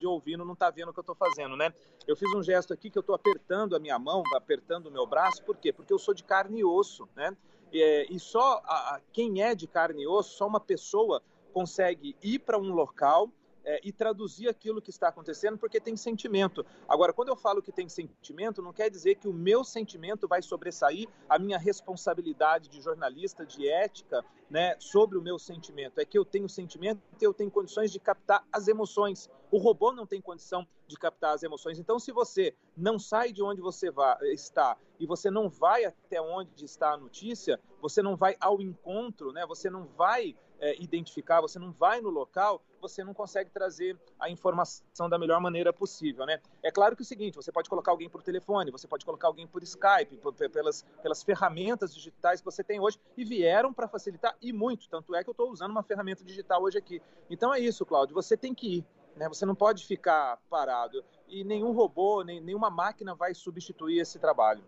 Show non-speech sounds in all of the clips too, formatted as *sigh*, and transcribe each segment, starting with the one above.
De ouvindo não está vendo o que eu estou fazendo, né? Eu fiz um gesto aqui que eu estou apertando a minha mão, apertando o meu braço, por quê? Porque eu sou de carne e osso, né? E, e só a, a, quem é de carne e osso, só uma pessoa consegue ir para um local é, e traduzir aquilo que está acontecendo, porque tem sentimento. Agora, quando eu falo que tem sentimento, não quer dizer que o meu sentimento vai sobressair a minha responsabilidade de jornalista, de ética, né, sobre o meu sentimento. É que eu tenho sentimento e eu tenho condições de captar as emoções. O robô não tem condição de captar as emoções. Então, se você não sai de onde você vai, está e você não vai até onde está a notícia, você não vai ao encontro, né? Você não vai é, identificar, você não vai no local, você não consegue trazer a informação da melhor maneira possível, né? É claro que é o seguinte, você pode colocar alguém por telefone, você pode colocar alguém por Skype, por, pelas, pelas ferramentas digitais que você tem hoje e vieram para facilitar e muito. Tanto é que eu estou usando uma ferramenta digital hoje aqui. Então é isso, Cláudio, você tem que ir. Né? Você não pode ficar parado. E nenhum robô, nem, nenhuma máquina vai substituir esse trabalho.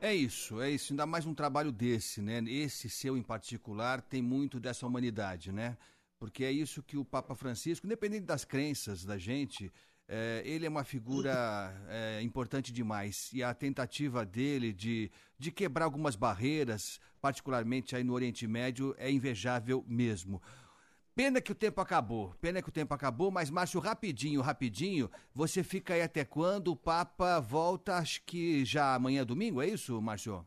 É isso, é isso. Ainda mais um trabalho desse, né? Esse seu em particular tem muito dessa humanidade, né? Porque é isso que o Papa Francisco, independente das crenças da gente, é, ele é uma figura é, importante demais. E a tentativa dele de, de quebrar algumas barreiras, particularmente aí no Oriente Médio, é invejável mesmo. Pena que o tempo acabou, pena que o tempo acabou, mas Márcio, rapidinho, rapidinho, você fica aí até quando? O Papa volta, acho que já amanhã domingo, é isso, Márcio?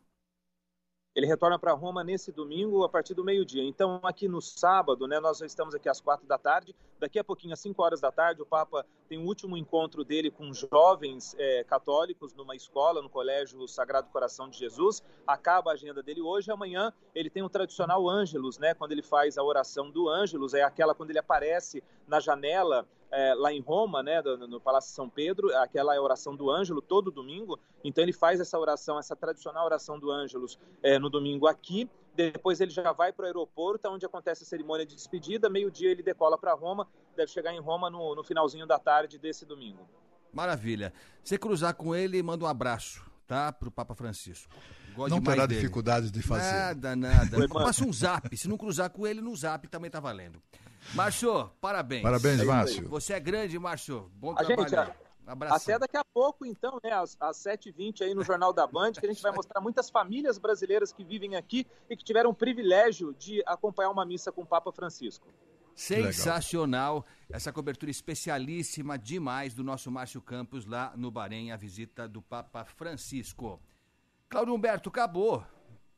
Ele retorna para Roma nesse domingo a partir do meio-dia. Então, aqui no sábado, né, nós estamos aqui às quatro da tarde. Daqui a pouquinho, às cinco horas da tarde, o Papa tem o último encontro dele com jovens é, católicos numa escola, no Colégio Sagrado Coração de Jesus. Acaba a agenda dele hoje. Amanhã ele tem o tradicional Ângelus, né, quando ele faz a oração do Ângelus. É aquela quando ele aparece na janela é, lá em Roma, né, no, no Palácio São Pedro, aquela é a oração do Ângelo todo domingo. Então ele faz essa oração, essa tradicional oração do Ângelus é, no domingo aqui. Depois ele já vai para o aeroporto, onde acontece a cerimônia de despedida. Meio-dia ele decola para Roma, deve chegar em Roma no, no finalzinho da tarde desse domingo. Maravilha. Você cruzar com ele, manda um abraço, tá? Para o Papa Francisco. Gosto não terá dele. dificuldades de fazer. Nada, nada. *laughs* Passa um zap. Se não cruzar com ele, no zap também tá valendo. Márcio, parabéns. Parabéns, é Márcio. Você é grande, Márcio. Bom a trabalho. Gente, Abraço. Até daqui a pouco, então, né, às, às 7h20 aí no Jornal da Band, que a gente vai mostrar muitas famílias brasileiras que vivem aqui e que tiveram o privilégio de acompanhar uma missa com o Papa Francisco. Sensacional essa cobertura especialíssima demais do nosso Márcio Campos lá no Bahrein, a visita do Papa Francisco. Cláudio Humberto, acabou.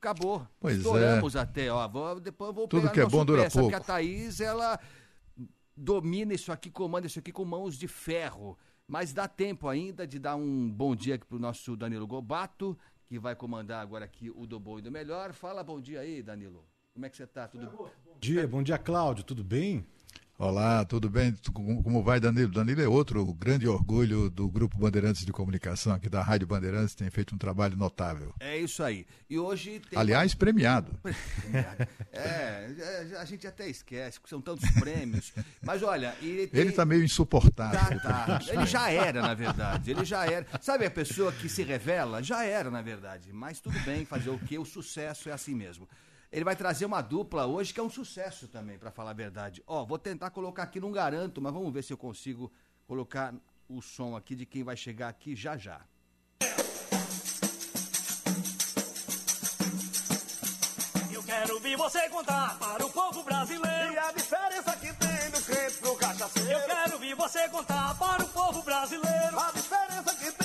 Acabou. Pois Estouramos é. até, ó. Vou, depois vou Tudo que é bom dura pouco. Porque a Thaís, ela domina isso aqui, comanda isso aqui com mãos de ferro. Mas dá tempo ainda de dar um bom dia aqui pro nosso Danilo Gobato, que vai comandar agora aqui o do Bom e do Melhor. Fala bom dia aí, Danilo. Como é que você tá? Tudo bom? Bom dia, bom dia, Cláudio. Tudo bem? Olá, tudo bem? Como vai, Danilo? Danilo é outro grande orgulho do Grupo Bandeirantes de Comunicação, aqui da Rádio Bandeirantes, tem feito um trabalho notável. É isso aí. E hoje tem... Aliás, premiado. *laughs* é, a gente até esquece, que são tantos prêmios. Mas olha. Ele, tem... ele tá meio insuportável. Tá, tá. Ele já era, na verdade. Ele já era. Sabe a pessoa que se revela? Já era, na verdade. Mas tudo bem, fazer o quê? O sucesso é assim mesmo. Ele vai trazer uma dupla hoje que é um sucesso também, para falar a verdade. Ó, vou tentar colocar aqui, não garanto, mas vamos ver se eu consigo colocar o som aqui de quem vai chegar aqui já já. Eu quero ouvir você contar para o povo brasileiro e a diferença que tem do crente pro cachaceiro. Eu quero ouvir você contar para o povo brasileiro. A diferença que tem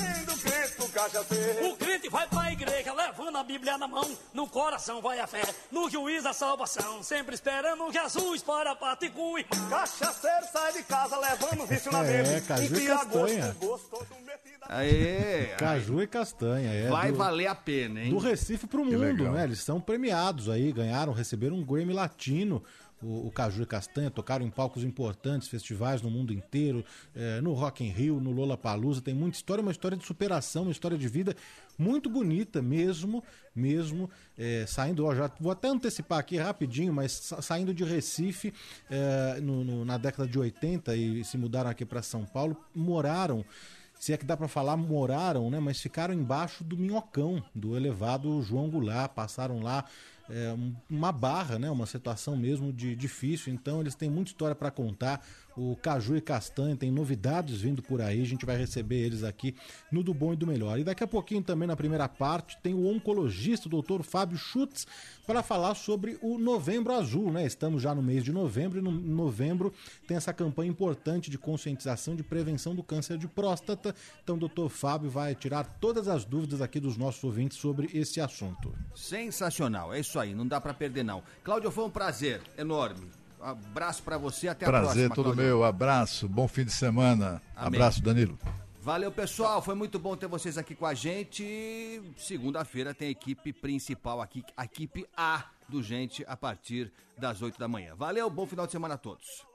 crente pro cachaceiro. O crente vai pra igreja, levando a Bíblia na mão. No coração vai a fé, no juiz a salvação. Sempre esperando Jesus para partir com o irmão. Cachaceiro sai de casa levando vício na. É, caju e castanha. gosto, gosto, todo metido a- Aê! Caju e castanha. É Vai do, valer a pena, hein? do Recife pro mundo, né? Eles são premiados aí, ganharam, receberam um Grammy Latino. O, o Caju e Castanha tocaram em palcos importantes, festivais no mundo inteiro, eh, no Rock in Rio, no Lola Palusa. Tem muita história, uma história de superação, uma história de vida muito bonita mesmo, mesmo eh, saindo. Ó, já vou até antecipar aqui rapidinho, mas sa- saindo de Recife eh, no- no- na década de 80 e se mudaram aqui para São Paulo, moraram se é que dá para falar, moraram, né? Mas ficaram embaixo do minhocão, do elevado João Goulart, passaram lá é, um- uma barra, né? Uma situação mesmo de difícil. Então eles têm muita história para contar. O Caju e Castanha tem novidades vindo por aí. A gente vai receber eles aqui no do bom e do melhor. E daqui a pouquinho também na primeira parte tem o oncologista, o doutor Fábio Schutz, para falar sobre o Novembro Azul, né? Estamos já no mês de novembro e no novembro tem essa campanha importante de conscientização de prevenção do câncer de próstata. Então o doutor Fábio vai tirar todas as dúvidas aqui dos nossos ouvintes sobre esse assunto. Sensacional, é isso aí, não dá pra perder não. Cláudio, foi um prazer enorme. Abraço pra você, até a próxima. Prazer todo meu. Abraço. Bom fim de semana. Amém. Abraço, Danilo. Valeu, pessoal. Foi muito bom ter vocês aqui com a gente. Segunda-feira tem a equipe principal aqui, a equipe A do Gente, a partir das 8 da manhã. Valeu, bom final de semana a todos.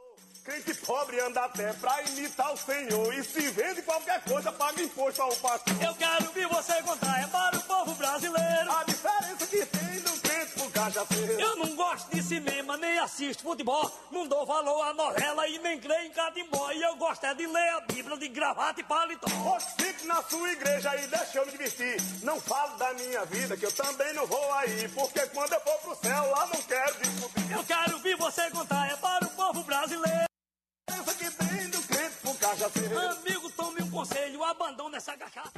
Crente pobre anda até pra imitar o Senhor. E se vende qualquer coisa, paga imposto ao pastor. Eu quero ver você contar, é para o povo brasileiro. A diferença que tem do crente pro cachaceiro. Eu não gosto de cinema, nem assisto futebol. Não dou valor à novela e nem creio em catimbó. E eu gosto é de ler a Bíblia de gravata e paletó. Pois fique na sua igreja e deixa eu me divertir. Não falo da minha vida, que eu também não vou aí. Porque quando eu for pro céu, lá não quero discutir. Eu quero ver você contar, é para o povo brasileiro. A diferença que tem do crente pro cachaceiro. Amigo, tome um conselho, abandone essa cachaça.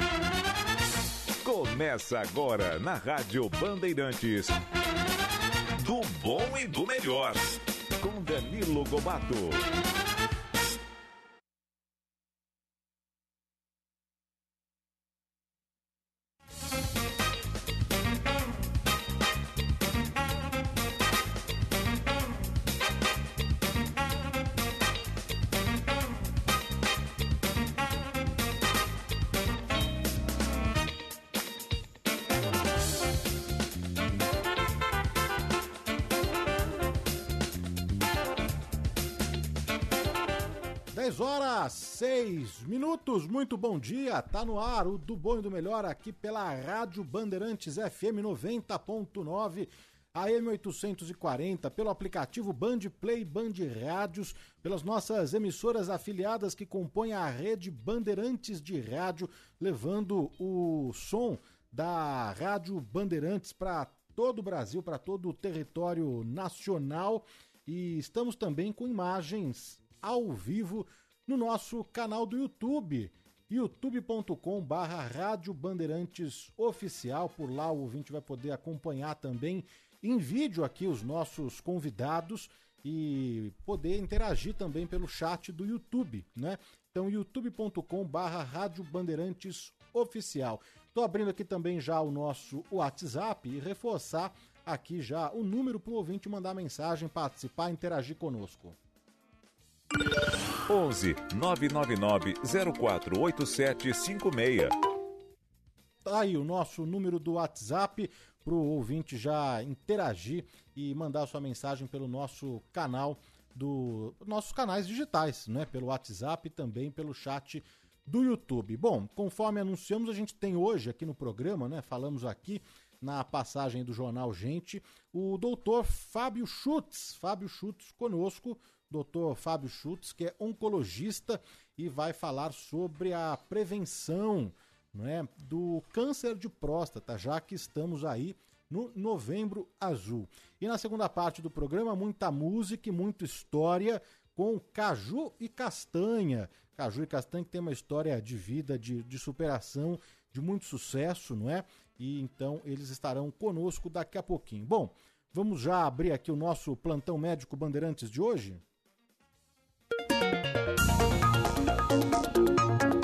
Começa agora na Rádio Bandeirantes. Do bom e do melhor. Com Danilo Gobato. Dez horas, seis minutos, muito bom dia, tá no ar o do bom e do melhor aqui pela Rádio Bandeirantes FM 90.9, AM 840, pelo aplicativo Band Play Band Rádios, pelas nossas emissoras afiliadas que compõem a rede Bandeirantes de Rádio, levando o som da Rádio Bandeirantes para todo o Brasil, para todo o território nacional. E estamos também com imagens ao vivo no nosso canal do YouTube, youtube.com barra Rádio Bandeirantes Oficial. Por lá o ouvinte vai poder acompanhar também em vídeo aqui os nossos convidados e poder interagir também pelo chat do YouTube, né? Então, youtube.com barra Rádio Bandeirantes Oficial. Estou abrindo aqui também já o nosso WhatsApp e reforçar aqui já o número para o ouvinte mandar mensagem, participar, interagir conosco. 11 999 048756. Tá aí o nosso número do WhatsApp para o ouvinte já interagir e mandar sua mensagem pelo nosso canal do nossos canais digitais, né? Pelo WhatsApp e também pelo chat do YouTube. Bom, conforme anunciamos, a gente tem hoje aqui no programa, né? Falamos aqui na passagem do jornal Gente, o doutor Fábio Schutz. Fábio Schutz conosco, doutor Fábio Schutz, que é oncologista e vai falar sobre a prevenção né, do câncer de próstata, já que estamos aí no Novembro Azul. E na segunda parte do programa, muita música e muita história com Caju e Castanha. Caju e Castanha que tem uma história de vida, de, de superação, de muito sucesso, não é? E então eles estarão conosco daqui a pouquinho. Bom, vamos já abrir aqui o nosso plantão médico Bandeirantes de hoje?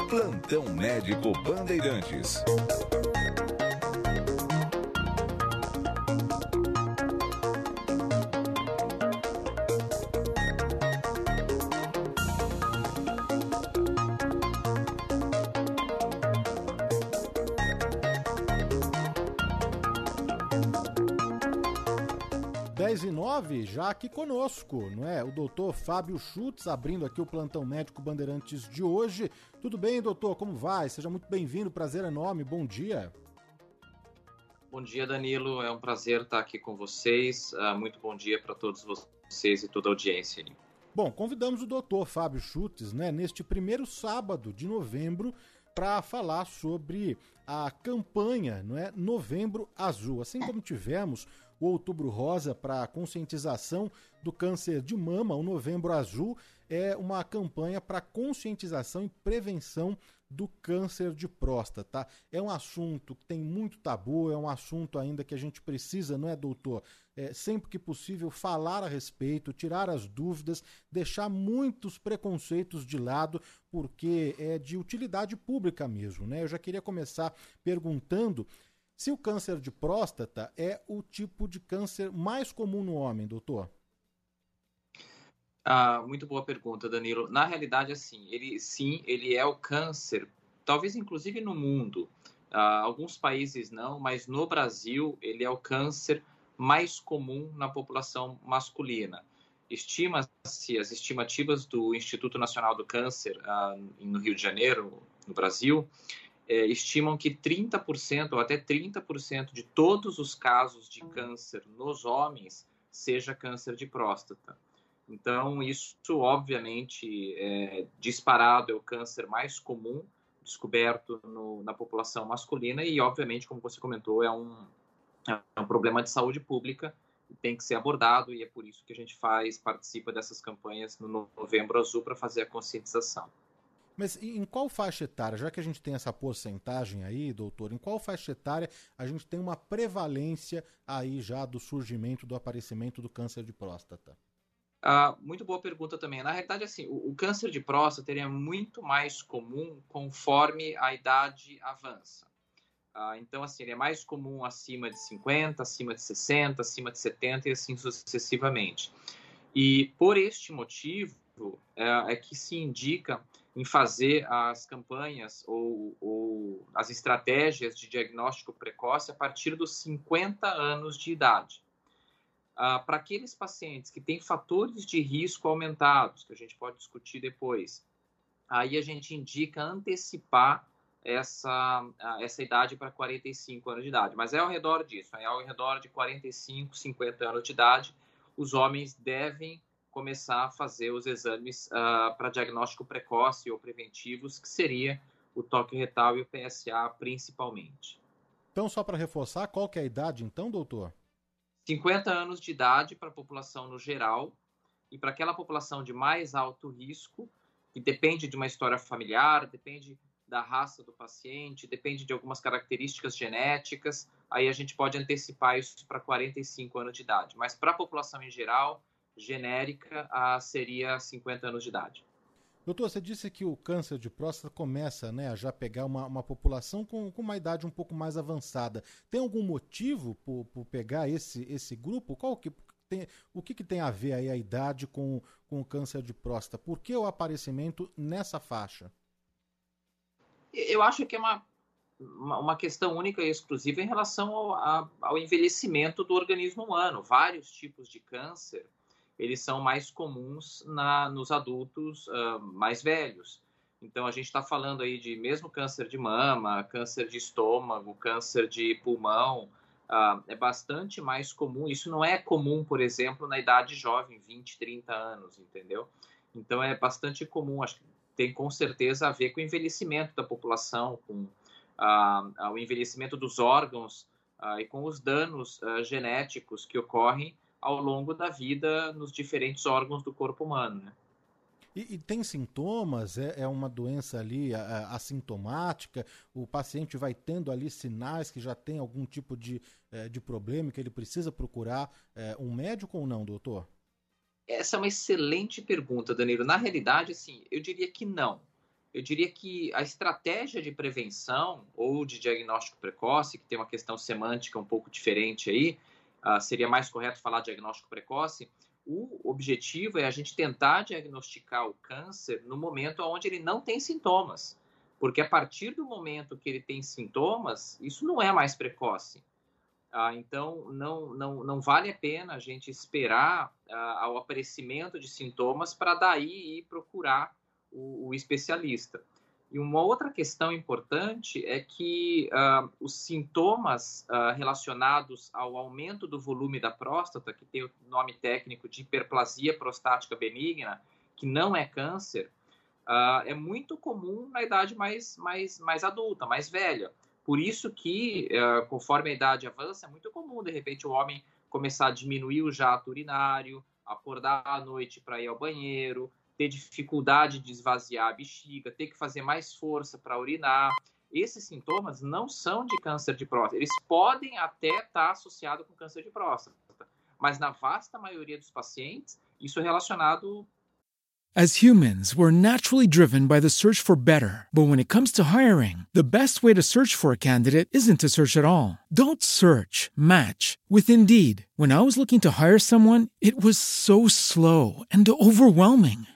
Plantão Médico Bandeirantes. 10 e 9, já aqui conosco, não é? O doutor Fábio Schutz, abrindo aqui o plantão médico Bandeirantes de hoje. Tudo bem, doutor? Como vai? Seja muito bem-vindo, prazer enorme, bom dia. Bom dia, Danilo. É um prazer estar aqui com vocês. Uh, muito bom dia para todos vocês e toda a audiência. Bom, convidamos o doutor Fábio Schutz, né, neste primeiro sábado de novembro, para falar sobre a campanha, não é, Novembro Azul. Assim como tivemos o Outubro Rosa para conscientização do câncer de mama, o Novembro Azul é uma campanha para conscientização e prevenção do câncer de próstata. É um assunto que tem muito tabu, é um assunto ainda que a gente precisa, não é, doutor? É, sempre que possível, falar a respeito, tirar as dúvidas, deixar muitos preconceitos de lado, porque é de utilidade pública mesmo, né? Eu já queria começar perguntando se o câncer de próstata é o tipo de câncer mais comum no homem, doutor? Ah, muito boa pergunta, Danilo. Na realidade, assim, ele sim, ele é o câncer, talvez inclusive no mundo. Ah, alguns países não, mas no Brasil ele é o câncer mais comum na população masculina. Estima-se, as estimativas do Instituto Nacional do Câncer ah, no Rio de Janeiro, no Brasil, é, estimam que 30% ou até 30% de todos os casos de câncer nos homens seja câncer de próstata. Então, isso, obviamente, é, disparado é o câncer mais comum descoberto no, na população masculina e, obviamente, como você comentou, é um, é um problema de saúde pública tem que ser abordado e é por isso que a gente faz, participa dessas campanhas no Novembro Azul para fazer a conscientização. Mas em qual faixa etária, já que a gente tem essa porcentagem aí, doutor, em qual faixa etária a gente tem uma prevalência aí já do surgimento, do aparecimento do câncer de próstata? Ah, muito boa pergunta também. Na realidade, assim, o, o câncer de próstata é muito mais comum conforme a idade avança. Ah, então, assim, ele é mais comum acima de 50, acima de 60, acima de 70 e assim sucessivamente. E por este motivo é, é que se indica em fazer as campanhas ou, ou, as estratégias de diagnóstico precoce a partir dos 50 anos de idade. Ah, Para aqueles pacientes que têm fatores de risco aumentados, que a gente pode discutir depois, aí a gente indica antecipar essa, essa idade para 45 anos de idade. Mas é ao redor disso, é ao redor de 45, 50 anos de idade, os homens devem começar a fazer os exames uh, para diagnóstico precoce ou preventivos, que seria o toque retal e o PSA principalmente. Então, só para reforçar, qual que é a idade então, doutor? 50 anos de idade para a população no geral e para aquela população de mais alto risco, que depende de uma história familiar, depende da raça do paciente, depende de algumas características genéticas, aí a gente pode antecipar isso para 45 anos de idade. Mas para a população em geral, genérica a, seria 50 anos de idade. Doutor, você disse que o câncer de próstata começa né, a já pegar uma, uma população com, com, uma idade um pouco mais avançada. Tem algum motivo por, por pegar esse, esse grupo? Qual que tem, o que, que tem a ver aí a idade com, com o câncer de próstata? Por que o aparecimento nessa faixa? Eu acho que é uma, uma questão única e exclusiva em relação ao, ao envelhecimento do organismo humano. Vários tipos de câncer eles são mais comuns na, nos adultos uh, mais velhos. Então, a gente está falando aí de mesmo câncer de mama, câncer de estômago, câncer de pulmão, uh, é bastante mais comum. Isso não é comum, por exemplo, na idade jovem, 20, 30 anos, entendeu? Então, é bastante comum, acho que tem com certeza a ver com o envelhecimento da população, com uh, o envelhecimento dos órgãos e com os danos genéticos que ocorrem ao longo da vida nos diferentes órgãos do corpo humano. Né? E, e, tem sintomas? É, é uma doença ali a, assintomática? O paciente vai tendo ali sinais que já tem algum tipo de, é, de problema que ele precisa procurar é, um médico ou não, doutor? Essa é uma excelente pergunta, Danilo. Na realidade, assim, eu diria que não. eu diria que a estratégia de prevenção ou de diagnóstico precoce, que tem uma questão semântica um pouco diferente aí, uh, seria mais correto falar diagnóstico precoce. O objetivo é a gente tentar diagnosticar o câncer no momento onde ele não tem sintomas, porque a partir do momento que ele tem sintomas, isso não é mais precoce. Ah, então, não, não, não vale a pena a gente esperar ah, ao aparecimento de sintomas para daí ir procurar o, o, especialista. E uma outra questão importante é que uh, os sintomas uh, relacionados ao aumento do volume da próstata, que tem o nome técnico de hiperplasia prostática benigna, que não é câncer, uh, é muito comum na idade mais, mais, mais adulta, mais velha. Por isso que, conforme a idade avança, é muito comum, de repente, o homem começar a diminuir o jato urinário, acordar à noite para ir ao banheiro, ter dificuldade de esvaziar a bexiga, ter que fazer mais força para urinar. Esses sintomas não são de câncer de próstata. Eles podem até estar tá associados com câncer de próstata, mas na vasta maioria dos pacientes, isso é relacionado As humans, we're naturally driven by the search for better. But when it comes to hiring, the best way to search for a candidate isn't to search at all. Don't search, match with Indeed. When I was looking to hire someone, it was so slow and overwhelming.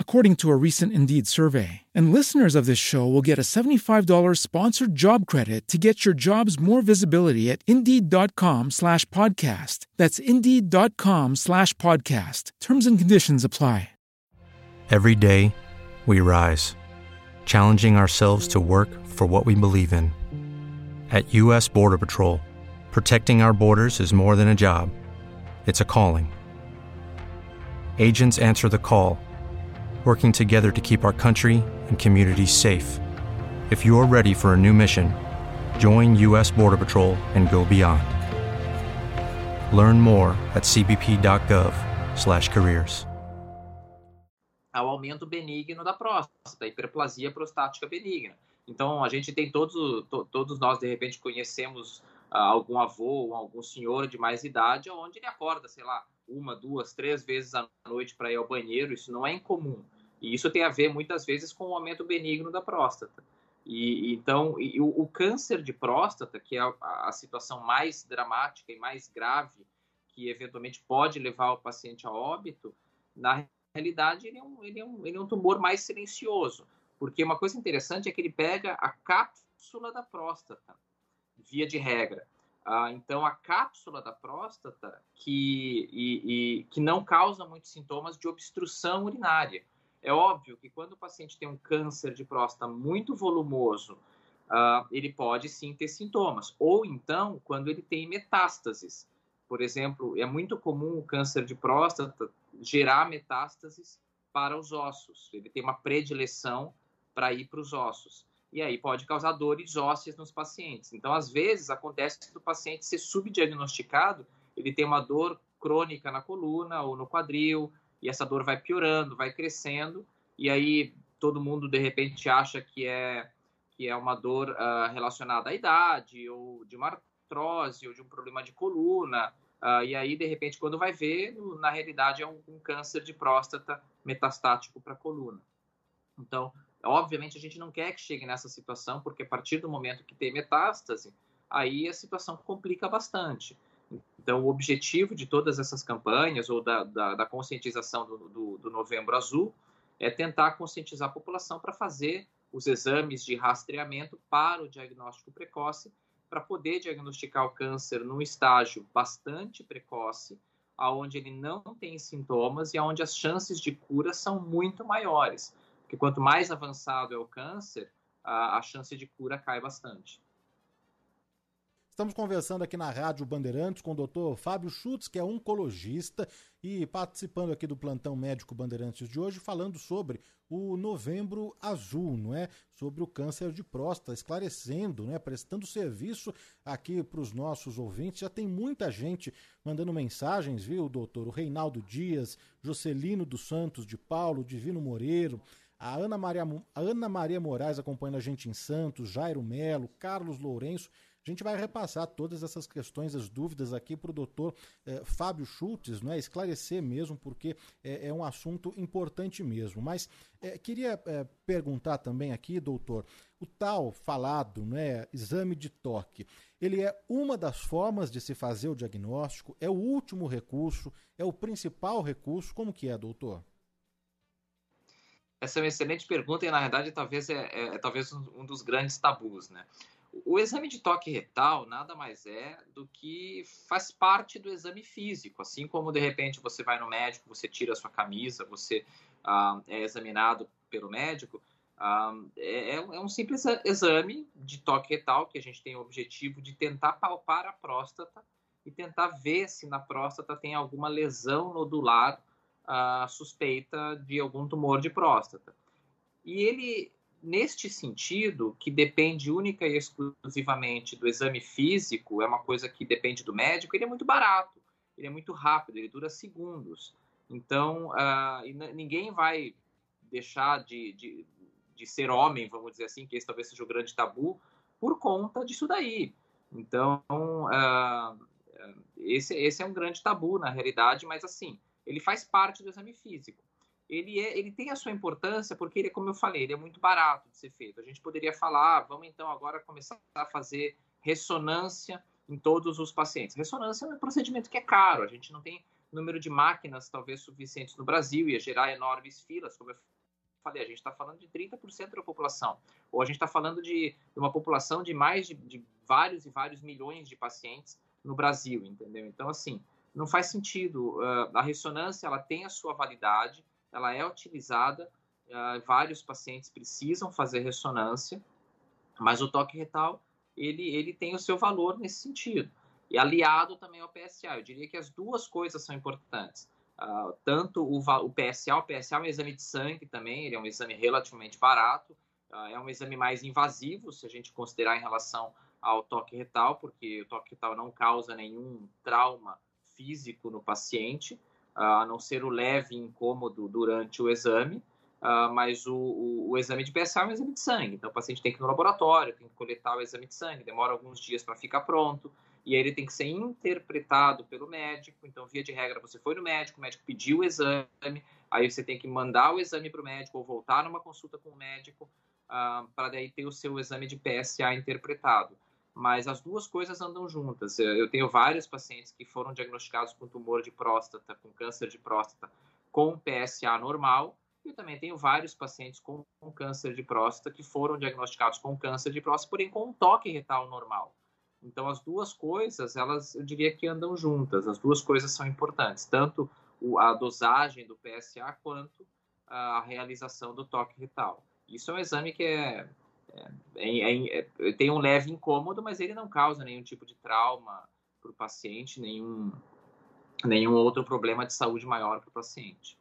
according to a recent Indeed survey. And listeners of this show will get a $75 sponsored job credit to get your jobs more visibility at Indeed.com slash podcast. That's Indeed.com slash podcast. Terms and conditions apply. Every day, we rise, challenging ourselves to work for what we believe in. At U.S. Border Patrol, protecting our borders is more than a job, it's a calling. Agents answer the call, working together to keep our country and communities safe. If you're ready for a new mission, join U.S. Border Patrol and go beyond. Learn more at cbp.gov/careers. ao aumento benigno da próstata, hiperplasia prostática benigna. Então, a gente tem todos, to, todos nós, de repente, conhecemos ah, algum avô ou algum senhor de mais idade, onde ele acorda, sei lá, uma, duas, três vezes à noite para ir ao banheiro. Isso não é incomum. E isso tem a ver, muitas vezes, com o aumento benigno da próstata. E, então, e, o, o, câncer de próstata, que é a, a situação mais dramática e mais grave, que eventualmente pode levar o paciente a óbito, na realidade, ele é, um, ele, é um, ele é um tumor mais silencioso, porque uma coisa interessante é que ele pega a cápsula da próstata, via de regra. Ah, então, a cápsula da próstata que, e, e, que não causa muitos sintomas de obstrução urinária. É óbvio que quando o paciente tem um câncer de próstata muito volumoso, ah, ele pode sim ter sintomas. Ou então, quando ele tem metástases. Por exemplo, é muito comum o câncer de próstata gerar metástases para os ossos. Ele tem uma predileção para ir para os ossos. E aí pode causar dores ósseas nos pacientes. Então, às vezes, acontece do paciente ser subdiagnosticado, ele tem uma dor crônica na coluna ou no quadril, e essa dor vai piorando, vai crescendo, e aí todo mundo, de repente, acha que é, que é uma dor uh, relacionada à idade, ou de uma artrose, ou de um problema de coluna, Uh, e aí, de repente, quando vai ver, na realidade é um, um câncer de próstata metastático para a coluna. Então, obviamente, a gente não quer que chegue nessa situação, porque a partir do momento que tem metástase, aí a situação complica bastante. Então, o objetivo de todas essas campanhas, ou da, da, da conscientização do, do, do Novembro Azul, é tentar conscientizar a população para fazer os exames de rastreamento para o diagnóstico precoce para poder diagnosticar o câncer num estágio bastante precoce, aonde ele não tem sintomas e aonde as chances de cura são muito maiores. Porque quanto mais avançado é o câncer, a, a chance de cura cai bastante. Estamos conversando aqui na Rádio Bandeirantes com o doutor Fábio Schutz, que é oncologista, e participando aqui do plantão médico Bandeirantes de hoje, falando sobre o Novembro Azul, não é? Sobre o câncer de próstata, esclarecendo, né? Prestando serviço aqui para os nossos ouvintes. Já tem muita gente mandando mensagens, viu, doutor? O Reinaldo Dias, Jocelino dos Santos de Paulo, Divino Moreiro. A Ana Maria, a Ana Maria Moraes acompanhando a gente em Santos, Jairo Melo, Carlos Lourenço. A gente vai repassar todas essas questões, as dúvidas aqui para o doutor eh, Fábio Schultz, é esclarecer mesmo, porque é, é, um assunto importante mesmo. Mas eh, queria eh, perguntar também aqui, doutor, o tal falado né, exame de toque, ele é uma das formas de se fazer o diagnóstico, é o último recurso, é o principal recurso, como que é, doutor? Essa é uma excelente pergunta e, na verdade, talvez é, é, é talvez um dos grandes tabus, né? O exame de toque retal nada mais é do que faz parte do exame físico, assim como de repente você vai no médico, você tira a sua camisa, você ah, é examinado pelo médico. Ah, é, é, um simples exame de toque retal que a gente tem o objetivo de tentar palpar a próstata e tentar ver se na próstata tem alguma lesão nodular ah, suspeita de algum tumor de próstata. E ele neste sentido, que depende única e exclusivamente do exame físico, é uma coisa que depende do médico, ele é muito barato, ele é muito rápido, ele dura segundos. Então, uh, ninguém vai deixar de, de, de, ser homem, vamos dizer assim, que esse talvez seja o grande tabu, por conta disso daí. Então, uh, esse, esse é um grande tabu na realidade, mas assim, ele faz parte do exame físico ele, é, ele tem a sua importância porque ele, como eu falei, ele é muito barato de ser feito. A gente poderia falar, ah, vamos então agora começar a fazer ressonância em todos os pacientes. Ressonância é um procedimento que é caro, a gente não tem número de máquinas talvez suficientes no Brasil, ia gerar enormes filas, como eu falei, a gente está falando de 30% da população, ou a gente está falando de, de, uma população de mais de, de vários e vários milhões de pacientes no Brasil, entendeu? Então, assim, não faz sentido. Uh, a ressonância, ela tem a sua validade, ela é utilizada, uh, vários pacientes precisam fazer ressonância, mas o toque retal, ele, ele tem o seu valor nesse sentido. E aliado também ao PSA, eu diria que as duas coisas são importantes. Uh, tanto o, o, PSA, o PSA é um exame de sangue também, ele é um exame relativamente barato, uh, é um exame mais invasivo, se a gente considerar em relação ao toque retal, porque o toque retal não causa nenhum trauma físico no paciente, a não ser o leve incômodo durante o exame, uh, mas o, o, o, exame de PSA é um exame de sangue, então o paciente tem que ir no laboratório, tem que coletar o exame de sangue, demora alguns dias para ficar pronto, e aí ele tem que ser interpretado pelo médico, então via de regra você foi no médico, o médico pediu o exame, aí você tem que mandar o exame para o médico ou voltar numa consulta com o médico uh, ah, para daí ter o seu exame de PSA interpretado mas as duas coisas andam juntas. Eu tenho vários pacientes que foram diagnosticados com tumor de próstata, com câncer de próstata, com PSA normal, e também tenho vários pacientes com, câncer de próstata que foram diagnosticados com câncer de próstata, porém com um toque retal normal. Então, as duas coisas, elas, eu diria que andam juntas, as duas coisas são importantes, tanto a dosagem do PSA quanto a realização do toque retal. Isso é um exame que é é, é, é, tem um leve incômodo, mas ele não causa nenhum tipo de trauma para o paciente, nenhum, nenhum outro problema de saúde maior para o paciente.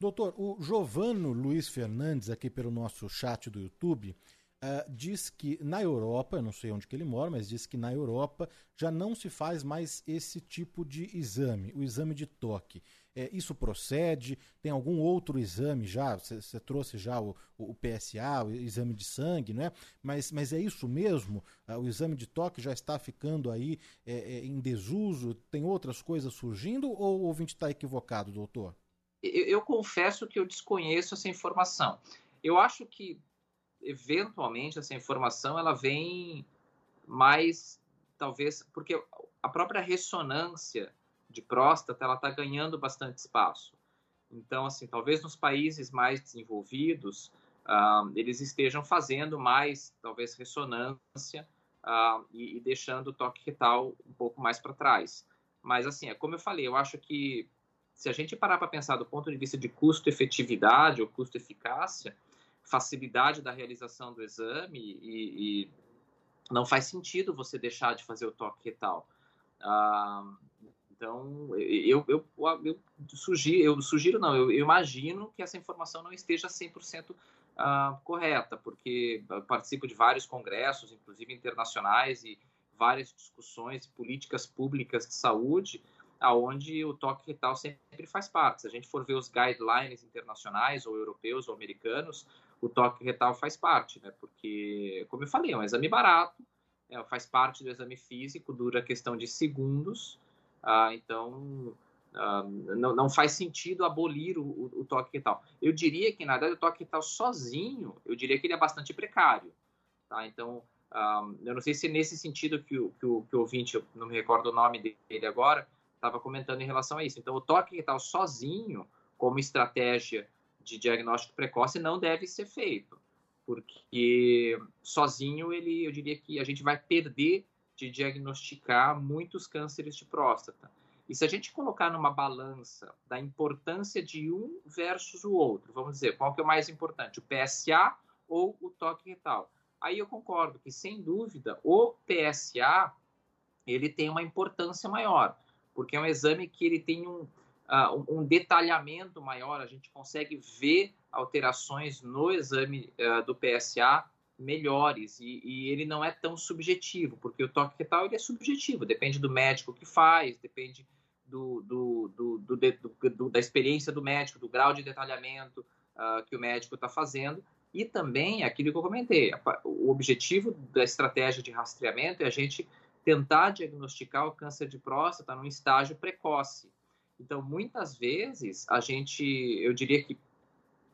Doutor, o Giovano Luiz Fernandes, aqui pelo nosso chat do YouTube, uh, diz que na Europa, eu não sei onde que ele mora, mas diz que na Europa já não se faz mais esse tipo de exame, o exame de toque. É, isso procede? Tem algum outro exame já? Você trouxe já o, o, PSA, o exame de sangue, não é? Mas, mas é isso mesmo? Ah, o exame de toque já está ficando aí é, é, em desuso? Tem outras coisas surgindo ou o ouvinte está equivocado, doutor? Eu, eu confesso que eu desconheço essa informação. Eu acho que, eventualmente, essa informação ela vem mais, talvez, porque a própria ressonância de próstata, ela está ganhando bastante espaço. Então, assim, talvez nos países mais desenvolvidos, uh, eles estejam fazendo mais, talvez, ressonância uh, e, e, deixando o toque retal um pouco mais para trás. Mas, assim, é como eu falei, eu acho que se a gente parar para pensar do ponto de vista de custo-efetividade ou custo-eficácia, facilidade da realização do exame e, e não faz sentido você deixar de fazer o toque retal. Ah, então, eu, eu, eu, sugiro, eu sugiro não, eu, eu, imagino que essa informação não esteja 100% ah, correta, porque participo de vários congressos, inclusive internacionais, e várias discussões políticas públicas de saúde, aonde o toque retal sempre faz parte. Se a gente for ver os guidelines internacionais, ou europeus ou americanos, o toque retal faz parte, né? Porque, como eu falei, é um exame barato, é, faz parte do exame físico, dura questão de segundos, ah, então ah, não, não, faz sentido abolir o, o, toque retal. Eu diria que, na verdade, o toque retal sozinho, eu diria que ele é bastante precário, tá? Então, ah, eu não sei se é nesse sentido que o, que o, que o ouvinte, eu não me recordo o nome dele agora, estava comentando em relação a isso. Então, o toque retal sozinho, como estratégia de diagnóstico precoce, não deve ser feito porque sozinho ele, eu diria que a gente vai perder de diagnosticar muitos cânceres de próstata. E se a gente colocar numa balança da importância de um versus o outro, vamos dizer, qual que é o mais importante, o PSA ou o toque retal? Aí eu concordo que, sem dúvida, o PSA ele tem uma importância maior, porque é um exame que ele tem um, uh, um detalhamento maior, a gente consegue ver alterações no exame uh, do PSA melhores. E, e, ele não é tão subjetivo, porque o toque retal ele é subjetivo, depende do médico que faz, depende do, do, do, do da experiência do médico, do grau de detalhamento uh, que o médico está fazendo. E também aquilo que eu comentei, o objetivo da estratégia de rastreamento é a gente tentar diagnosticar o câncer de próstata num estágio precoce. Então, muitas vezes, a gente, eu diria que,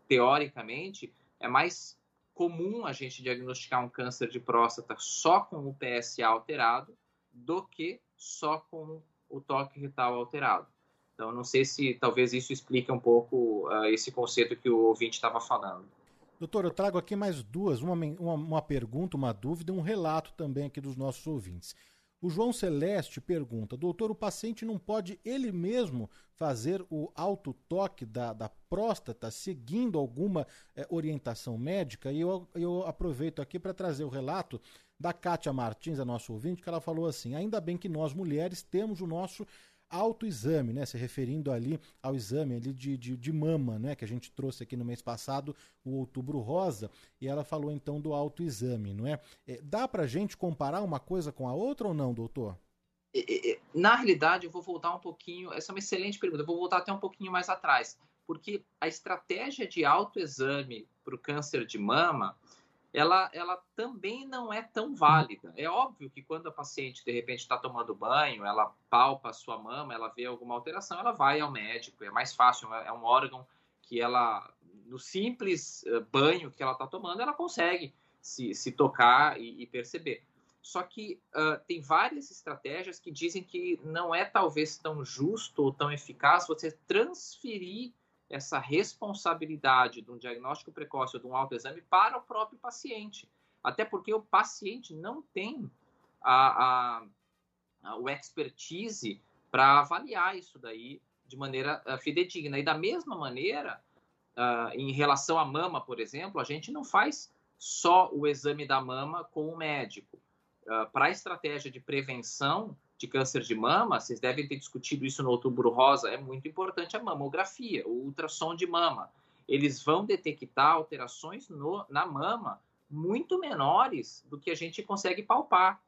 teoricamente, é mais comum a gente diagnosticar um câncer de próstata só com o PSA alterado do que só com o toque retal alterado. Então, não sei se talvez isso explique um pouco uh, esse conceito que o ouvinte estava falando. Doutor, eu trago aqui mais duas, uma, uma, uma pergunta, uma dúvida um relato também aqui dos nossos ouvintes. O João Celeste pergunta: doutor, o paciente não pode ele mesmo fazer o autotoque da, da próstata seguindo alguma é, orientação médica? E eu, eu aproveito aqui para trazer o relato da Kátia Martins, a nossa ouvinte, que ela falou assim: ainda bem que nós mulheres temos o nosso autoexame, né? Se referindo ali ao exame ali de, de, de, mama, né? Que a gente trouxe aqui no mês passado, o outubro rosa, e ela falou então do autoexame, não é? é dá pra gente comparar uma coisa com a outra ou não, doutor? Na realidade, eu vou voltar um pouquinho. Essa é uma excelente pergunta. Eu vou voltar até um pouquinho mais atrás, porque a estratégia de autoexame para o câncer de mama ela, ela também não é tão válida. É óbvio que quando a paciente, de repente, está tomando banho, ela palpa a sua mama, ela vê alguma alteração, ela vai ao médico, é mais fácil, é um órgão que ela, no simples eh, banho que ela está tomando, ela consegue se, se tocar e, e perceber. Só que uh, tem várias estratégias que dizem que não é talvez tão justo ou tão eficaz você transferir essa responsabilidade de um diagnóstico precoce ou de um autoexame para o próprio paciente. Até porque o paciente não tem a, a, a o expertise para avaliar isso daí de maneira uh, fidedigna. E da mesma maneira, uh, em relação à mama, por exemplo, a gente não faz só o exame da mama com o médico. Uh, para a estratégia de prevenção, de câncer de mama, vocês devem ter discutido isso no Outubro Rosa, é muito importante a mamografia, o ultrassom de mama. Eles vão detectar alterações no, na mama muito menores do que a gente consegue palpar.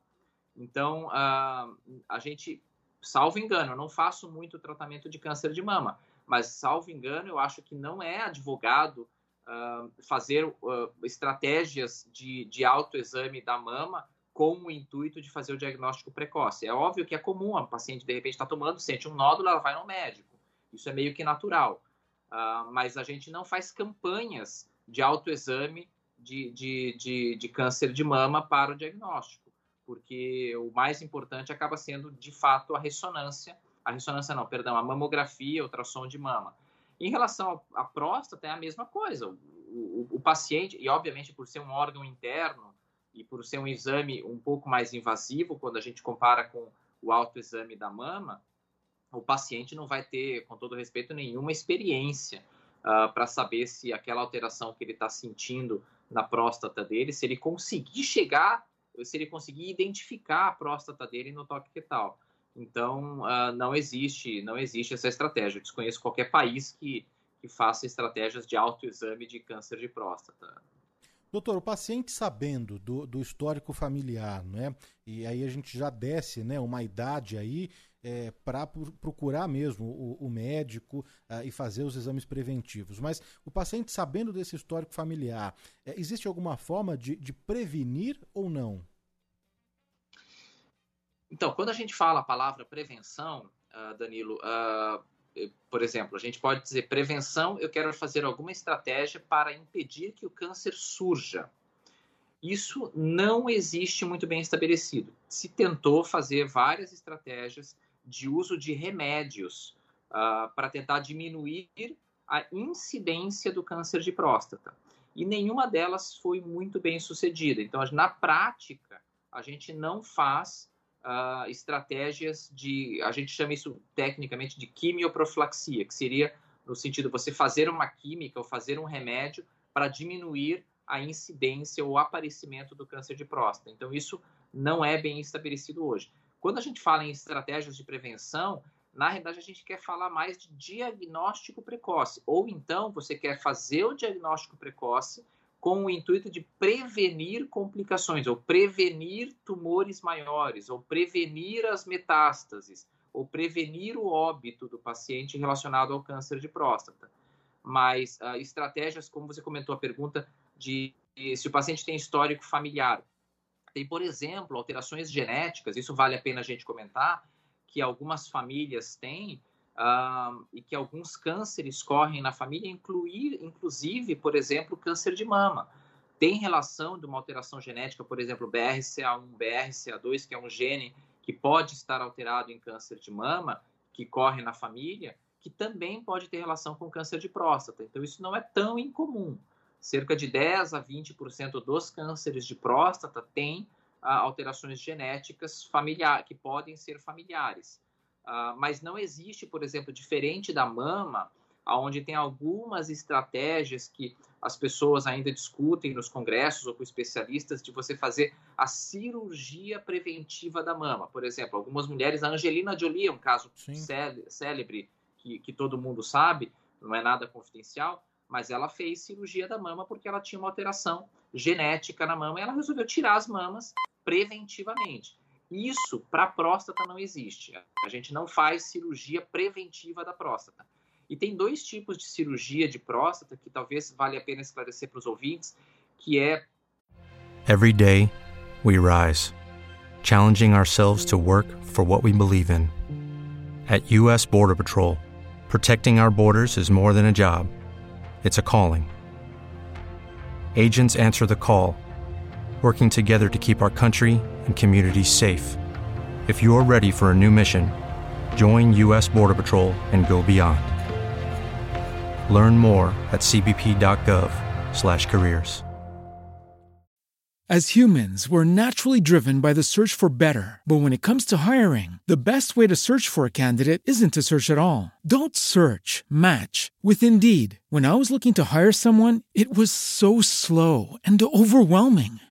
Então, uh, a gente, salvo engano, eu não faço muito tratamento de câncer de mama, mas, salvo engano, eu acho que não é advogado uh, fazer uh, estratégias de, de autoexame da mama com o intuito de fazer o diagnóstico precoce. É óbvio que é comum, a paciente de repente está tomando, sente um nódulo, ela vai no médico. Isso é meio que natural. Uh, mas a gente não faz campanhas de autoexame de, de, de, de câncer de mama para o diagnóstico, porque o mais importante acaba sendo, de fato, a ressonância. A ressonância não, perdão, a mamografia, ultrassom de mama. Em relação à próstata, é a mesma coisa. O, o, o paciente, e obviamente por ser um órgão interno, e por ser um exame um pouco mais invasivo, quando a gente compara com o autoexame da mama, o paciente não vai ter, com todo respeito, nenhuma experiência uh, para saber se aquela alteração que ele está sentindo na próstata dele, se ele conseguir chegar se ele conseguir identificar a próstata dele no toque fetal. Então, uh, não existe não existe essa estratégia. Eu desconheço qualquer país que, que faça estratégias de autoexame de câncer de próstata. Doutor, o paciente sabendo do, do, histórico familiar, né? E aí a gente já desce, né? Uma idade aí é, para procurar mesmo o, o médico uh, e fazer os exames preventivos. Mas o paciente sabendo desse histórico familiar, é, existe alguma forma de, de prevenir ou não? Então, quando a gente fala a palavra prevenção, uh, Danilo, uh, por exemplo, a gente pode dizer prevenção, eu quero fazer alguma estratégia para impedir que o câncer surja. Isso não existe muito bem estabelecido. Se tentou fazer várias estratégias de uso de remédios uh, para tentar diminuir a incidência do câncer de próstata. E nenhuma delas foi muito bem sucedida. Então, na prática, a gente não faz uh, estratégias de, a gente chama isso tecnicamente de quimioprofilaxia, que seria no sentido você fazer uma química ou fazer um remédio para diminuir a incidência ou aparecimento do câncer de próstata. Então, isso não é bem estabelecido hoje. Quando a gente fala em estratégias de prevenção, na realidade a gente quer falar mais de diagnóstico precoce. Ou então você quer fazer o diagnóstico precoce com o intuito de prevenir complicações, ou prevenir tumores maiores, ou prevenir as metástases, ou prevenir o óbito do paciente relacionado ao câncer de próstata. Mas uh, estratégias, como você comentou a pergunta, de se o paciente tem histórico familiar. Tem, por exemplo, alterações genéticas, isso vale a pena a gente comentar, que algumas famílias têm, uh, e que alguns cânceres correm na família, incluir, inclusive, por exemplo, câncer de mama. Tem relação de uma alteração genética, por exemplo, BRCA1, BRCA2, que é um gene que pode estar alterado em câncer de mama, que corre na família, que também pode ter relação com câncer de próstata. Então, isso não é tão incomum. Cerca de 10 a 20% dos cânceres de próstata têm ah, alterações genéticas familiar, que podem ser familiares. Uh, mas não existe, por exemplo, diferente da mama, onde tem algumas estratégias que as pessoas ainda discutem nos congressos ou com especialistas de você fazer a cirurgia preventiva da mama. Por exemplo, algumas mulheres, a Angelina Jolie é um caso célebre que, que todo mundo sabe, não é nada confidencial, mas ela fez cirurgia da mama porque ela tinha uma alteração genética na mama e ela resolveu tirar as mamas preventivamente. Isso para próstata não existe. A gente não faz cirurgia preventiva da próstata. E tem dois tipos de cirurgia de próstata que talvez valha a pena esclarecer para os ouvintes, que é Every day we rise, challenging ourselves to work for what we believe in. At US Border Patrol, protecting our borders is more than a job. It's a calling. Agents answer the call working together to keep our country and communities safe. If you're ready for a new mission, join U.S. Border Patrol and go beyond. Learn more at cbp.gov/careers. As humans, we're naturally driven by the search for better. But when it comes to hiring, the best way to search for a candidate isn't to search at all. Don't search, match with Indeed. When I was looking to hire someone, it was so slow and overwhelming.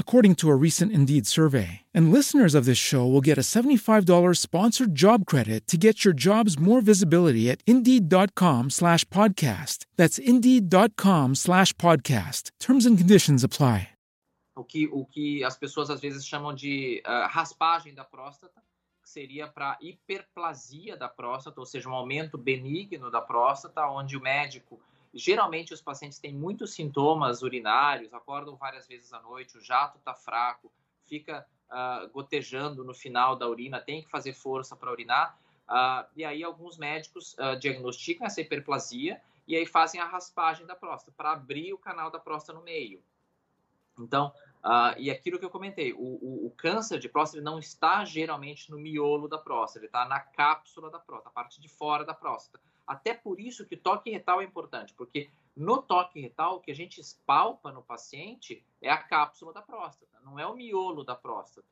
according to a recent Indeed survey. And listeners of this show will get a $75 sponsored job credit to get your jobs more visibility at Indeed.com slash podcast. That's Indeed.com slash podcast. Terms and conditions apply. O que, o que as pessoas às vezes chamam de uh, raspagem da próstata, que seria para hiperplasia da próstata, ou seja, um aumento benigno da próstata, onde o médico Geralmente os pacientes têm muitos sintomas urinários, acordam várias vezes à noite, o jato está fraco, fica uh, gotejando no final da urina, tem que fazer força para urinar. Uh, e aí alguns médicos uh, diagnosticam essa hiperplasia e aí fazem a raspagem da próstata para abrir o canal da próstata no meio. Então, e aquilo que eu comentei, o, o, o, câncer de próstata não está geralmente no miolo da próstata, ele está na cápsula da próstata, a parte de fora da próstata. Até por isso que toque retal é importante, porque no toque retal o que a gente espalpa no paciente é a cápsula da próstata, não é o miolo da próstata.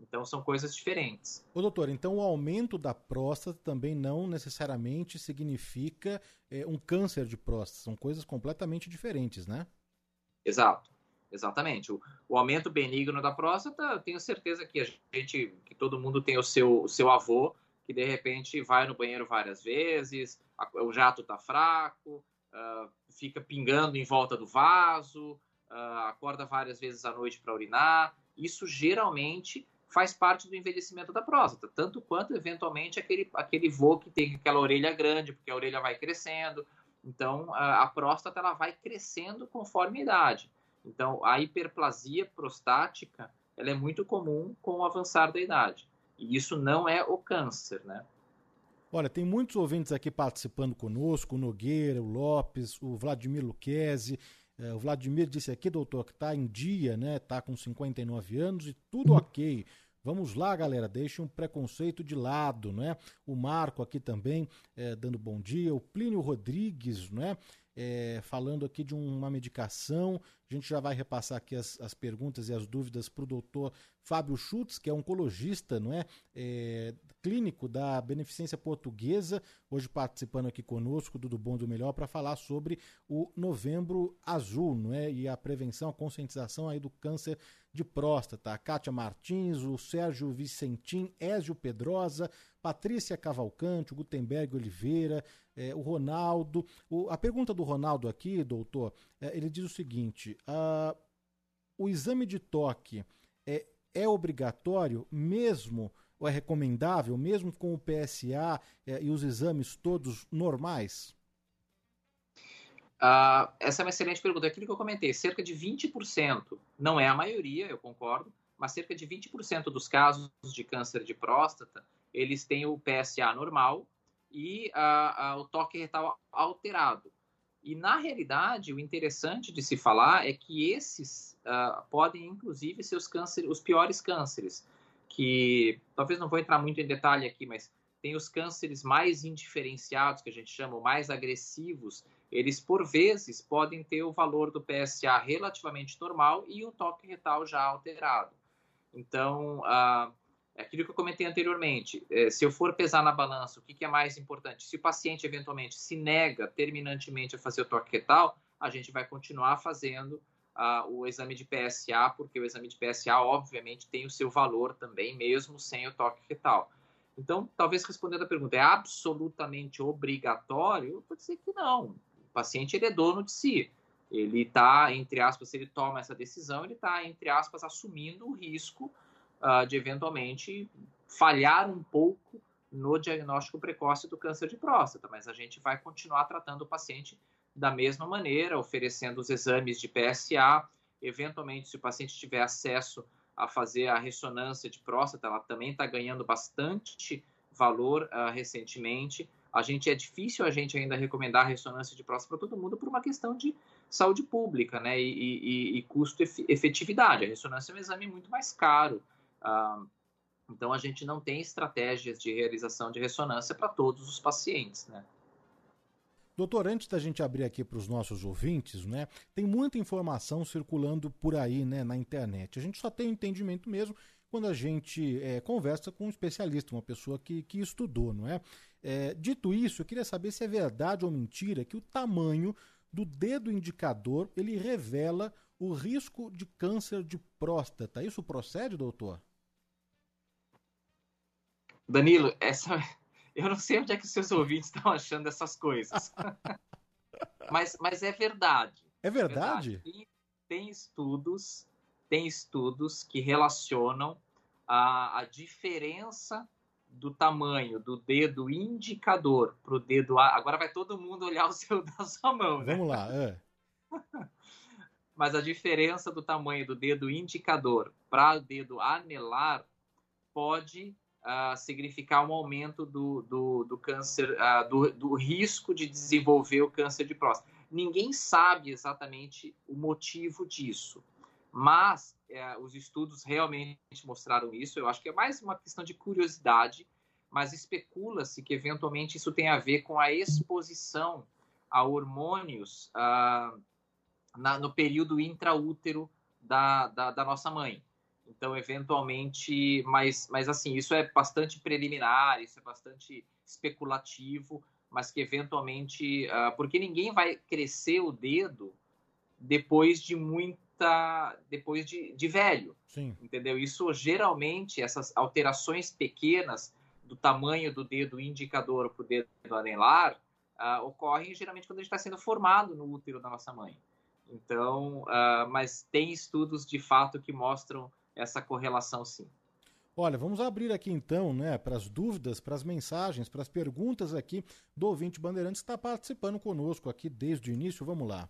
Então são coisas diferentes. Ô doutor, então o aumento da próstata também não necessariamente significa é, um câncer de próstata, são coisas completamente diferentes, né? Exato. Exatamente. O, o, aumento benigno da próstata, eu tenho certeza que a gente, que todo mundo tem o seu, o seu avô que de repente vai no banheiro várias vezes, a, o jato está fraco, uh, fica pingando em volta do vaso, uh, acorda várias vezes à noite para urinar. Isso geralmente faz parte do envelhecimento da próstata, tanto quanto eventualmente aquele, aquele vô que tem aquela orelha grande, porque a orelha vai crescendo. Então, a, a próstata ela vai crescendo conforme a idade. Então, a hiperplasia prostática ela é muito comum com o avançar da idade. E isso não é o câncer, né? Olha, tem muitos ouvintes aqui participando conosco, o Nogueira, o Lopes, o Vladimir Luquezzi. É, o Vladimir disse aqui, doutor, que está em dia, né? Está com 59 anos e tudo ok. Vamos lá, galera, deixe um preconceito de lado, né? O Marco aqui também é, dando bom dia, o Plínio Rodrigues, né? Falando aqui de uma medicação. Gente já vai repassar aqui as, as perguntas e as dúvidas para o doutor Fábio Schutz, que é oncologista, não é? é? clínico da Beneficência Portuguesa, hoje participando aqui conosco do, Bom do Melhor para falar sobre o Novembro Azul, não é? E a prevenção, a conscientização aí do câncer de próstata. Kátia Martins, o Sérgio Vicentim, Ézio Pedrosa, Patrícia Cavalcante, o Gutenberg Oliveira, é, o Ronaldo. O, a pergunta do Ronaldo aqui, doutor, é, ele diz o seguinte: uh, o exame de toque é, é obrigatório mesmo ou é recomendável, mesmo com o PSA é, e os exames todos normais? Uh, essa é uma excelente pergunta. É aquilo que eu comentei, cerca de 20%, não é a maioria, eu concordo, mas cerca de 20% dos casos de câncer de próstata, eles têm o PSA normal e uh, uh, o toque retal alterado. E, na realidade, o interessante de se falar é que esses podem, inclusive, ser os, câncer, os piores cânceres, que talvez não vou entrar muito em detalhe aqui, mas tem os cânceres mais indiferenciados, que a gente chama, mais agressivos, eles por vezes podem ter o valor do PSA relativamente normal e o toque retal já alterado. Então, ah, é aquilo que eu comentei anteriormente, é, se eu for pesar na balança, o que, que, é mais importante? Se o paciente eventualmente se nega terminantemente a fazer o toque retal, a gente vai continuar fazendo ah, o exame de PSA, porque o exame de PSA, obviamente, tem o seu valor também, mesmo sem o toque retal. Então, talvez respondendo a pergunta, é absolutamente obrigatório? Eu vou dizer que não. O paciente ele é dono de si. Ele está, entre aspas, se ele toma essa decisão, ele está, entre aspas, assumindo o risco uh, de eventualmente falhar um pouco no diagnóstico precoce do câncer de próstata, mas a gente vai continuar tratando o paciente da mesma maneira, oferecendo os exames de PSA. Eventualmente, se o paciente tiver acesso a fazer a ressonância de próstata, ela também está ganhando bastante valor uh, recentemente. A gente é difícil a gente ainda recomendar a ressonância de próstata para todo mundo por uma questão de saúde pública, né, e, e, e custo efetividade. A ressonância é um exame muito mais caro. Uh, então a gente não tem estratégias de realização de ressonância para todos os pacientes, né? Doutor, antes da gente abrir aqui para os nossos ouvintes, né, tem muita informação circulando por aí né, na internet. A gente só tem entendimento mesmo quando a gente é, conversa com um especialista, uma pessoa que, que estudou, não é? é? Dito isso, eu queria saber se é verdade ou mentira que o tamanho do dedo indicador ele revela o risco de câncer de próstata. Isso procede, doutor? Danilo, essa *laughs* eu não sei onde é que os seus ouvintes estão achando essas coisas. *laughs* mas, mas é verdade. É verdade? É verdade. Tem, estudos, tem estudos que relacionam a, a diferença do tamanho do dedo indicador para o dedo. Agora vai todo mundo olhar o seu *laughs* da sua mão, né? Vamos lá, é. Mas a diferença do tamanho do dedo indicador para o dedo anelar pode uh, significar um aumento do, do, do câncer, uh, do, do risco de desenvolver o câncer de próstata. Ninguém sabe exatamente o motivo disso. Mas é, os estudos realmente mostraram isso. Eu acho que é mais uma questão de curiosidade, mas especula-se que eventualmente isso tem a ver com a exposição a hormônios ah, na, no período intraútero da, da, da, nossa mãe. Então, eventualmente, mas, mas assim, isso é bastante preliminar, isso é bastante especulativo, mas que eventualmente, uh, porque ninguém vai crescer o dedo depois de muita, depois de, de velho, Sim. entendeu? Isso geralmente, essas alterações pequenas do tamanho do dedo indicador para o dedo anelar, uh, ocorrem geralmente quando a gente está sendo formado no útero da nossa mãe. Então, uh, mas tem estudos de fato que mostram essa correlação sim. Olha, vamos abrir aqui então, né, para as dúvidas, para as mensagens, para as perguntas aqui do ouvinte Bandeirantes que está participando conosco aqui desde o início. Vamos lá.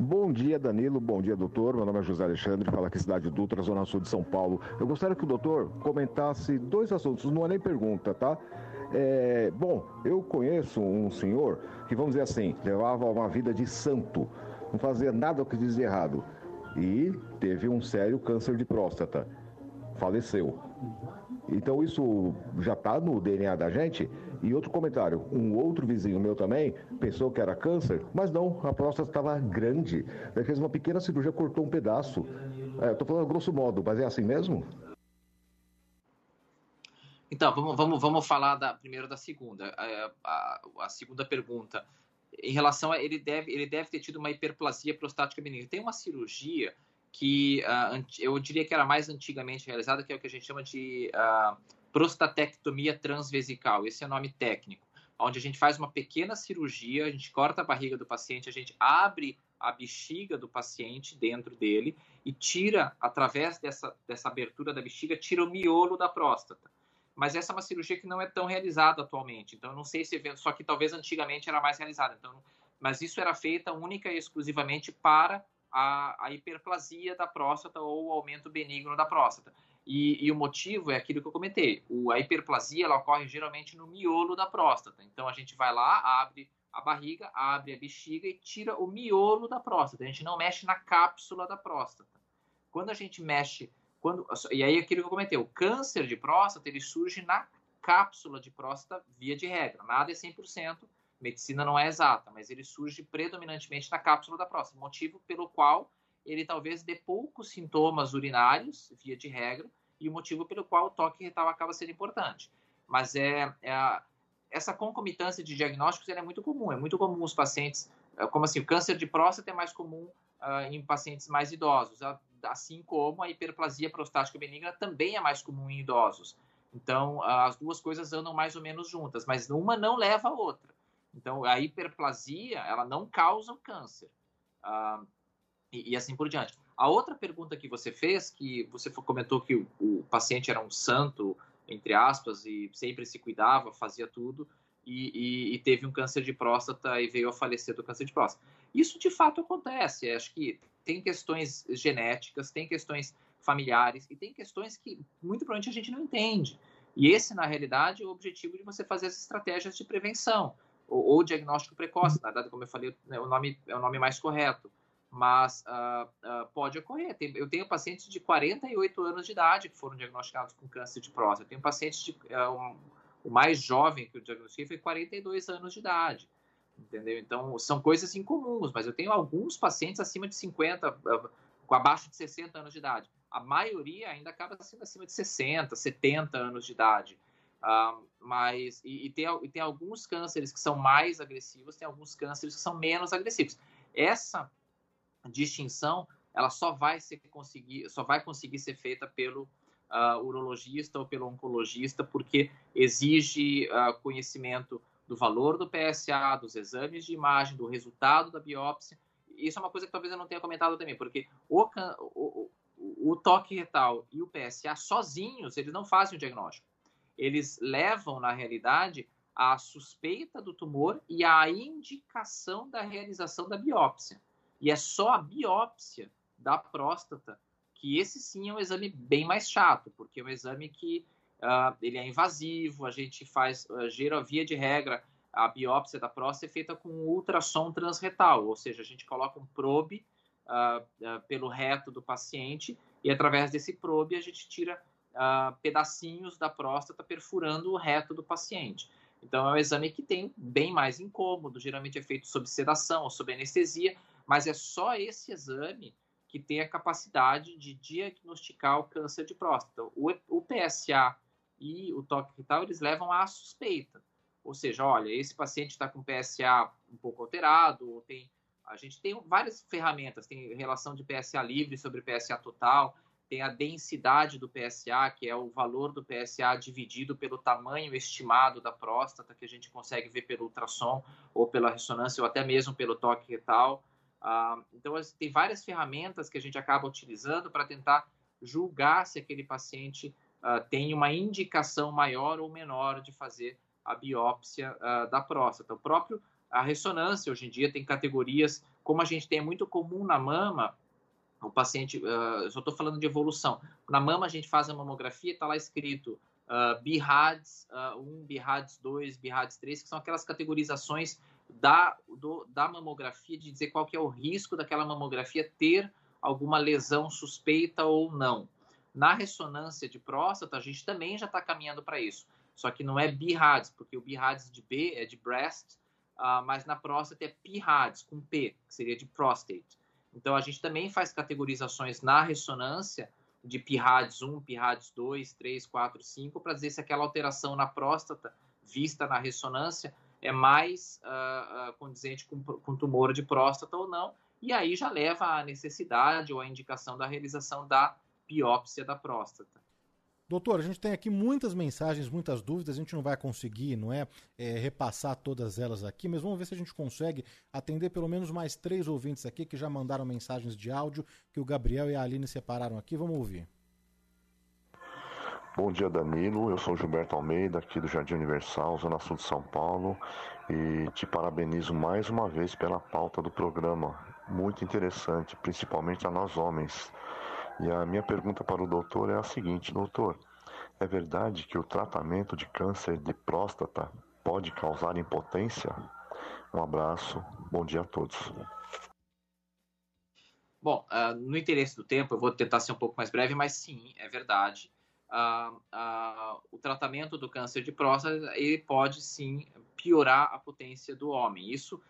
Bom dia, Danilo. Bom dia, doutor. Meu nome é José Alexandre, fala aqui Cidade Dutra, Zona Sul de São Paulo. Eu gostaria que o doutor comentasse dois assuntos, não é nem pergunta, tá? É, bom, eu conheço um senhor que, vamos dizer assim, levava uma vida de santo, não fazia nada o que diz de errado e teve um sério câncer de próstata, faleceu. Então isso já está no DNA da gente. E outro comentário, um outro vizinho meu também pensou que era câncer, mas não, a próstata estava grande. Ele fez uma pequena cirurgia, cortou um pedaço. É, Estou falando grosso modo, mas é assim mesmo? Então, vamos, vamos, vamos falar da, primeiro da segunda. A, a, a, segunda pergunta. Em relação a ele deve, ele deve ter tido uma hiperplasia prostática benigna. Tem uma cirurgia que uh, eu diria que era mais antigamente realizada, que é o que a gente chama de uh, prostatectomia transvesical. Esse é o nome técnico. Onde a gente faz uma pequena cirurgia, a gente corta a barriga do paciente, a gente abre a bexiga do paciente dentro dele e tira, através dessa, dessa abertura da bexiga, tira o miolo da próstata mas essa é uma cirurgia que não é tão realizada atualmente. Então, não sei se só que talvez antigamente era mais realizada. Então, mas isso era feita única e exclusivamente para a, a hiperplasia da próstata ou o aumento benigno da próstata. E, e, o motivo é aquilo que eu comentei. O, a hiperplasia ela ocorre geralmente no miolo da próstata. Então, a gente vai lá, abre a barriga, abre a bexiga e tira o miolo da próstata. A gente não mexe na cápsula da próstata. Quando a gente mexe quando, e aí aquilo que eu comentei, o câncer de próstata ele surge na cápsula de próstata via de regra. Nada é 100%, medicina não é exata, mas ele surge predominantemente na cápsula da próstata, motivo pelo qual ele talvez dê poucos sintomas urinários, via de regra, e o motivo pelo qual o toque retal acaba sendo importante. Mas é, é essa concomitância de diagnósticos é muito comum. É muito comum os pacientes, é, como assim, o câncer de próstata é mais comum uh, em pacientes mais idosos assim como a hiperplasia prostática benigna também é mais comum em idosos. Então, as duas coisas andam mais ou menos juntas, mas uma não leva a outra. Então, a hiperplasia, ela não causa o câncer. Ah, e, e, assim por diante. A outra pergunta que você fez, que você comentou que o, o, paciente era um santo, entre aspas, e sempre se cuidava, fazia tudo, e, e, e teve um câncer de próstata e veio a falecer do câncer de próstata. Isso de fato acontece. Acho que tem questões genéticas, tem questões familiares e tem questões que muito provavelmente a gente não entende. E esse, na realidade, é o objetivo de você fazer as estratégias de prevenção ou, ou diagnóstico precoce. Na verdade, como eu falei, né, o nome é o nome mais correto. Mas uh, uh, pode ocorrer. eu tenho pacientes de 48 anos de idade que foram diagnosticados com câncer de próstata. Eu tenho pacientes de. Uh, um, o mais jovem que eu diagnostiquei foi 42 anos de idade entendeu? Então, são coisas incomuns, mas eu tenho alguns pacientes acima de 50, ah, com abaixo de 60 anos de idade. A maioria ainda acaba sendo acima de 60, 70 anos de idade. Uh, mas, e, e, tem, e tem alguns cânceres que são mais agressivos, tem alguns cânceres que são menos agressivos. Essa distinção, ela só vai, ser conseguir, só vai conseguir ser feita pelo uh, urologista ou pelo oncologista, porque exige uh, conhecimento do valor do PSA, dos exames de imagem, do resultado da biópsia. Isso é uma coisa que talvez eu não tenha comentado também, porque o, o, o toque retal e o PSA sozinhos, eles não fazem o diagnóstico. Eles levam, na realidade, a suspeita do tumor e a indicação da realização da biópsia. E é só a biópsia da próstata que esse sim é um exame bem mais chato, porque é um exame que uh, ele é invasivo, a gente faz, uh, gera via de regra, a biópsia da próstata é feita com ultrassom transretal, ou seja, a gente coloca um probe uh, pelo reto do paciente e através desse probe a gente tira pedacinhos da próstata perfurando o reto do paciente. Então é um exame que tem bem mais incômodo, geralmente é feito sob sedação ou sob anestesia, mas é só esse exame que tem a capacidade de diagnosticar o câncer de próstata. O PSA e o toque retal eles levam à suspeita. Ou seja, olha, esse paciente está com PSA um pouco alterado, ou tem a gente tem várias ferramentas, tem relação de PSA livre sobre PSA total, tem a densidade do PSA, que é o valor do PSA dividido pelo tamanho estimado da próstata, que a gente consegue ver pelo ultrassom, ou pela ressonância, ou até mesmo pelo toque retal. Ah, então, tem várias ferramentas que a gente acaba utilizando para tentar julgar se aquele paciente ah, tem uma indicação maior ou menor de fazer a biópsia ah, da próstata. O próprio a ressonância hoje em dia tem categorias, como a gente tem é muito comum na mama, o paciente, uh, só estou falando de evolução. Na mama a gente faz a mamografia, está lá escrito uh, BIRADS uh, 1, BIRADS 2, BIRADS 3, que são aquelas categorizações da, do, da mamografia, de dizer qual que é o risco daquela mamografia ter alguma lesão suspeita ou não. Na ressonância de próstata, a gente também já está caminhando para isso. Só que não é BIRADS, porque o BIRADS de B é de breast, uh, mas na próstata é PIRADS, com P, que seria de prostate. Então, a gente também faz categorizações na ressonância de PIRADS 1, PIRADS 2, 3, 4, 5, para dizer se aquela alteração na próstata vista na ressonância é mais uh, uh, condizente com, com tumor de próstata ou não, e aí já leva à necessidade ou à indicação da realização da biópsia da próstata. Doutor, a gente tem aqui muitas mensagens, muitas dúvidas, a gente não vai conseguir, não é, é, repassar todas elas aqui, mas vamos ver se a gente consegue atender pelo menos mais três ouvintes aqui que já mandaram mensagens de áudio que o Gabriel e a Aline separaram aqui. Vamos ouvir. Bom dia, Danilo. Eu sou Gilberto Almeida, aqui do Jardim Universal, Zona Sul de São Paulo, e te parabenizo mais uma vez pela pauta do programa. Muito interessante, principalmente a nós homens. E a minha pergunta para o doutor é a seguinte: doutor, é verdade que o tratamento de câncer de próstata pode causar impotência? Um abraço, bom dia a todos. Bom, uh, no interesse do tempo, eu vou tentar ser um pouco mais breve, mas sim, é verdade. Uh, uh, o tratamento do câncer de próstata ele pode sim piorar a potência do homem. Isso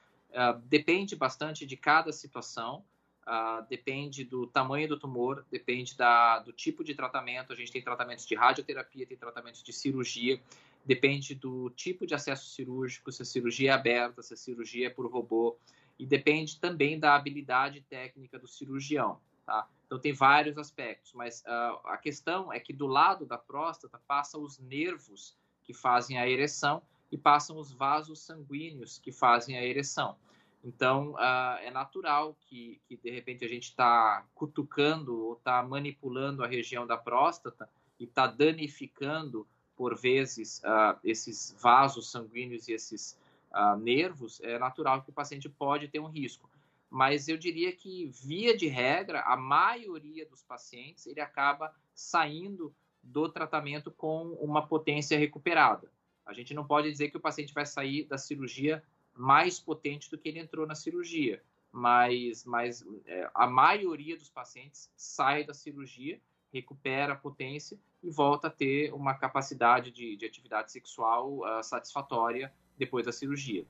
depende bastante de cada situação. Uh, depende do tamanho do tumor, depende da, do tipo de tratamento. A gente tem tratamentos de radioterapia, tem tratamentos de cirurgia, depende do tipo de acesso cirúrgico, se a cirurgia é aberta, se a cirurgia é por robô, e depende também da habilidade técnica do cirurgião. Tá? Então, tem vários aspectos, mas uh, a questão é que do lado da próstata passam os nervos que fazem a ereção e passam os vasos sanguíneos que fazem a ereção. Então, uh, é natural que, que, de repente, a gente está cutucando ou está manipulando a região da próstata e está danificando, por vezes, uh, esses vasos sanguíneos e esses uh, nervos. É natural que o paciente pode ter um risco. Mas eu diria que, via de regra, a maioria dos pacientes ele acaba saindo do tratamento com uma potência recuperada. A gente não pode dizer que o paciente vai sair da cirurgia mais potente do que ele entrou na cirurgia. Mas, mas é, a maioria dos pacientes sai da cirurgia, recupera a potência e volta a ter uma capacidade de, de atividade sexual uh, satisfatória depois da cirurgia.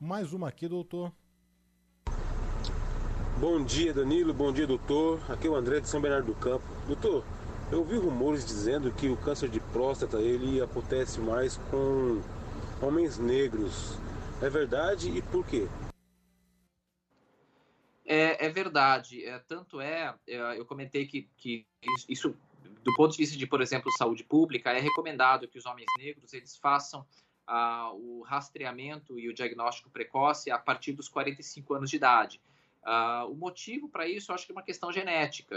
Mais uma aqui, doutor. Bom dia, Danilo. Bom dia, doutor. Aqui é o André de São Bernardo do Campo. Doutor, eu ouvi rumores dizendo que o câncer de próstata ele acontece mais com homens negros. É verdade e por quê? É, é verdade. É, tanto é, é, eu comentei que, que isso, do ponto de vista de, por exemplo, saúde pública, é recomendado que os homens negros eles façam ah, o rastreamento e o diagnóstico precoce a partir dos 45 anos de idade. Ah, o motivo para isso, eu acho que é uma questão genética,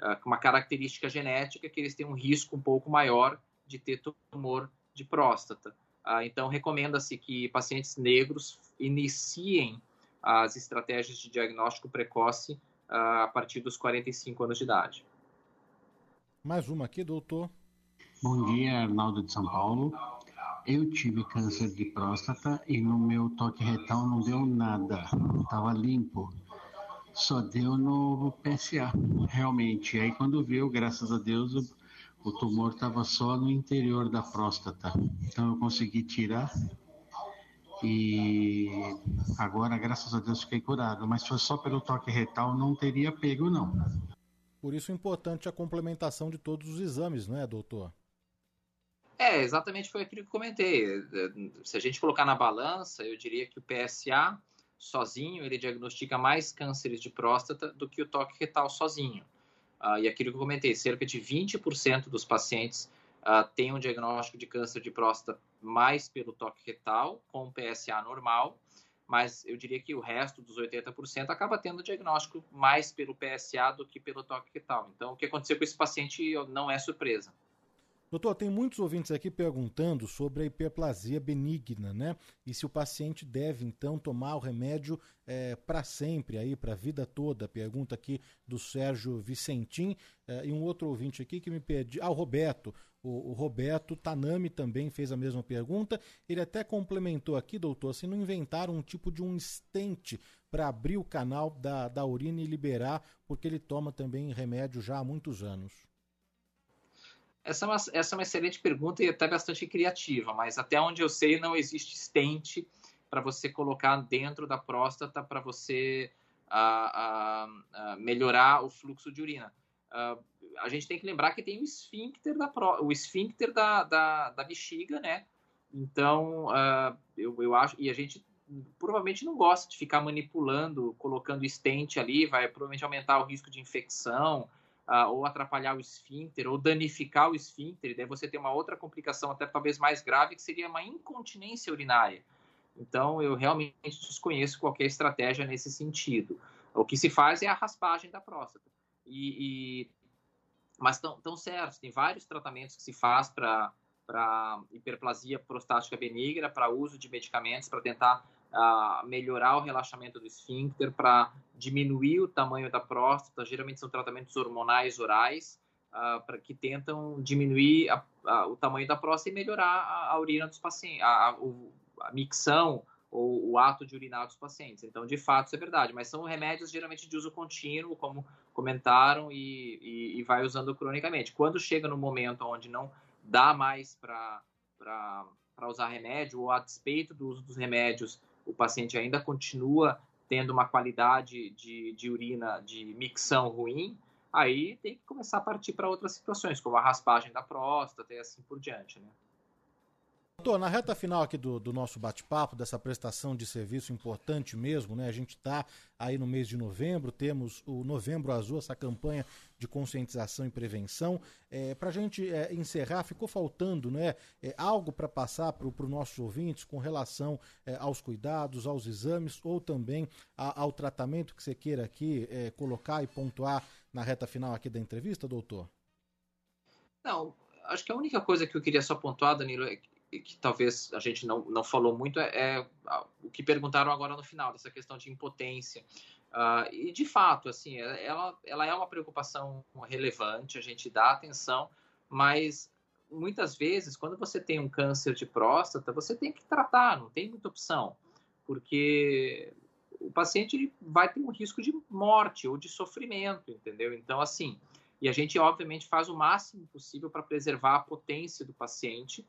ah, uma característica genética que eles têm um risco um pouco maior de ter tumor de próstata. Ah, então, recomenda-se que pacientes negros iniciem as estratégias de diagnóstico precoce ah, a partir dos 45 anos de idade. Mais uma aqui, doutor. Bom dia, Arnaldo de São Paulo. Eu tive câncer de próstata e no meu toque retal não deu nada, estava limpo. Só deu no PSA, realmente. Aí quando viu, graças a Deus, o, tumor estava só no interior da próstata. Então eu consegui tirar e agora, graças a Deus, fiquei curado. Mas se fosse só pelo toque retal, não teria pego, não. Por isso é importante a complementação de todos os exames, não é, doutor? É, exatamente foi aquilo que comentei. Se a gente colocar na balança, eu diria que o PSA sozinho ele diagnostica mais cânceres de próstata do que o toque retal sozinho. Uh, e aquilo que eu comentei, cerca de 20% dos pacientes uh, têm um diagnóstico de câncer de próstata mais pelo toque retal, com PSA normal, mas eu diria que o resto dos 80% acaba tendo diagnóstico mais pelo PSA do que pelo toque retal. Então, o que aconteceu com esse paciente não é surpresa. Doutor, tem muitos ouvintes aqui perguntando sobre a hiperplasia benigna, né? E se o paciente deve, então, tomar o remédio é, para sempre, aí, para a vida toda. Pergunta aqui do Sérgio Vicentim. É, e um outro ouvinte aqui que me pediu. Ah, o Roberto. O, o, Roberto Tanami também fez a mesma pergunta. Ele até complementou aqui, doutor, se não inventaram um tipo de um estente para abrir o canal da, da urina e liberar, porque ele toma também remédio já há muitos anos. Essa é, uma, essa é uma excelente pergunta e até bastante criativa, mas até onde eu sei não existe estente para você colocar dentro da próstata para você a, a, a melhorar o fluxo de urina. Uh, a gente tem que lembrar que tem o esfíncter da, o esfíncter da, da, da bexiga, né? Então, uh, eu, eu acho, e a gente provavelmente não gosta de ficar manipulando, colocando estente ali, vai provavelmente aumentar o risco de infecção, uh, ou atrapalhar o esfíncter, ou danificar o esfíncter, e daí você tem uma outra complicação, até talvez mais grave, que seria uma incontinência urinária. Então, eu realmente desconheço qualquer estratégia nesse sentido. O que se faz é a raspagem da próstata. E, e... Mas estão certos, tem vários tratamentos que se faz para hiperplasia prostática benigna, para uso de medicamentos, para tentar melhorar o relaxamento do esfíncter, para diminuir o tamanho da próstata. Geralmente são tratamentos hormonais orais, uh, para que tentam diminuir a, a, o tamanho da próstata e melhorar a, a urina dos pacientes, a, a, micção ou o ato de urinar dos pacientes. Então, de fato, isso é verdade, mas são remédios geralmente de uso contínuo, como comentaram, e, e, e vai usando cronicamente. Quando chega no momento onde não dá mais para usar remédio, ou a despeito do uso dos remédios, o paciente ainda continua tendo uma qualidade de, de urina, de micção ruim, aí tem que começar a partir para outras situações, como a raspagem da próstata e assim por diante, né? Doutor, na reta final aqui do, do nosso bate-papo, dessa prestação de serviço importante mesmo, né? A gente está aí no mês de novembro, temos o Novembro Azul, essa campanha de conscientização e prevenção. É, para a gente é, encerrar, ficou faltando né, é, algo para passar para os nossos ouvintes com relação é, aos cuidados, aos exames ou também a, ao tratamento que você queira aqui é, colocar e pontuar na reta final aqui da entrevista, doutor? Não, acho que a única coisa que eu queria só pontuar, Danilo, é que talvez a gente não, não falou muito é, é, o que perguntaram agora no final, dessa questão de impotência. Uh, e, de fato, assim, é, ela, ela é uma preocupação relevante, a gente dá atenção, mas muitas vezes, quando você tem um câncer de próstata, você tem que tratar, não tem muita opção, porque o paciente vai ter um risco de morte ou de sofrimento, entendeu? Então, assim, e a gente, obviamente, faz o máximo possível para preservar a potência do paciente,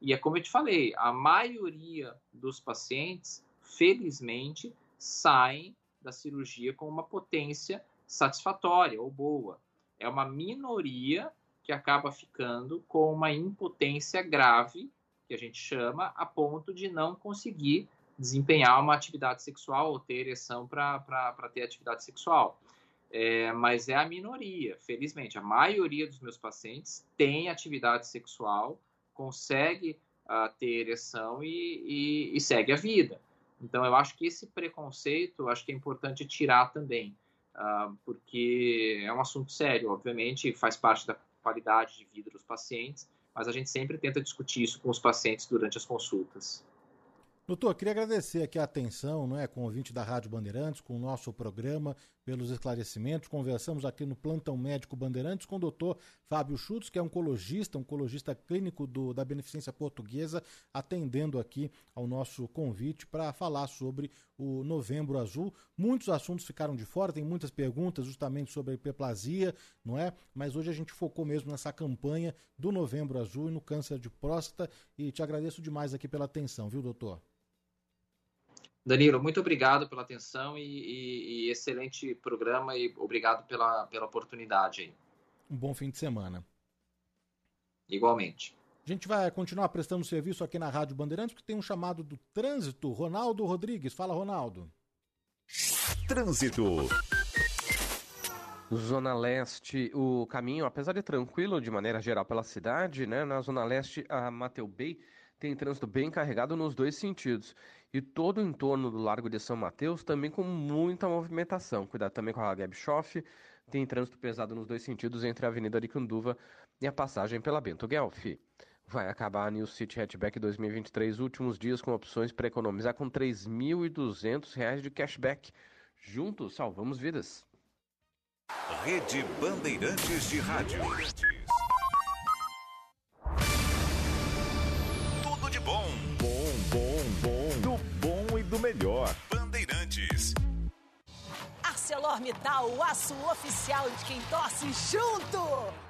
e é como eu te falei, a maioria dos pacientes, felizmente, saem da cirurgia com uma potência satisfatória ou boa. É uma minoria que acaba ficando com uma impotência grave, que a gente chama, a ponto de não conseguir desempenhar uma atividade sexual ou ter ereção para ter atividade sexual. É, mas é a minoria, felizmente. A maioria dos meus pacientes tem atividade sexual consegue uh, ter ereção e, e, e, segue a vida. Então, eu acho que esse preconceito, acho que é importante tirar também, uh, porque é um assunto sério, obviamente, faz parte da qualidade de vida dos pacientes, mas a gente sempre tenta discutir isso com os pacientes durante as consultas. Doutor, queria agradecer aqui a atenção, não é, com o ouvinte da Rádio Bandeirantes, com o nosso programa, pelos esclarecimentos. Conversamos aqui no Plantão Médico Bandeirantes com o doutor Fábio Schutz, que é oncologista, oncologista clínico do, da Beneficência Portuguesa, atendendo aqui ao nosso convite para falar sobre o Novembro Azul. Muitos assuntos ficaram de fora, tem muitas perguntas justamente sobre a hiperplasia, não é? Mas hoje a gente focou mesmo nessa campanha do Novembro Azul e no câncer de próstata. E te agradeço demais aqui pela atenção, viu, doutor? Danilo, muito obrigado pela atenção e, e, e, excelente programa e obrigado pela, pela oportunidade aí. Um bom fim de semana. Igualmente. A gente vai continuar prestando serviço aqui na Rádio Bandeirantes, porque tem um chamado do trânsito. Ronaldo Rodrigues. Fala, Ronaldo. Trânsito. Zona Leste, o caminho, apesar de tranquilo de maneira geral pela cidade, né? Na Zona Leste, a Mateu Bay tem trânsito bem carregado nos dois sentidos. E todo o entorno do Largo de São Mateus também com muita movimentação. Cuidado também com a Gebschoff. Tem trânsito pesado nos dois sentidos entre a Avenida Aricanduva e a passagem pela Bento Guelph. Vai acabar a New City Hatchback 2023, últimos dias com opções para economizar com R$ 3.200 de cashback. Juntos salvamos vidas. Rede Bandeirantes de Rádio. Melhor. Bandeirantes. ArcelorMittal, o aço oficial de quem torce junto.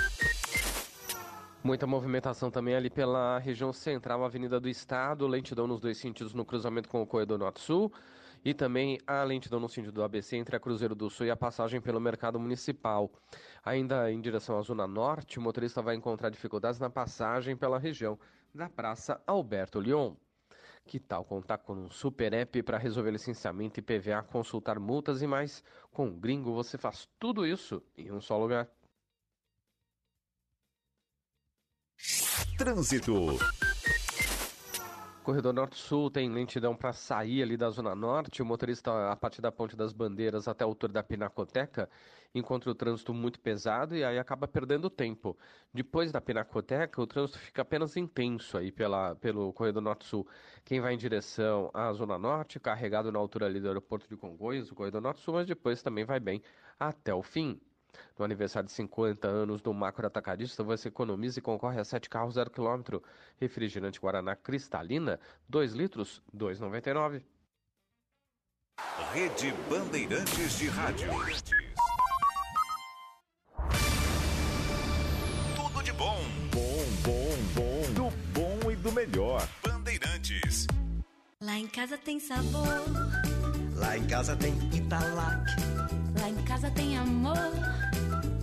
Muita movimentação também ali pela região central, Avenida do Estado, lentidão nos dois sentidos no cruzamento com o Corredor Norte-Sul e também a lentidão no sentido do ABC entre a Cruzeiro do Sul e a passagem pelo Mercado Municipal. Ainda em direção à Zona Norte, o motorista vai encontrar dificuldades na passagem pela região da Praça Alberto Lyon. Que tal contar com um super app para resolver licenciamento e PVA, consultar multas e mais? Com o Gringo você faz tudo isso em um só lugar. Trânsito. Corredor Norte-Sul tem lentidão para sair ali da Zona Norte. O motorista, a partir da Ponte das Bandeiras até a altura da Pinacoteca, encontra o trânsito muito pesado e aí acaba perdendo tempo. Depois da Pinacoteca, o trânsito fica apenas intenso aí pela, pelo Corredor Norte-Sul. Quem vai em direção à Zona Norte, carregado na altura ali do aeroporto de Congonhas, o Corredor Norte-Sul, mas depois também vai bem até o fim. No aniversário de 50 anos do Macro Atacadista, você economiza e concorre a 7 carros 0 km. Refrigerante Guaraná Cristalina, 2 litros, 2,99. Rede Bandeirantes de Rádio. Tudo de bom. Bom, bom, bom. Do bom e do melhor. Bandeirantes. Lá em casa tem sabor. Lá em casa tem Italac. Lá em casa tem amor.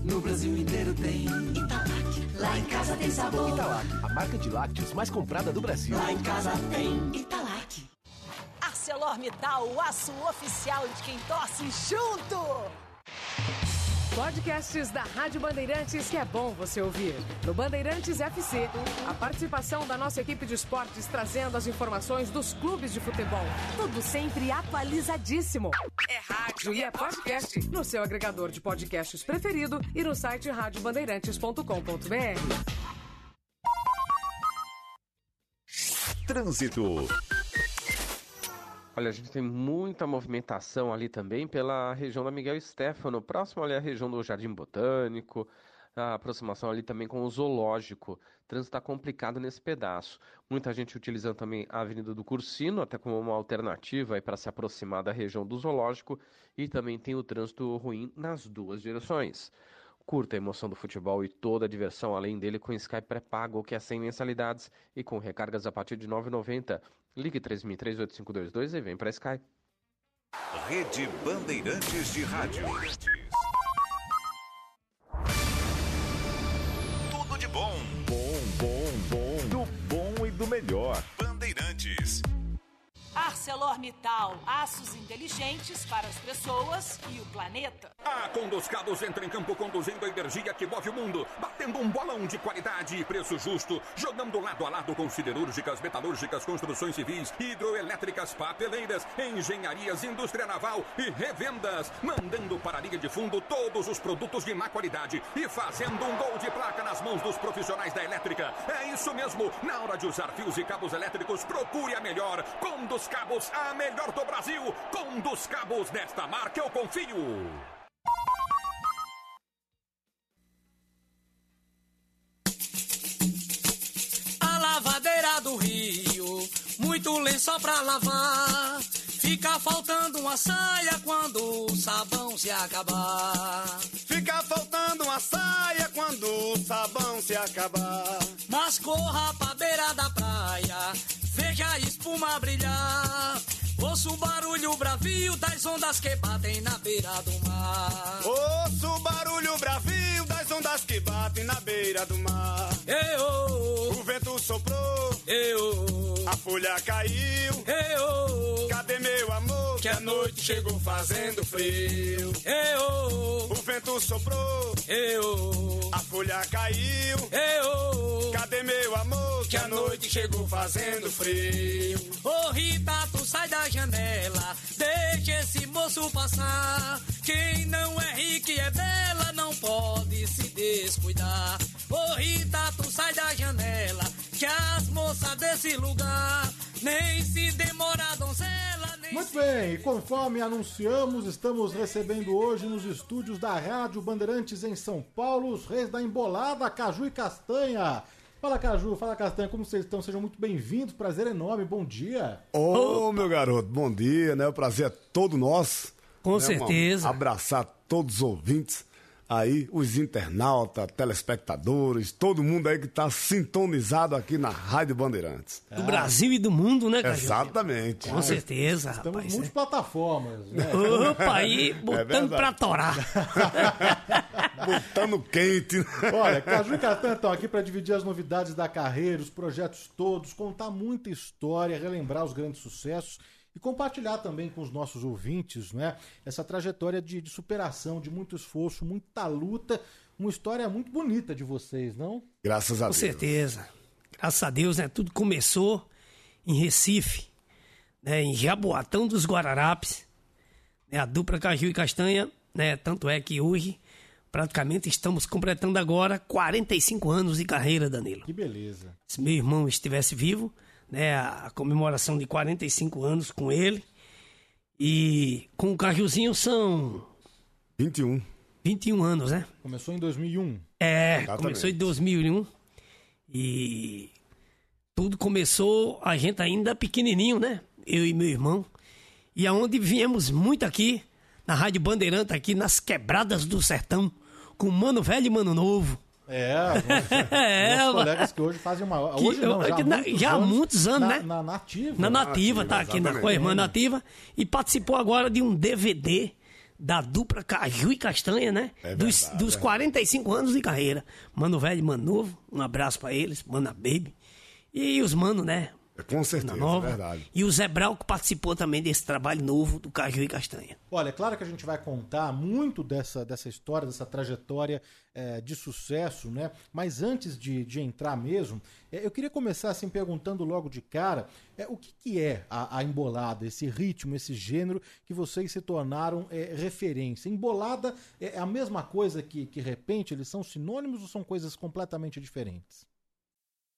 No Brasil inteiro tem Italac. Lá em casa tem sabor. Italac, a marca de lácteos mais comprada do Brasil. Lá em casa tem Italac. ArcelorMittal, o aço oficial de quem torce junto. Podcasts da Rádio Bandeirantes que é bom você ouvir. No Bandeirantes FC, a participação da nossa equipe de esportes trazendo as informações dos clubes de futebol. Tudo sempre atualizadíssimo. É rádio e é podcast no seu agregador de podcasts preferido e no site radiobandeirantes.com.br. Trânsito. Olha, a gente tem muita movimentação ali também pela região da Miguel Stefano, próximo ali à região do Jardim Botânico, a aproximação ali também com o zoológico. O trânsito está complicado nesse pedaço. Muita gente utilizando também a Avenida do Cursino, até como uma alternativa para se aproximar da região do zoológico, e também tem o trânsito ruim nas duas direções. Curta a emoção do futebol e toda a diversão além dele com Sky pré-pago, que é sem mensalidades e com recargas a partir de R$ 9,90. Ligue 3003-8522 e vem para Sky. Rede Bandeirantes de Rádio. Tudo de bom. Bom, bom, bom. Do bom e do melhor. Bandeirantes. ArcelorMittal, aços inteligentes para as pessoas e o planeta. A Conduz Cabos entra em campo conduzindo a energia que move o mundo, batendo um bolão de qualidade e preço justo, jogando lado a lado com siderúrgicas, metalúrgicas, construções civis, hidroelétricas, papeleiras, engenharias, indústria naval e revendas, mandando para a linha de fundo todos os produtos de má qualidade e fazendo um gol de placa nas mãos dos profissionais da elétrica. É isso mesmo, na hora de usar fios e cabos elétricos, procure a melhor. Cabos, a melhor do Brasil. Conduz Cabos, nesta marca eu confio. A lavadeira do Rio, muito lençol pra lavar. Fica faltando uma saia quando o sabão se acabar. Fica faltando uma saia quando o sabão se acabar. Mas corra pra beira da praia, veja a espuma brilhar. Ouça o barulho bravio das ondas que batem na beira do mar. Ouço o barulho bravio das ondas que batem na beira do mar. Eu, O vento soprou, eu, a folha caiu. eu, Cadê meu amor? Que a noite chegou fazendo frio. Eu, O vento soprou, eu, a folha caiu. eu, Cadê meu amor? que a noite chegou fazendo frio. Ô Rita, tu sai da janela, deixa esse moço passar. Quem não é rico e é bela não pode se descuidar. Ô Rita, tu sai da janela, que as moças desse lugar nem se demora, donzela, Muito bem, e conforme anunciamos, estamos recebendo hoje nos estúdios da Rádio Bandeirantes em São Paulo os reis da embolada, Caju e Castanha. Fala Caju, fala Castanha, como vocês estão? Sejam muito bem-vindos, prazer enorme, bom dia. Ô, meu garoto, bom dia, né? O prazer é todo nosso. Com né, certeza. Um abraçar todos os ouvintes aí, os internautas, telespectadores, todo mundo aí que tá sintonizado aqui na Rádio Bandeirantes. Do Brasil e do mundo, né, Caju? Exatamente. Com certeza, Estamos rapaz. multiplataformas, né? Opa, aí botando verdade. pra torar. *laughs* Botando quente. Olha, Caju e Castanha estão aqui para dividir as novidades da carreira, os projetos todos, contar muita história, relembrar os grandes sucessos e compartilhar também com os nossos ouvintes, né? Essa trajetória de, de superação, de muito esforço, muita luta, uma história muito bonita de vocês, não? Graças a Com Deus. certeza. Graças a Deus, né? Tudo começou em Recife, né? Em Jaboatão dos Guararapes. Né? A dupla Caju e Castanha, né? Tanto é que hoje praticamente estamos completando agora 45 anos de carreira, Danilo. Que beleza. Se meu irmão estivesse vivo, né? A comemoração de 45 anos com ele. E com o Cajuzinho são 21. 21 anos, né? Começou em 2001. É, Exatamente. começou em 2001 e tudo começou a gente ainda pequenininho, né? Eu e meu irmão. E aonde viemos muito aqui na Rádio Bandeirante aqui nas quebradas do sertão com Mano Velho e Mano Novo. É, *laughs* É, mas- colegas que hoje fazem uma. Que Hoje não, eu- já, que há na- muitos já há anos, muitos anos, na, né? Na nativa. Na Nativa, tá aqui na, com a irmã Nativa e participou agora de um DVD da dupla Caju e Castanha, né? É dos, verdade, dos é. 45 anos de carreira. Mano Velho e Mano Novo, um abraço pra eles, Mana Baby. E os mano, né? Com certeza, nova. é verdade. E o Zé Brau que participou também desse trabalho novo do Caju e Castanha. Olha, é claro que a gente vai contar muito dessa, dessa história, dessa trajetória eh, de sucesso, né? Mas antes de, de entrar mesmo, eh, eu queria começar assim perguntando logo de cara eh, o que, que é a, a embolada, esse ritmo, esse gênero que vocês se tornaram eh, referência. Embolada é a mesma coisa que, que repente? Eles são sinônimos ou são coisas completamente diferentes?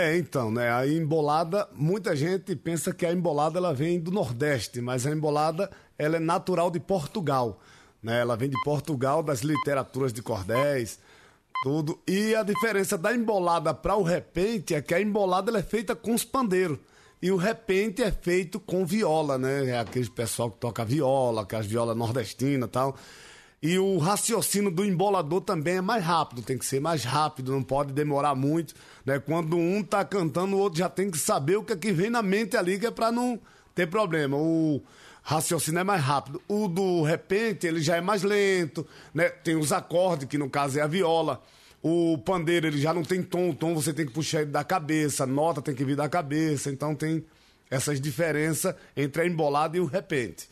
É, então, né? A embolada, muita gente pensa que a embolada ela vem do Nordeste, mas a embolada ela é natural de Portugal, né? Ela vem de Portugal, das literaturas de cordéis, tudo. E a diferença da embolada para o repente é que a embolada ela é feita com os pandeiros. E o repente é feito com viola, né? É aquele pessoal que toca viola, que as violas nordestinas tal. E o raciocínio do embolador também é mais rápido, tem que ser mais rápido, não pode demorar muito. Né? Quando um tá cantando, o outro já tem que saber o que, é que vem na mente ali, que é para não ter problema. O raciocínio é mais rápido. O do repente, ele já é mais lento, né? Tem os acordes, que no caso é a viola. O pandeiro, ele já não tem tom, o tom você tem que puxar ele da cabeça, nota tem que vir da cabeça, então tem essas diferenças entre a embolada e o repente.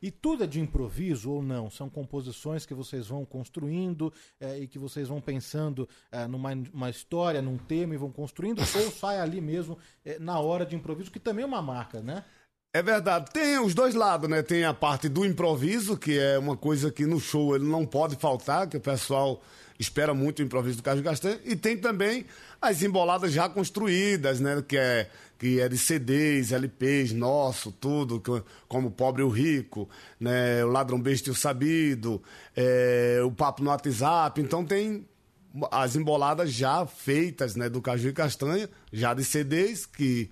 E tudo é de improviso ou não? São composições que vocês vão construindo eh, e que vocês vão pensando eh, numa uma história, num tema e vão construindo, *coughs* ou sai ali mesmo eh, na hora de improviso, que também é uma marca, né? É verdade, tem os dois lados, né? Tem a parte do improviso, que é uma coisa que no show ele não pode faltar, que o pessoal espera muito o improviso do Carlos Castanho, e tem também as emboladas já construídas, né? Que é, que é de CDs, LPs, nosso, tudo, como o Pobre e o Rico, né? O Ladrão Besta e o Sabido, é, o Papo no WhatsApp, então tem as emboladas já feitas, né? Do Caju e Castanha, já de CDs, que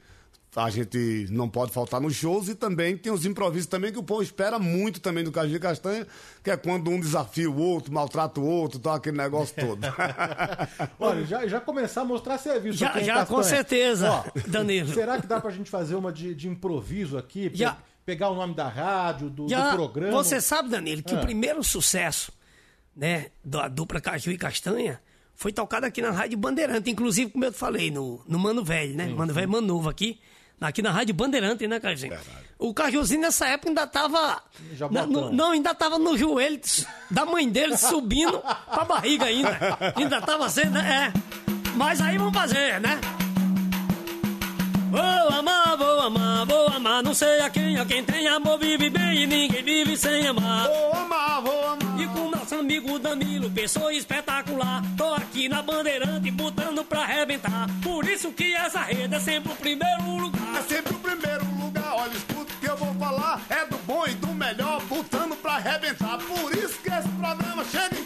a gente não pode faltar nos shows e também tem os improvisos também que o povo espera muito também do Caju e Castanha, que é quando um desafia o outro, maltrata o outro, tal, aquele negócio todo. *laughs* Olha, já, já começar a mostrar serviço Já- já, Castanha? com certeza, Ó, Danilo. Será que dá pra gente fazer uma de, de improviso aqui? Pe- Já. Pegar o nome da rádio, do, Já, do programa? Você sabe, Danilo, que Ah. o primeiro sucesso né, da dupla Caju e Castanha foi tocado aqui na Rádio Bandeirante, inclusive, como eu te falei, no, no Mano Velho, né? Mano Velho Manovo aqui, aqui na Rádio Bandeirante, né, Cajuzinho? O Cajuzinho nessa época ainda tava. Já na- no- não, ainda tava no joelho da mãe dele subindo pra barriga ainda. *laughs* Ainda tava sendo. É. Mas aí vamos fazer, né? Vou amar, vou amar, vou amar. Não sei a quem, a quem tem amor vive bem e ninguém vive sem amar. Vou amar, vou amar. E com nosso amigo Danilo, pessoa espetacular. Tô aqui na bandeirante botando pra arrebentar. Por isso que essa rede é sempre o primeiro lugar. É sempre o primeiro lugar, olha, escuta o que eu vou falar. É do bom e do melhor, botando pra arrebentar. Por isso que esse programa chega em.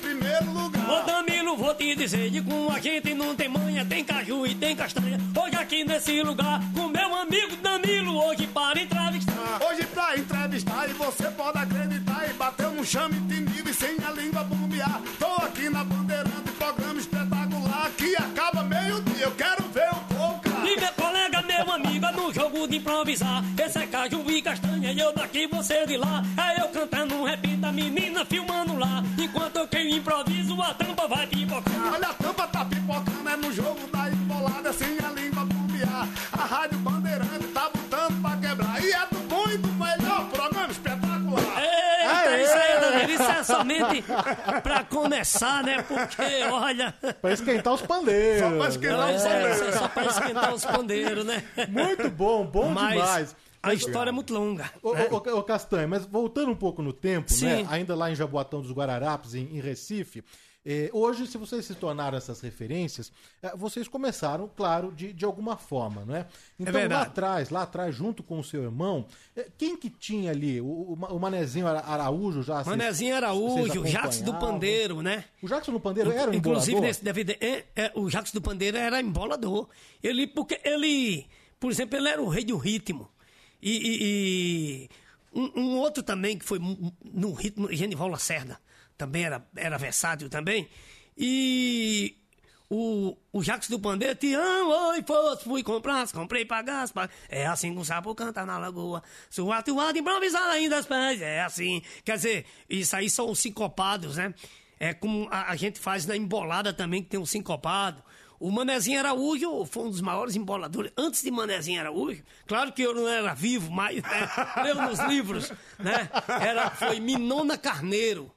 Ô Danilo, vou te dizer, de com a gente não tem manha, tem caju e tem castanha. Hoje aqui nesse lugar, com meu amigo Danilo, hoje para entrevistar. Hoje pra entrevistar e você pode acreditar e bateu no chame tinido e sem a língua bombear. Tô aqui na Bandeirante, programa espetacular que acaba meio-dia. Eu quero E meu colega, meu amigo, é no jogo de improvisar. Esse é caju e castanha, eu daqui, você de lá. É eu cantando um rap da menina filmando lá. Enquanto eu quem improviso, a tampa vai pipocar. Olha, a tampa tá pipocando, é no jogo da embolada, sem a língua bombear. A Rádio Bandeirante tá botando pra quebrar. E é do isso é somente pra começar, né? Porque, olha. Pra esquentar os pandeiros. Só pra esquentar os É, pandeiros. é só pra esquentar os pandeiros, né? Muito bom, bom Mas demais. A história é muito longa. Ô, né? ô, ô, Castanha, mas voltando um pouco no tempo, Sim. né? Ainda lá em Jaboatão dos Guararapes, em, em Recife, hoje, se vocês se tornaram essas referências, é, vocês começaram, claro, de, de alguma forma, não é? Então, lá verdade. atrás, lá atrás, junto com o seu irmão, é, quem que tinha ali? O, o, Manezinho Ara- Araújo já... Manezinho Araújo, o Jax do? Pandeiro, né? O Jackson do Pandeiro era um Inclusive, nesse DVD, é, é, o Jax do Pandeiro era embolador. Ele, porque ele, por exemplo, ele era o rei do ritmo. E, e- e um, um outro também que foi no ritmo, Genival Lacerda, também era, era versátil também. E o, o Jax do Pandeiro, te amo, oi, fosse, fui comprar, comprei pra... É assim que o sapo canta na lagoa, sua atuada improvisada ainda aos pés, é assim. Quer dizer, isso aí são os sincopados, né? É como a, a gente faz na embolada também, que tem um sincopado. O Manezinho Araújo foi um dos maiores emboladores. Antes de Manezinho Araújo, claro que eu não era vivo, mas né, leu nos livros, né? Era, foi Minona Carneiro.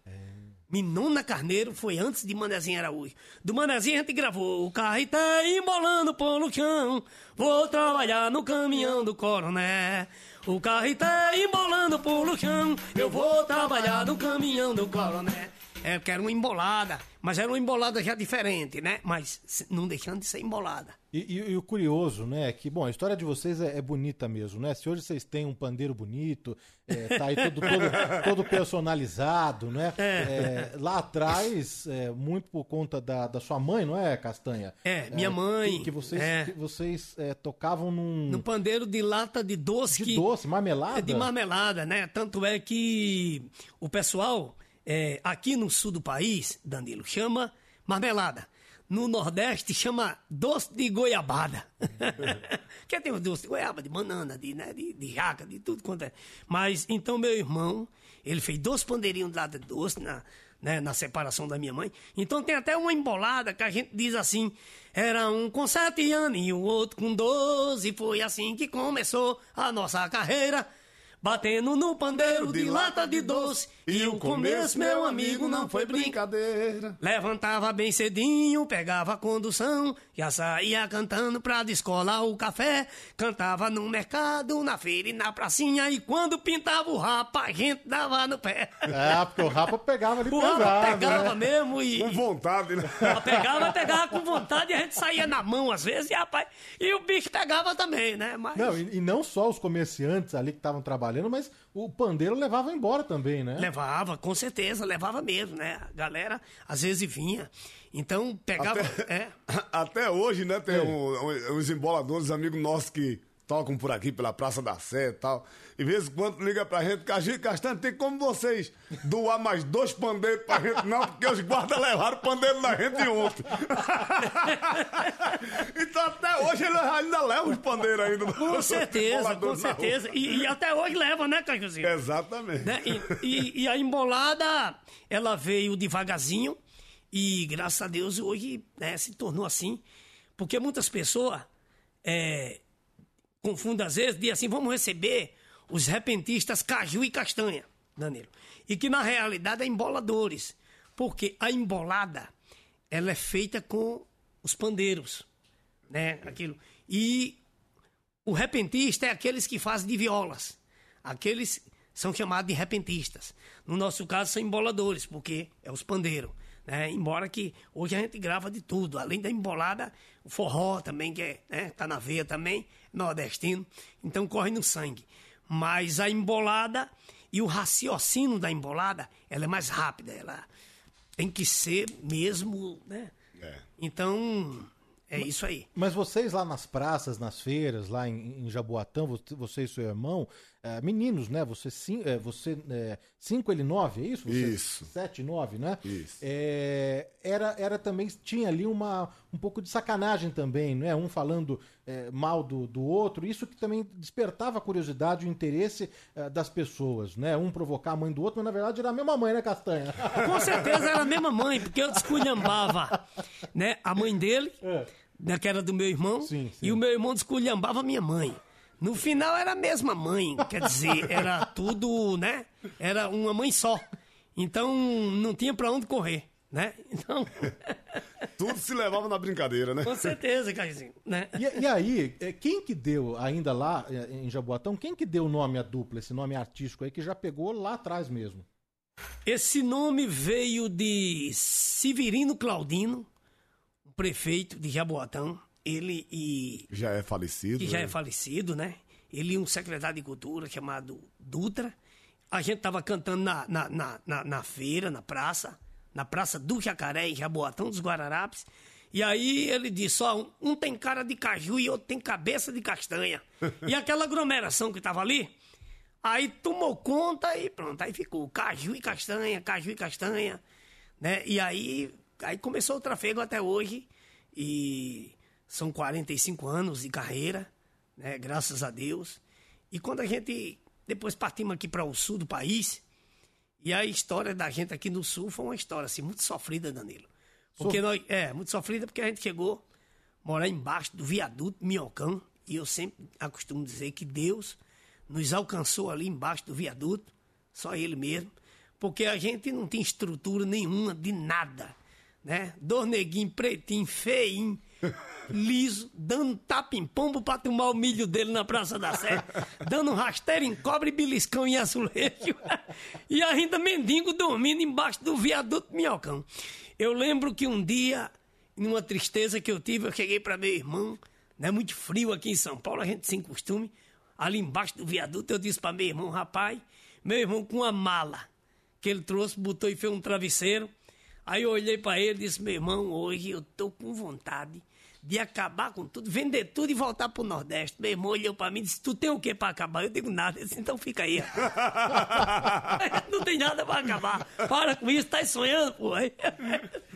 Minona Carneiro foi antes de Manezinho Araújo. Do Manezinho a gente gravou o carro tá embolando pelo chão. Vou trabalhar no caminhão do coroné. O carro tá embolando pelo chão. Eu vou trabalhar no caminhão do coroné. É, que era uma embolada, mas era uma embolada já diferente, né? Mas não deixando de ser embolada. E, e- e o curioso, né, é que, bom, a história de vocês é, é bonita mesmo, né? Se hoje vocês têm um pandeiro bonito, é, tá aí todo, todo, *laughs* todo personalizado, né? É, lá atrás, é, muito por conta da, da sua mãe, não é, Castanha? É, minha mãe, Que, que vocês, é. que vocês é, tocavam num... No pandeiro de lata de doce. De que- doce, marmelada? É de marmelada, né? Tanto é que o pessoal é, aqui no sul do país, Danilo, chama marmelada. No Nordeste chama doce de goiabada. *laughs* que tem o doce de goiaba, de banana, de, né, de, de jaca, de tudo quanto é. Mas então meu irmão, ele fez dois pandeirinhos de lata de doce na, né, na separação da minha mãe. Então tem até uma embolada que a gente diz assim: era um com sete anos e o outro com doze. Foi assim que começou a nossa carreira. Batendo no pandeiro de lata de doce. E o começo, meu amigo, não foi brincadeira. Levantava bem cedinho, pegava a condução, já saía cantando pra descolar o café. Cantava no mercado, na feira e na pracinha. E quando pintava o rapa, a gente dava no pé. É, porque o Rapa pegava ali O pesado, rapa pegava né? mesmo e. Com vontade, né? Pegava, pegava com vontade e a gente saía na mão às vezes, e rapaz, e o bicho pegava também, né? Mas Não, e, e não só os comerciantes ali que estavam trabalhando, mas o pandeiro levava embora também, né? levava, com certeza, levava mesmo, né? A galera às vezes vinha. Então pegava. É. *laughs* Até hoje, né, tem um- um- uns emboladores, amigos nossos que tocam por aqui pela Praça da Sé e tal. E de vez em quando liga pra gente, Caxi Castanho, tem como vocês doar mais dois pandeiros pra gente? Não, porque os guardas levaram o pandeiro da gente ontem. *laughs* então até hoje ele ainda leva os pandeiros ainda. Com certeza, com certeza. E, e até hoje leva, né, Cajuzinho? Exatamente. Né? E, e- e a embolada, ela veio devagarzinho e, graças a Deus, hoje né, se tornou assim. Porque muitas pessoas é, confundem, às vezes, dizem assim, vamos receber os repentistas caju e castanha, Danilo. E que, na realidade, é emboladores. Porque a embolada, ela é feita com os pandeiros, né? Aquilo. E o repentista é aqueles que fazem de violas. Aqueles são chamados de repentistas. No nosso caso, são emboladores, porque é os pandeiros. Né? Embora que hoje a gente grava de tudo. Além da embolada, o forró também, que é, né? tá na veia também, nordestino. Então corre no sangue. Mas a embolada e o raciocínio da embolada, ela é mais rápida. Ela tem que ser mesmo, né? Então, é isso aí. Mas vocês lá nas praças, nas feiras, lá em, em Jaboatão, você, você e seu irmão, eh, meninos, né? Você, cin, eh, você eh, cinco, ele nove, é isso? Você, Isso. Sete, nove, né? Isso. Eh, era, era também, tinha ali uma, um pouco de sacanagem também, né? Um falando eh, mal do, do outro, isso que também despertava a curiosidade e o interesse eh, das pessoas, né? Um provocar a mãe do outro, mas na verdade era a mesma mãe, né, Castanha? *laughs* Com certeza era a mesma mãe, porque eu desculhambava né, a mãe dele, né, que era do meu irmão, e o meu irmão desculhambava a minha mãe. No final era a mesma mãe, quer dizer, era tudo, né? Era uma mãe só. Então não tinha pra onde correr, né? *laughs* Então, *laughs* Tudo se levava na brincadeira, né? com certeza, Caiozinho, né? *laughs* E, e aí, eh, quem que deu, ainda lá eh, em Jaboatão, quem que deu o nome à dupla, esse nome artístico aí, que já pegou lá atrás mesmo? Esse nome veio de Severino Claudino, o prefeito de Jaboatão. Ele e. Já é falecido. Que já né? é falecido, né? Ele e um secretário de cultura chamado Dutra. A gente tava cantando na, na, na, na, na feira, na praça, na Praça do Jacaré, em Jaboatão dos Guararapes. E aí ele disse: ó, um, tem cara de caju e outro tem cabeça de castanha. *laughs* e aquela aglomeração que tava ali, aí tomou conta e pronto, aí ficou caju e castanha, caju e castanha, né? E aí, aí começou o trafego até hoje. E são 45 anos de carreira, né? Graças a Deus. E quando a gente depois partimos aqui para o sul do país, e a história da gente aqui no sul foi uma história assim muito sofrida, Danilo. Porque nós, é, muito sofrida porque a gente chegou a morar embaixo do viaduto Minhocão, e eu sempre acostumo dizer que Deus nos alcançou ali embaixo do viaduto, só ele mesmo, porque a gente não tem estrutura nenhuma de nada, né? Dois neguinhos pretinho, feinho, liso, dando tapa em pombo pra tomar o milho dele na Praça da Sé, dando rasteiro em cobre, beliscão em azulejo, *laughs* e ainda mendigo dormindo embaixo do viaduto Minhocão. Eu lembro que um dia, numa tristeza que eu tive, eu cheguei para meu irmão, né, muito frio aqui em São Paulo, a gente sem costume, ali embaixo do viaduto, eu disse para meu irmão, rapaz, meu irmão com uma mala que ele trouxe, botou e fez um travesseiro. Aí eu olhei para ele e disse, meu irmão, hoje eu tô com vontade de acabar com tudo, vender tudo e voltar pro Nordeste. Meu irmão olhou para mim e disse, tu tem o que para acabar? Eu digo nada. Ele disse, então fica aí. *laughs* Não tem nada para acabar. Para com isso, tá sonhando, pô. Aí-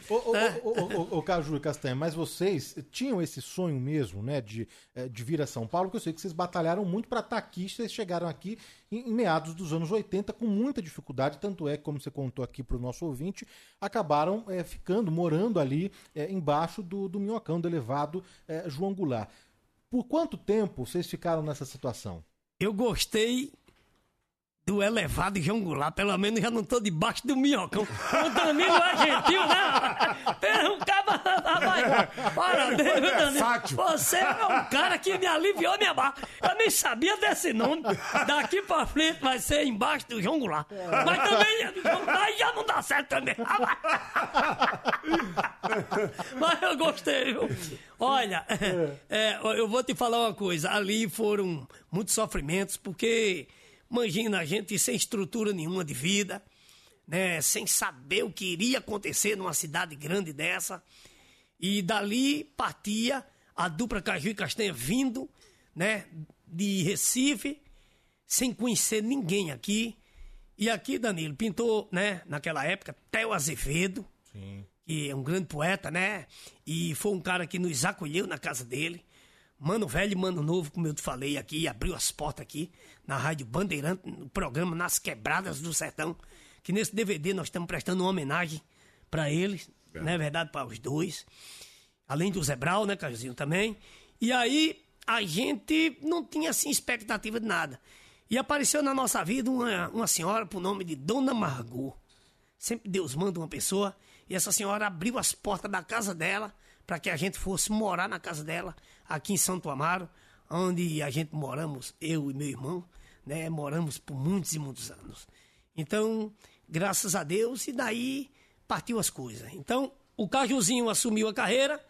Ô, ô, Caju e Castanha, mas vocês tinham esse sonho mesmo, né, de, eh, de vir a São Paulo, que eu sei que vocês batalharam muito para estar aqui, vocês chegaram aqui em, meados dos anos 80 com muita dificuldade, tanto é que, como você contou aqui para o nosso ouvinte, acabaram eh, ficando, morando ali eh, embaixo do, do minhocão, do elevado eh, João Goulart. Por quanto tempo vocês ficaram nessa situação? Eu gostei do elevado João Goulart, pelo menos já não tô debaixo do minhocão. O Danilo é gentil, né? Tem um caba... Rapaz, Parabéns, viu, Danilo? Você é um cara que me aliviou minha barra. Eu nem sabia desse nome. Daqui pra frente vai ser embaixo do João Goulart. Mas também, aí já não dá certo também. Mas eu gostei, viu? Olha, é, eu vou te falar uma coisa. Ali foram muitos sofrimentos, porque, imagina, a gente sem estrutura nenhuma de vida, né? Sem saber o que iria acontecer numa cidade grande dessa. E dali partia a dupla Caju e Castanha vindo, né? De Recife, sem conhecer ninguém aqui. E aqui, Danilo, pintou, né? Naquela época, Theo Azevedo Sim. que é um grande poeta, né? E foi um cara que nos acolheu na casa dele. Mano velho e mano novo, como eu te falei aqui, abriu as portas aqui na Rádio Bandeirante, no programa Nas Quebradas do Sertão. Que nesse DVD nós estamos prestando uma homenagem para eles, não é verdade? Para os dois. Além do Zebral, né, Cajuzinho, também. E aí a gente não tinha assim expectativa de nada. E apareceu na nossa vida uma, uma senhora por nome de Dona Margot. Sempre Deus manda uma pessoa e essa senhora abriu as portas da casa dela para que a gente fosse morar na casa dela aqui em Santo Amaro, onde a gente moramos, eu e meu irmão, né? Moramos por muitos e muitos anos. Então, graças a Deus, e daí partiu as coisas. Então, o Cajuzinho assumiu a carreira.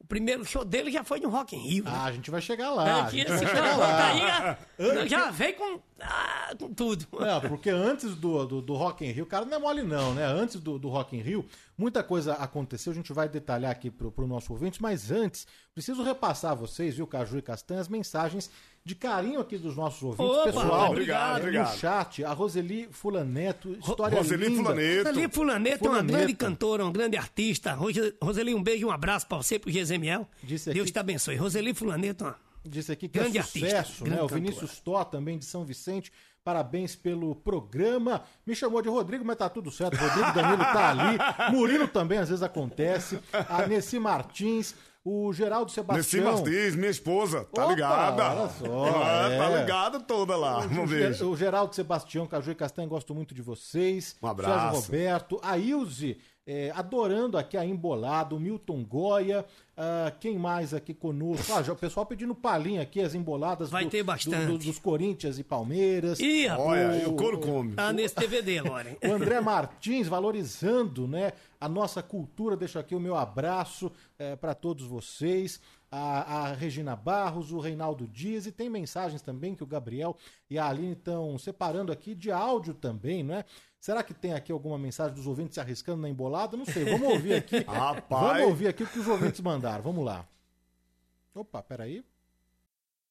O primeiro show dele já foi no Rock in Rio. né? Ah, a gente vai chegar lá. É, que esse chegar garoto lá. aí já, veio com, ah, com tudo. Não, porque antes do, do, do Rock in Rio, cara, não é mole não, né? Antes do, do Rock in Rio, muita coisa aconteceu, a gente vai detalhar aqui pro, pro nosso ouvinte, mas antes, preciso repassar a vocês, viu, Caju e Castanha, as mensagens de carinho aqui dos nossos ouvintes, Opa, pessoal. obrigado, é, obrigado. No chat, a Roseli Fulaneto, história Roseli linda. Fulaneto. Roseli Fulaneto é uma grande cantora, uma grande artista. Rose- Roseli, um beijo e um abraço pra você, pro Gesemiel. Disse Deus aqui- te abençoe. Roseli Fulaneto, ó. Disse aqui que Grande é artista, sucesso, né? grande O Vinícius Tó, também de São Vicente. Parabéns pelo programa. Me chamou de Rodrigo, mas tá tudo certo. Rodrigo Danilo tá ali. *laughs* Murilo também às vezes acontece. A Nessi Martins, o Geraldo Nessi Sebastião. Martins, minha esposa, tá Opa, ligada? olha só, Ah, é. Tá ligada toda lá. Um O, beijo. o Geraldo Sebastião, Caju e Castanha, gosto muito de vocês. Um abraço. Sérgio Roberto, a Ilze é, adorando aqui a embolada, o Milton Goya. ah, quem mais aqui conosco? Ah, já, o pessoal pedindo palhinha aqui, as emboladas Vai do- ter do- bastante. do- dos Corinthians e Palmeiras. Ih, rapaz. Olha, e o couro come. Tá nesse DVD, Loren. O André Martins valorizando né, a nossa cultura. Deixo aqui o meu abraço para todos vocês. A, a Regina Barros, o Reinaldo Dias e tem mensagens também que o Gabriel e a Aline estão separando aqui de áudio também, não é? Será que tem aqui alguma mensagem dos ouvintes se arriscando na embolada? Não sei. Vamos ouvir aqui. *laughs* Rapaz. Vamos ouvir aqui o que os ouvintes mandaram. Vamos lá. Opa, peraí.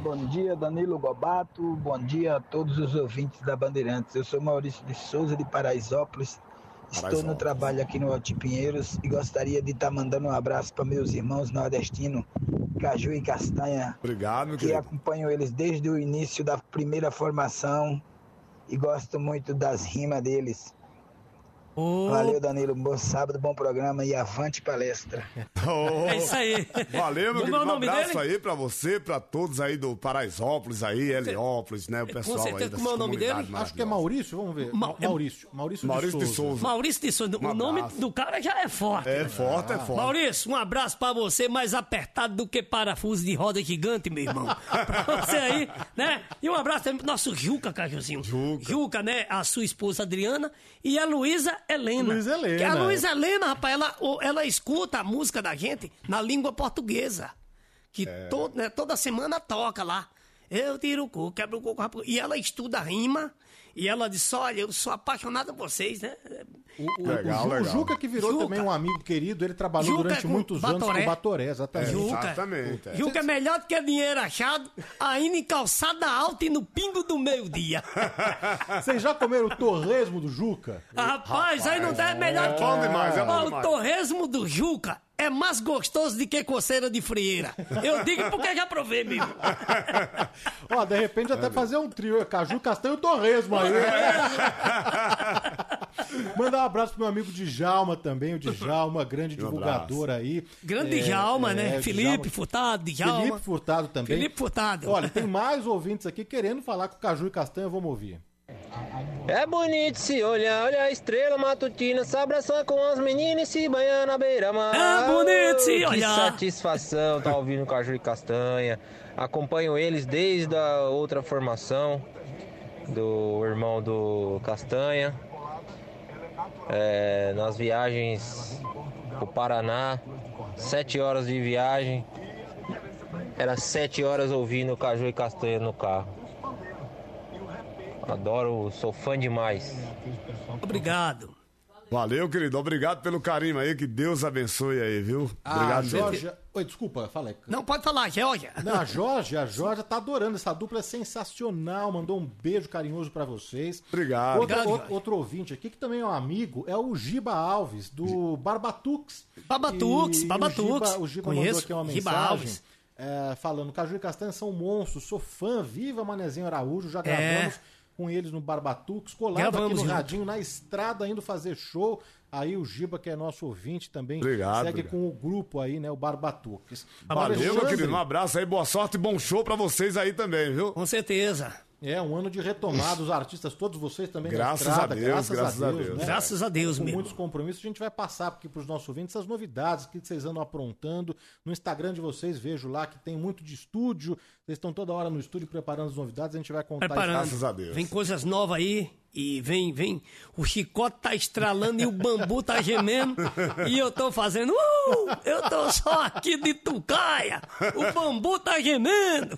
Bom dia, Danilo Gobato. Bom dia a todos os ouvintes da Bandeirantes. Eu sou Maurício de Souza, de Paraisópolis. Estou no trabalho aqui no Alto Pinheiros e gostaria de estar mandando um abraço para meus irmãos nordestinos, Caju e Castanha, Obrigado, meu que querido. acompanho eles desde o início da primeira formação e gosto muito das rimas deles. Valeu, Danilo. Bom sábado, bom programa e avante palestra. Oh, É isso aí. Valeu, meu é querido. o Um nome abraço dele? aí pra você, pra todos aí do Paraisópolis aí, Heliópolis, né? O pessoal aí certeza, das como é o nome dele? Acho que é Maurício, vamos ver. Ma- Ma- Maurício. Maurício, Maurício de de Souza. Souza. Maurício de Souza. Um o nome do cara já é forte. É né? forte, é forte. Maurício, um abraço pra você, mais apertado do que parafuso de roda gigante, meu irmão. *laughs* pra você aí, né? E um abraço também pro nosso Juca, Cajuzinho. Juca. Juca, né? A sua esposa Adriana e a Luísa Helena. Luísa Helena. Que a Luísa Helena, rapaz, ela, ela escuta a música da gente na língua portuguesa. Que É. to- né, toda semana toca lá. Eu tiro o cu, quebro o coco, rapaz. E ela estuda rima. E ela disse: Olha, eu sou apaixonada por vocês, né? O, o- Legal, o Ju- o. Juca que virou Juca. também um amigo querido, ele trabalhou Juca durante muitos anos Batoré. com o Batoré, exatamente. Juca. Exatamente. é. Juca é melhor do que dinheiro achado, ainda em calçada alta e no pingo do meio-dia. *laughs* Vocês já comeram o torresmo do Juca? Rapaz, aí não dá melhor que. bom demais, é bom O torresmo do Juca é mais gostoso do que coceira de frieira. Eu digo porque já provei, meu. irmão. *laughs* Ó, de repente até fazer um trio, Caju, Castanho e Torresmo aí. *laughs* Mandar um abraço pro meu amigo Djalma também, o Djalma, grande Um divulgador aí. Grande É, Djalma, né? é, Felipe Djalma. Furtado, Djalma. Felipe Furtado também. Felipe Furtado. Olha, tem mais ouvintes aqui querendo falar com o Caju e Castanho, vamos ouvir. É bonito se olhar, olha a estrela matutina, se abraçando com as meninas e se banhando na beira-mar. É bonito se Que olhar. satisfação tá ouvindo Caju e Castanha. Acompanho eles desde a outra formação do irmão do Castanha. É, nas viagens pro Paraná, sete horas de viagem. Era sete horas ouvindo Caju e Castanha no carro. Adoro, sou fã demais. Obrigado. Valeu, querido. Obrigado pelo carinho aí. Que Deus abençoe aí, viu? A Obrigado, Jorge... Oi, desculpa, falei. Não, pode falar, Georgia. Não, a Jorge, a Jorge tá adorando essa dupla, é sensacional. Mandou um beijo carinhoso pra vocês. Obrigado. Outro, Obrigado, outro, ouvinte aqui, que também é um amigo, é o Giba Alves, do Barbatux. Babatux, E- e Babatux. O Giba, o Giba mandou aqui uma Giba mensagem. Alves. é, falando, Caju e Castanha são monstros, sou fã, viva Manezinho Araújo, já É. com eles no Barbatux, colado Gravamos aqui no junto. radinho, na estrada, indo fazer show. Aí o Giba, que é nosso ouvinte também, Obrigado, segue obrigado. com o grupo aí, né? O Barbatuques. Valeu, meu Alexandre- querido. Um abraço aí, boa sorte e bom show pra vocês aí também, viu? Com certeza. É, um ano de retomada, os artistas, todos vocês também Graças na estrada, a Deus, graças, graças a a Deus, Deus. né? Graças a Deus, Com meu muitos compromissos, a gente vai passar aqui para os nossos ouvintes as novidades que vocês andam aprontando. No Instagram de vocês, vejo lá que tem muito de estúdio, vocês estão toda hora no estúdio preparando as novidades, a gente vai contar Preparando. isso. Vem coisas novas aí. E vem, vem. O chicote tá estralando e o bambu tá gemendo. E eu tô fazendo. Uh! Eu tô só aqui de tucaia. O bambu tá gemendo.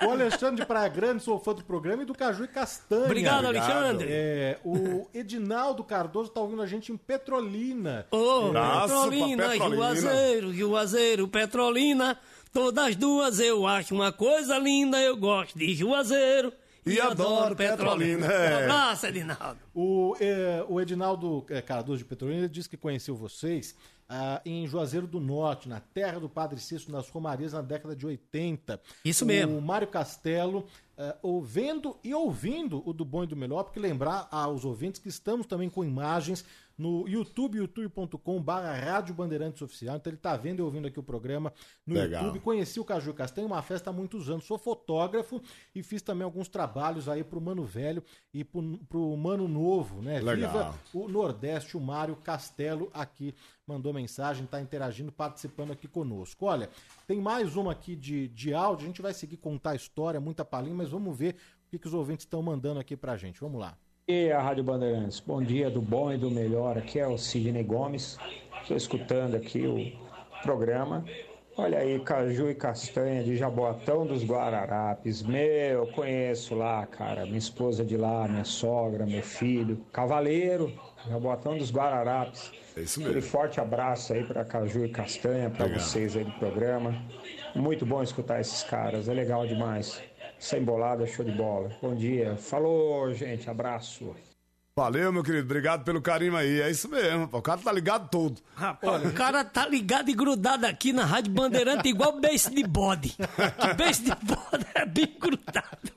O Alexandre de Praia Grande, sou fã do programa, e do Caju e Castanha. Obrigado, Alexandre. É, o Edinaldo Cardoso tá ouvindo a gente em Petrolina. Ô, É, Petrolina, Juazeiro, Juazeiro, Petrolina. Todas as duas eu acho uma coisa linda. Eu gosto de Juazeiro. E adoro Petrolina, é. Um abraço, Edinaldo. O, é, o Edinaldo é, Cardoso de Petrolina ele disse que conheceu vocês ah, em Juazeiro do Norte, na terra do Padre Cício, nas Romarias, na década de 80. Isso mesmo. O Mário Castelo, ah, ouvendo e ouvindo o do Bom e do Melhor, porque lembrar aos ouvintes que estamos também com imagens no YouTube, youtube.com barra Rádio Bandeirantes Oficial. Então ele está vendo e ouvindo aqui o programa no Legal. YouTube. Conheci o Caju Castanho, uma festa há muitos anos. Sou fotógrafo e fiz também alguns trabalhos aí pro Mano Velho e pro, pro Mano Novo, né? Legal. Viva o Nordeste, o Mário Castelo aqui mandou mensagem, está interagindo, participando aqui conosco. Olha, tem mais uma aqui de, de áudio, a gente vai seguir contar a história, muita palhinha, mas vamos ver o que, que os ouvintes estão mandando aqui pra gente. Vamos lá. E a Rádio Bandeirantes, bom dia do bom e do melhor. Aqui é o Sidney Gomes. Estou escutando aqui o programa. Olha aí, Caju e Castanha de Jaboatão dos Guararapes. Meu, conheço lá, cara. Minha esposa de lá, minha sogra, meu filho. Cavaleiro, Jaboatão dos Guararapes. É isso Aquele mesmo. forte abraço aí para Caju e Castanha, para vocês aí do programa. Muito bom escutar esses caras, é legal demais. Sem bolada, show de bola. Bom dia. Falou, gente. Abraço. Valeu, meu querido. Obrigado pelo carinho aí. É isso mesmo, pô. o cara tá ligado todo. Rapaz, o cara tá ligado e grudado aqui na Rádio Bandeirante igual beijo de bode. Que beijo de bode é bem grudado.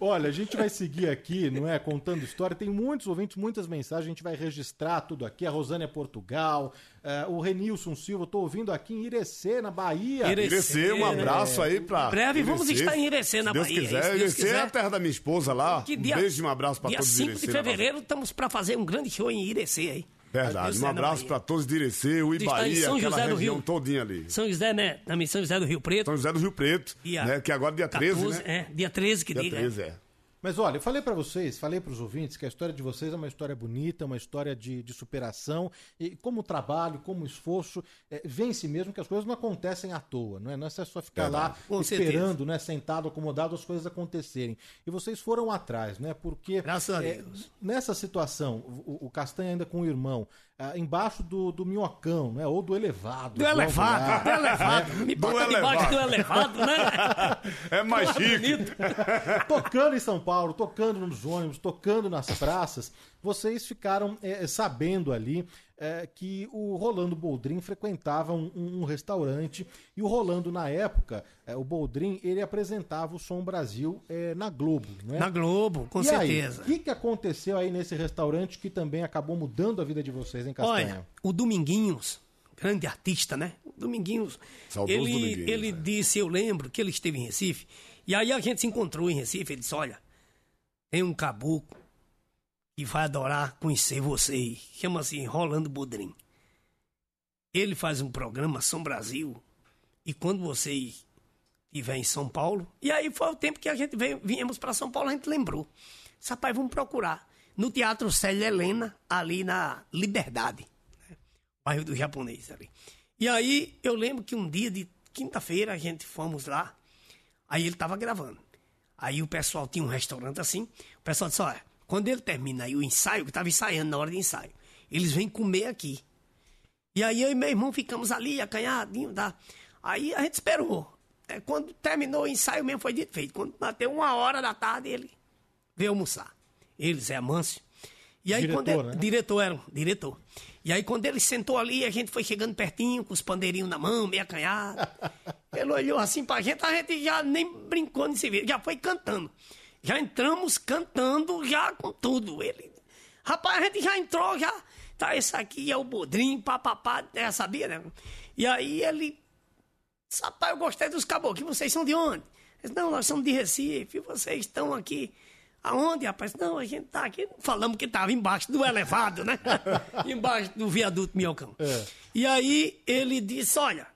Olha, a gente vai seguir aqui, não é? Contando história. Tem muitos ouvintes, muitas mensagens. A gente vai registrar tudo aqui. A Rosânia Portugal, eh, o Renilson Silva. Tô ouvindo aqui em Irecê, na Bahia. Irecê, um abraço aí pra. Em breve vamos estar em Irecê, na Se Deus Bahia, Quiser. se Deus Irecê é quiser. a terra da minha esposa lá. Que um dia- beijo e um abraço pra Dia todos 5 Irecê. de Bahia. fevereiro estamos para fazer um grande show em Irecê aí. Verdade. Um na abraço pra todos de Irecê, o Ibaí, São aquela José do Rio. todinha ali. São José, né? Na Missão José do Rio Preto. São José do Rio Preto, Dia né? Que agora é dia 13, 14, né? É, dia 13 que Dia diga. 13, é. Mas olha, eu falei pra vocês, falei pros ouvintes que a história de vocês é uma história bonita, uma história de, de superação e como trabalho, como esforço, é, vence mesmo que as coisas não acontecem à toa, não é? Não é só ficar Verdade. lá esperando, né, sentado, acomodado, as coisas acontecerem. E vocês foram atrás, né? Porque Graças a é, Deus. nessa situação, o, o Castanha ainda com o irmão, ah, embaixo do, do minhocão, né? Ou do elevado. Do elevado, do elevado. né? Me bota debaixo do elevado, né? É mais chique. *laughs* tocando em São Paulo, tocando nos ônibus, tocando nas praças, vocês ficaram é, sabendo ali é, que o Rolando Boldrin frequentava um, um restaurante e o Rolando, na época, é, o Boldrin, ele apresentava o Som Brasil é, na Globo, né? Na Globo, com e certeza. O que, que aconteceu aí nesse restaurante que também acabou mudando a vida de vocês, hein, Castanha? Olha, o Dominguinhos, grande artista, né? O Dominguinhos, Saudoso ele, Dominguinhos, ele disse, eu lembro que ele esteve em Recife, e aí a gente se encontrou em Recife, ele disse, olha, tem um caboclo que vai adorar conhecer vocês, chama-se Rolando Bodrim. Ele faz um programa São Brasil, e quando vocês estiverem em São Paulo, e aí foi o tempo que a gente veio, viemos para São Paulo, a gente lembrou. Rapaz, vamos procurar. No Teatro Célia Helena, ali na Liberdade bairro do japonês ali. E aí eu lembro que um dia de quinta-feira a gente fomos lá, aí ele tava gravando. Aí o pessoal tinha um restaurante assim, o pessoal disse, olha, quando ele termina aí o ensaio, que tava ensaiando na hora de ensaio, eles vêm comer aqui. E aí eu e meu irmão ficamos ali, acanhadinho, tá? Aí a gente esperou. É, quando terminou o ensaio mesmo foi dito feito. Quando bateu uma hora da tarde, ele veio almoçar. Ele, Zé Amâncio. E aí Diretor, quando ele, né? Diretor era, diretor. E aí quando ele sentou ali, a gente foi chegando pertinho, com os pandeirinhos na mão, meio acanhado. ele olhou assim pra gente, a gente já nem brincou nesse vídeo, já foi cantando. Já entramos cantando, já com tudo. Ele, Rapaz, a gente já entrou, já. Tá, esse aqui é o Bodrinho, papapá, já sabia, né? E aí ele. Rapaz, eu gostei dos caboclos. Vocês são de onde? Eles, não, nós somos de Recife. Vocês estão aqui. Aonde, rapaz? Não, a gente tá aqui. Falamos que tava embaixo do elevado, né? *laughs* embaixo do viaduto Minhocão. É. E aí ele disse: olha,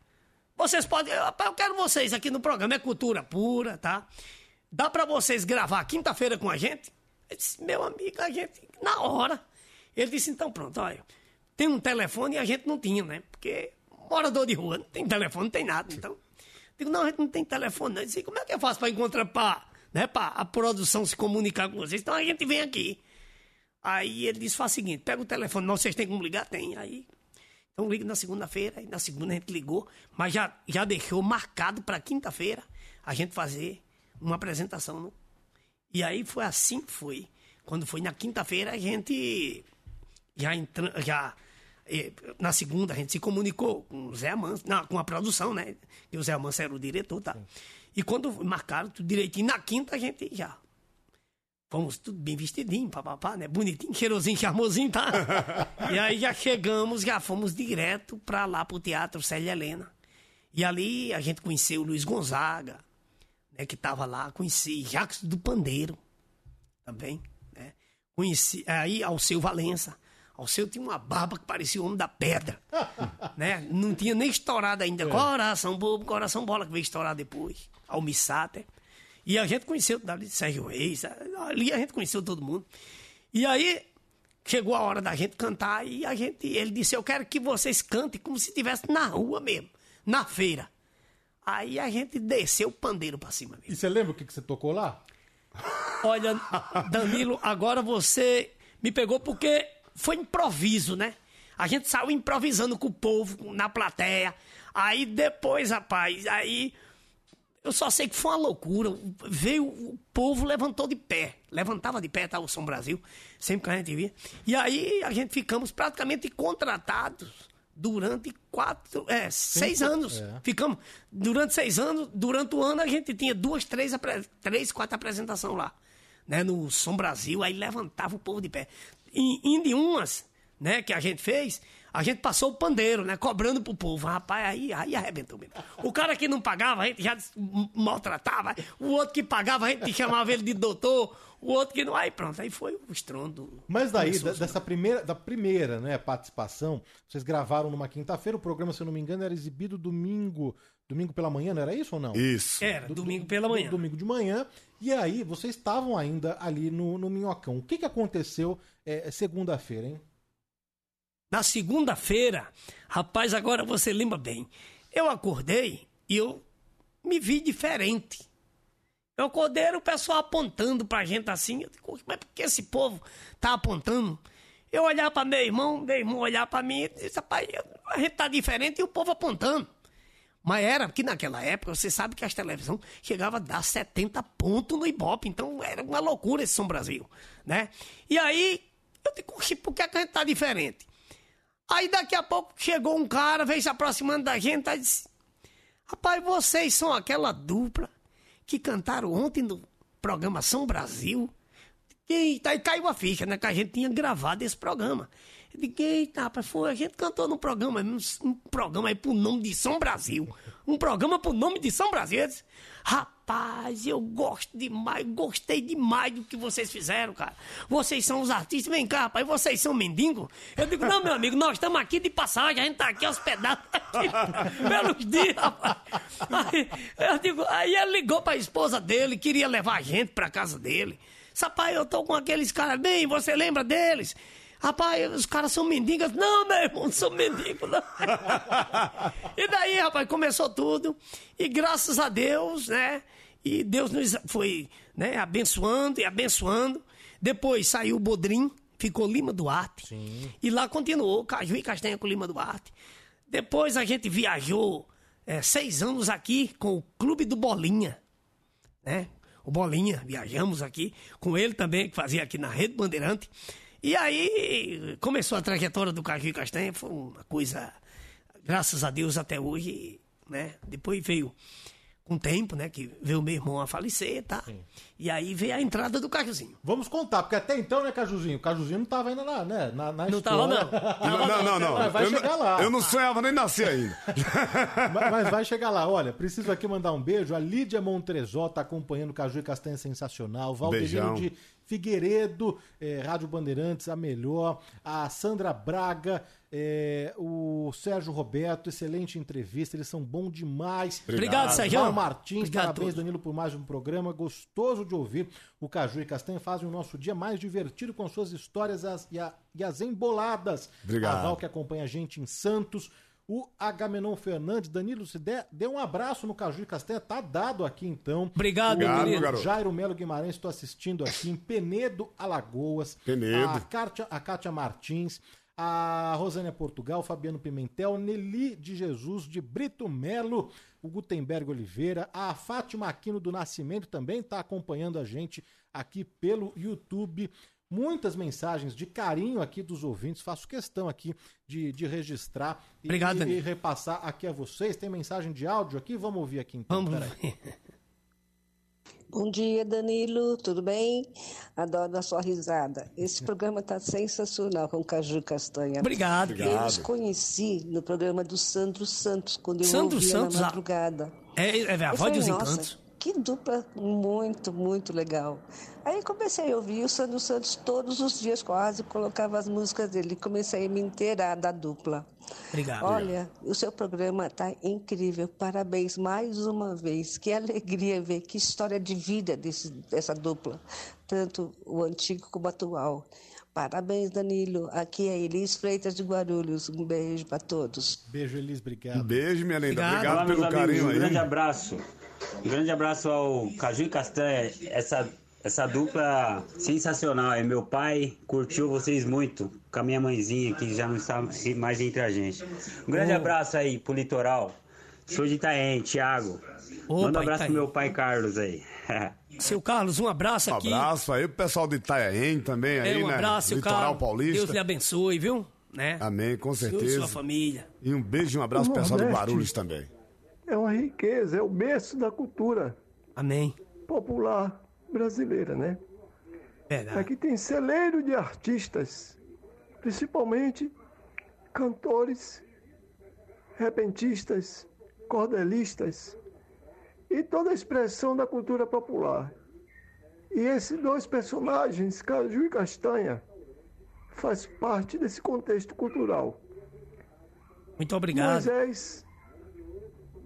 vocês podem. Rapaz, eu quero vocês aqui no programa, é cultura pura, tá? Dá pra vocês gravar quinta-feira com a gente? Eu disse, meu amigo, a gente, na hora. Ele disse, então pronto, olha, tem um telefone e a gente não tinha, né? Porque morador de rua, não tem telefone, não tem nada, então. Digo, não, a gente não tem telefone, não. Eu disse, como é que eu faço pra encontrar, pra, né, pra a produção se comunicar com vocês? Então a gente vem aqui. Aí ele disse, faz o seguinte, pega o telefone, não, vocês têm como ligar? Tem. Aí então liga na segunda-feira, e na segunda a gente ligou, mas já, já deixou marcado para quinta-feira a gente fazer uma apresentação. Né? E aí foi assim que foi. Quando foi na quinta-feira, a gente já entra, já eh, na segunda a gente se comunicou com o Zé Amanso, não, com a produção, né? E o Zé Amanso era o diretor, tá? E quando marcaram tudo direitinho, na quinta a gente já Fomos tudo bem vestidinho, papapá, né? Bonitinho, cheirosinho, charmosinho, tá? *laughs* e aí já chegamos, já fomos direto pra lá pro Teatro Célia Helena. E ali a gente conheceu o Luiz Gonzaga, né? Que tava lá, conheci Jacques do Pandeiro também, né? Conheci, aí Alceu Valença. Alceu tinha uma barba que parecia o homem da pedra, *laughs* né? Não tinha nem estourado ainda. Coração bobo, coração bola, que veio estourar depois. Almissáter. E a gente conheceu dali Sérgio Reis, ali a gente conheceu todo mundo. E aí chegou a hora da gente cantar e a gente, ele disse: "Eu quero que vocês cantem como se estivesse na rua mesmo, na feira". Aí a gente desceu o pandeiro pra cima mesmo. E você lembra o que, que você tocou lá? Olha, Danilo, agora você me pegou porque foi improviso, né? A gente saiu improvisando com o povo na plateia. Aí depois, rapaz, aí eu só sei que foi uma loucura. Veio, o povo levantou de pé. Levantava de pé, tá? O São Brasil, sempre que a gente via. E aí a gente ficamos praticamente contratados durante quatro, é, seis Cinco, anos. é. Ficamos durante seis anos. Durante o ano a gente tinha duas, três, três quatro apresentações lá. Né, no São Brasil, aí levantava o povo de pé. E indo em umas, né, que a gente fez, a gente passou o pandeiro, né, cobrando pro povo. Rapaz, aí, aí arrebentou mesmo. O cara que não pagava, a gente já maltratava. O outro que pagava, a gente chamava ele de doutor. O outro que não. Aí pronto, aí foi o estrondo. Mas daí, da- dessa primeira, da primeira né, participação, vocês gravaram numa quinta-feira, o programa, se eu não me engano, era exibido domingo, domingo pela manhã, não era isso ou não? Isso. Era, domingo pela manhã. Domingo de manhã. E aí, vocês estavam ainda ali no, no Minhocão. O que, que aconteceu é, segunda-feira, hein? Na segunda-feira, rapaz, agora você lembra bem. Eu acordei e eu me vi diferente. Eu acordei era o pessoal apontando pra gente assim. Eu digo, mas por que esse povo tá apontando? Eu olhar pra meu irmão, meu irmão olhar pra mim e disse, rapaz, a gente tá diferente e o povo apontando. Mas era que naquela época, você sabe que as televisões chegavam a dar 70 pontos no Ibope, então era uma loucura esse São Brasil, né? E aí, eu digo, "Oxi, por que, que a gente tá diferente? Aí daqui a pouco chegou um cara, veio se aproximando da gente e disse: Rapaz, vocês são aquela dupla que cantaram ontem no programa São Brasil. Eita, aí caiu a ficha, né? Que a gente tinha gravado esse programa. Eu digo, eita, rapaz, foi, a gente cantou num programa, um, um programa aí pro nome de São Brasil. Um programa pro nome de São Brasil. Eu disse, Rapaz, eu gosto demais, gostei demais do que vocês fizeram, cara. Vocês são os artistas, vem cá, rapaz, vocês são mendigos? Eu digo, não, meu amigo, nós estamos aqui de passagem, a gente tá aqui hospedado aqui *laughs* pelos dias, rapaz. Aí, eu digo, aí ele ligou pra esposa dele, queria levar a gente pra casa dele. Rapaz, eu tô com aqueles caras bem, você lembra deles? Rapaz, os caras são mendigos. Não, meu irmão, não são mendigos, não. e daí, rapaz, começou tudo. E graças a Deus, né? E Deus nos foi né, abençoando e abençoando. Depois saiu o Bodrim, ficou Lima Duarte. E lá continuou, Caju e Castanha com Lima Duarte. Depois a gente viajou é, seis anos aqui com o Clube do Bolinha, né? O Bolinha, viajamos aqui com ele também, que fazia aqui na Rede Bandeirante. E aí começou a trajetória do Caju e Castanha, foi uma coisa, graças a Deus até hoje, né? Depois veio com tempo, né? Que veio meu irmão a falecer, tá? E aí veio a entrada do Cajuzinho. Vamos contar, porque até então, né, Cajuzinho? O Cajuzinho não tava ainda na, né, na, na Não história. tava, não. *laughs* Não, não, não. não. Mas vai eu, chegar não- lá. eu não sonhava nem nascer ainda. *laughs* mas, mas vai chegar lá. Olha, preciso aqui mandar um beijo. A Lídia Montrezó tá acompanhando o Caju e Castanha Sensacional. Valdelino Beijão. de Figueiredo, eh, Rádio Bandeirantes, a melhor. A Sandra Braga, eh, o Sérgio Roberto, excelente entrevista. Eles são bons demais. Obrigado, Sérgio. Paulo Martins, Obrigado parabéns. Danilo, por mais um programa. Gostoso de ouvir. O Caju e Castanha fazem o nosso dia mais divertido com suas histórias as- e, a- e as emboladas. Obrigado. A Val que acompanha a gente em Santos. O Agamenon Fernandes, Danilo, se der, dê um abraço no Caju e Castanha, tá dado aqui então. Obrigado, o meu querido. garoto. Jairo Melo Guimarães, estou assistindo aqui em Penedo, Alagoas. Penedo. A Kátia, a Kátia Martins, a Rosânia Portugal, Fabiano Pimentel, Nelly de Jesus, de Brito Melo, o Gutenberg Oliveira, a Fátima Aquino do Nascimento também está acompanhando a gente aqui pelo YouTube. Muitas mensagens de carinho aqui dos ouvintes, faço questão aqui de, de registrar e, Obrigado, e, Danilo. repassar aqui a vocês. Tem mensagem de áudio aqui? Vamos ouvir aqui então. Vamos peraí. Bom dia, Danilo, tudo bem? Adoro a sua risada. Esse programa está sensacional com Caju e Castanha. Obrigado. Eu Obrigado. os conheci no programa do Sandro Santos, quando eu Sandro ouvia Santos, na a- madrugada. É, é a Eu voz falei, dos "Nossa, encantos. Que dupla muito, muito legal. Aí comecei a ouvir o Sandro Santos todos os dias, quase colocava as músicas dele. Comecei a me inteirar da dupla. Obrigado. Olha, o seu programa está incrível. Parabéns mais uma vez. Que alegria ver que história de vida desse, dessa dupla, tanto o antigo como o atual. Parabéns, Danilo. Aqui é Elis Freitas de Guarulhos. Um beijo para todos. Beijo, Elis, obrigado. Um beijo, minha linda. Obrigado. Obrigado, Olá, pelo carinho amigos, aí. um grande abraço. Um grande abraço ao Caju e Castanha. Essa, essa dupla sensacional. É meu pai curtiu vocês muito com a minha mãezinha que já não está mais entre a gente. Um grande Oh. abraço aí pro litoral. Show de Itaém, Thiago. Opa, Manda um abraço Itaém. pro meu pai Carlos aí. *laughs* Seu Carlos, um abraço Um aqui. abraço aí pro pessoal de Itanhaém também aí, É, um né? abraço, seu Litoral Carlos. Paulista. Deus lhe abençoe, viu? Né? Amém, com Senhor e certeza. sua família. E um beijo e um abraço O pro pessoal do. Guarulhos também. É uma riqueza, é o berço da cultura Amém. popular brasileira, né? Verdade. Aqui tem celeiro de artistas, principalmente cantores, repentistas, cordelistas e toda a expressão da cultura popular. E esses dois personagens, Caju e Castanha, faz parte desse contexto cultural. Muito obrigado. Moisés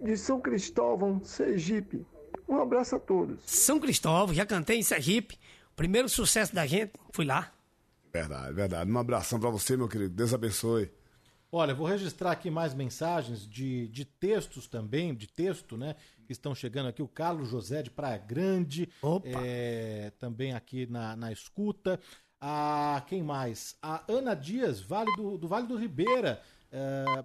de São Cristóvão, Sergipe. Um abraço a todos. São Cristóvão, já cantei em Sergipe. Primeiro sucesso da gente, fui lá. Verdade, verdade. Um abração pra você, meu querido. Deus abençoe. Olha, vou registrar aqui mais mensagens de, de textos também, de texto, né? Que estão chegando aqui. O Carlos José de Praia Grande. é, também aqui na, na escuta. A, quem mais? A Ana Dias, vale do, do Vale do Ribeira. é,